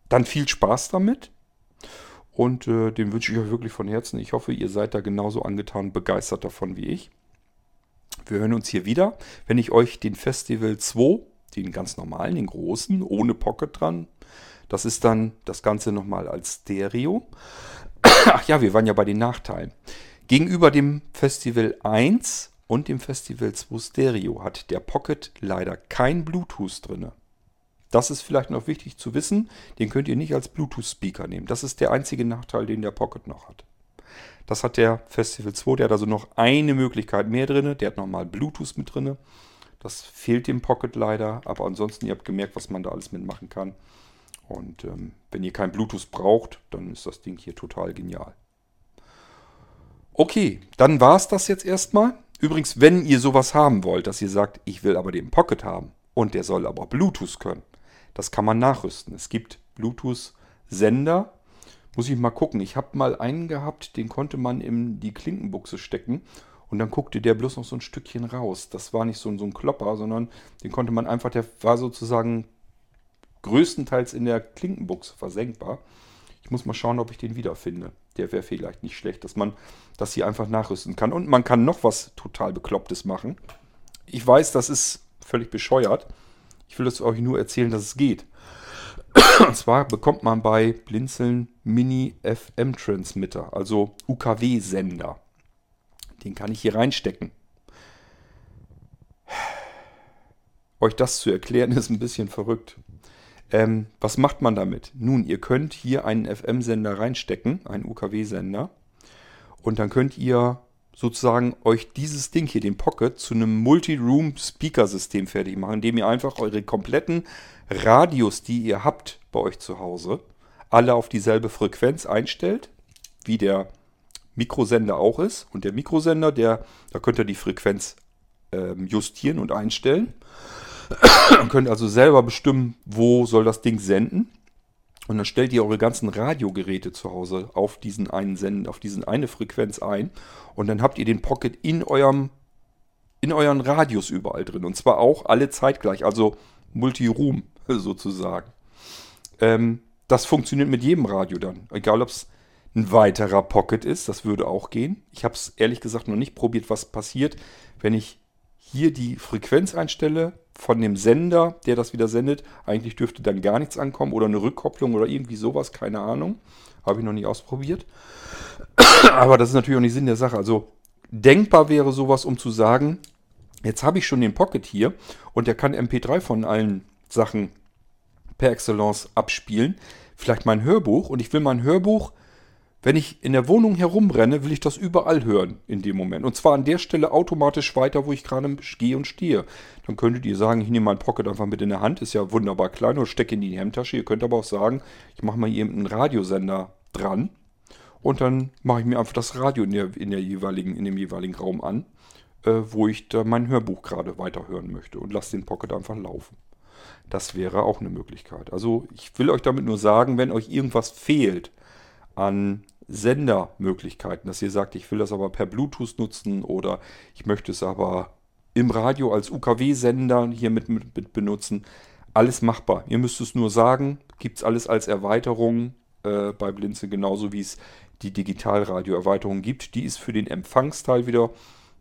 A: dann viel Spaß damit. Und äh, den wünsche ich euch wirklich von Herzen. Ich hoffe, ihr seid da genauso angetan, begeistert davon wie ich. Wir hören uns hier wieder, wenn ich euch den Festival 2, den ganz normalen, den großen, ohne Pocket dran, das ist dann das Ganze nochmal als Stereo. Ach ja, wir waren ja bei den Nachteilen. Gegenüber dem Festival 1 und dem Festival 2 Stereo hat der Pocket leider kein Bluetooth drin. Das ist vielleicht noch wichtig zu wissen. Den könnt ihr nicht als Bluetooth-Speaker nehmen. Das ist der einzige Nachteil, den der Pocket noch hat. Das hat der Festival 2. Der hat also noch eine Möglichkeit mehr drin. Der hat nochmal Bluetooth mit drin. Das fehlt dem Pocket leider. Aber ansonsten, ihr habt gemerkt, was man da alles mitmachen kann. Und ähm, wenn ihr kein Bluetooth braucht, dann ist das Ding hier total genial. Okay, dann war es das jetzt erstmal. Übrigens, wenn ihr sowas haben wollt, dass ihr sagt, ich will aber den Pocket haben und der soll aber Bluetooth können, das kann man nachrüsten. Es gibt Bluetooth-Sender. Muss ich mal gucken. Ich habe mal einen gehabt, den konnte man in die Klinkenbuchse stecken und dann guckte der bloß noch so ein Stückchen raus. Das war nicht so, ein- so ein Klopper, sondern den konnte man einfach, der war sozusagen größtenteils in der Klinkenbuchse versenkbar. Ich muss mal schauen, ob ich den wiederfinde. Der wäre vielleicht nicht schlecht, dass man das hier einfach nachrüsten kann. Und man kann noch was total Beklopptes machen. Ich weiß, das ist völlig bescheuert. Ich will es euch nur erzählen, dass es geht. Und zwar bekommt man bei Blinzeln Mini FM Transmitter, also UKW-Sender. Den kann ich hier reinstecken. Euch das zu erklären ist ein bisschen verrückt. Ähm, was macht man damit? Nun, ihr könnt hier einen FM-Sender reinstecken, einen UKW-Sender. Und dann könnt ihr sozusagen euch dieses Ding hier, den Pocket, zu einem Multi-Room-Speaker-System fertig machen, indem ihr einfach eure kompletten Radios, die ihr habt bei euch zu Hause, alle auf dieselbe Frequenz einstellt, wie der Mikrosender auch ist. Und der Mikrosender, der, da könnt ihr die Frequenz ähm, justieren und einstellen. Ihr könnt also selber bestimmen, wo soll das Ding senden. Und dann stellt ihr eure ganzen Radiogeräte zu Hause auf diesen einen Senden, auf diesen eine Frequenz ein. Und dann habt ihr den Pocket in eurem, in euren Radios überall drin. Und zwar auch alle zeitgleich, also Multi-Room sozusagen. Ähm, das funktioniert mit jedem Radio dann. Egal ob es ein weiterer Pocket ist, das würde auch gehen. Ich habe es ehrlich gesagt noch nicht probiert, was passiert, wenn ich hier die Frequenz einstelle von dem Sender, der das wieder sendet. Eigentlich dürfte dann gar nichts ankommen oder eine Rückkopplung oder irgendwie sowas, keine Ahnung. Habe ich noch nicht ausprobiert. Aber das ist natürlich auch nicht Sinn der Sache. Also denkbar wäre sowas, um zu sagen, jetzt habe ich schon den Pocket hier und der kann MP3 von allen Sachen per Excellence abspielen. Vielleicht mein Hörbuch und ich will mein Hörbuch, wenn ich in der Wohnung herumrenne, will ich das überall hören in dem Moment. Und zwar an der Stelle automatisch weiter, wo ich gerade gehe und stehe. Dann könntet ihr sagen, ich nehme mein Pocket einfach mit in der Hand, ist ja wunderbar klein oder stecke in die Hemdtasche. Ihr könnt aber auch sagen, ich mache mal hier einen Radiosender dran und dann mache ich mir einfach das Radio in, der, in, der jeweiligen, in dem jeweiligen Raum an, äh, wo ich da mein Hörbuch gerade weiterhören möchte und lasse den Pocket einfach laufen. Das wäre auch eine Möglichkeit. Also ich will euch damit nur sagen, wenn euch irgendwas fehlt an Sendermöglichkeiten, dass ihr sagt, ich will das aber per Bluetooth nutzen oder ich möchte es aber im Radio als UKW-Sender hier mit, mit, mit, benutzen, alles machbar. Ihr müsst es nur sagen, gibt es alles als Erweiterung äh, bei Blinze, genauso wie es die Digitalradio-Erweiterung gibt. Die ist für den Empfangsteil wieder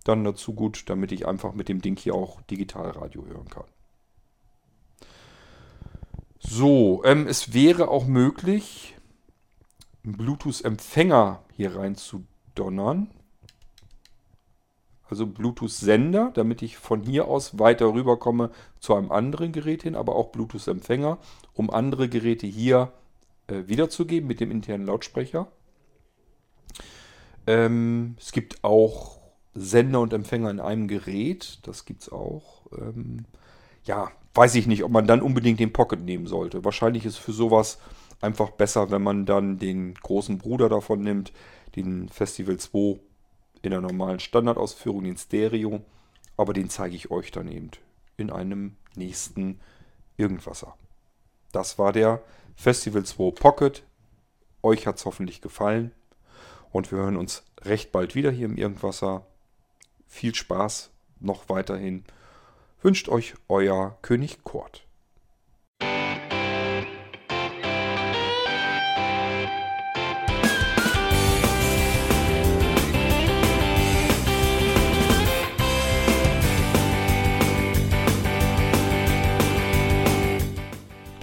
A: dann dazu gut, damit ich einfach mit dem Ding hier auch Digitalradio hören kann. So, ähm, es wäre auch möglich, einen Bluetooth-Empfänger hier rein zu donnern. Also Bluetooth-Sender, damit ich von hier aus weiter rüberkomme zu einem anderen Gerät hin, aber auch Bluetooth-Empfänger, um andere Geräte hier äh, wiederzugeben mit dem internen Lautsprecher. Ähm, es gibt auch Sender und Empfänger in einem Gerät. Das gibt es auch. Ähm, ja, weiß ich nicht, ob man dann unbedingt den Pocket nehmen sollte. Wahrscheinlich ist für sowas einfach besser, wenn man dann den großen Bruder davon nimmt, den Festival 2 in der normalen Standardausführung, den Stereo. Aber den zeige ich euch dann eben in einem nächsten Irgendwasser. Das war der Festival 2 Pocket. Euch hat es hoffentlich gefallen. Und wir hören uns recht bald wieder hier im Irgendwasser. Viel Spaß noch weiterhin. Wünscht euch euer König Kurt.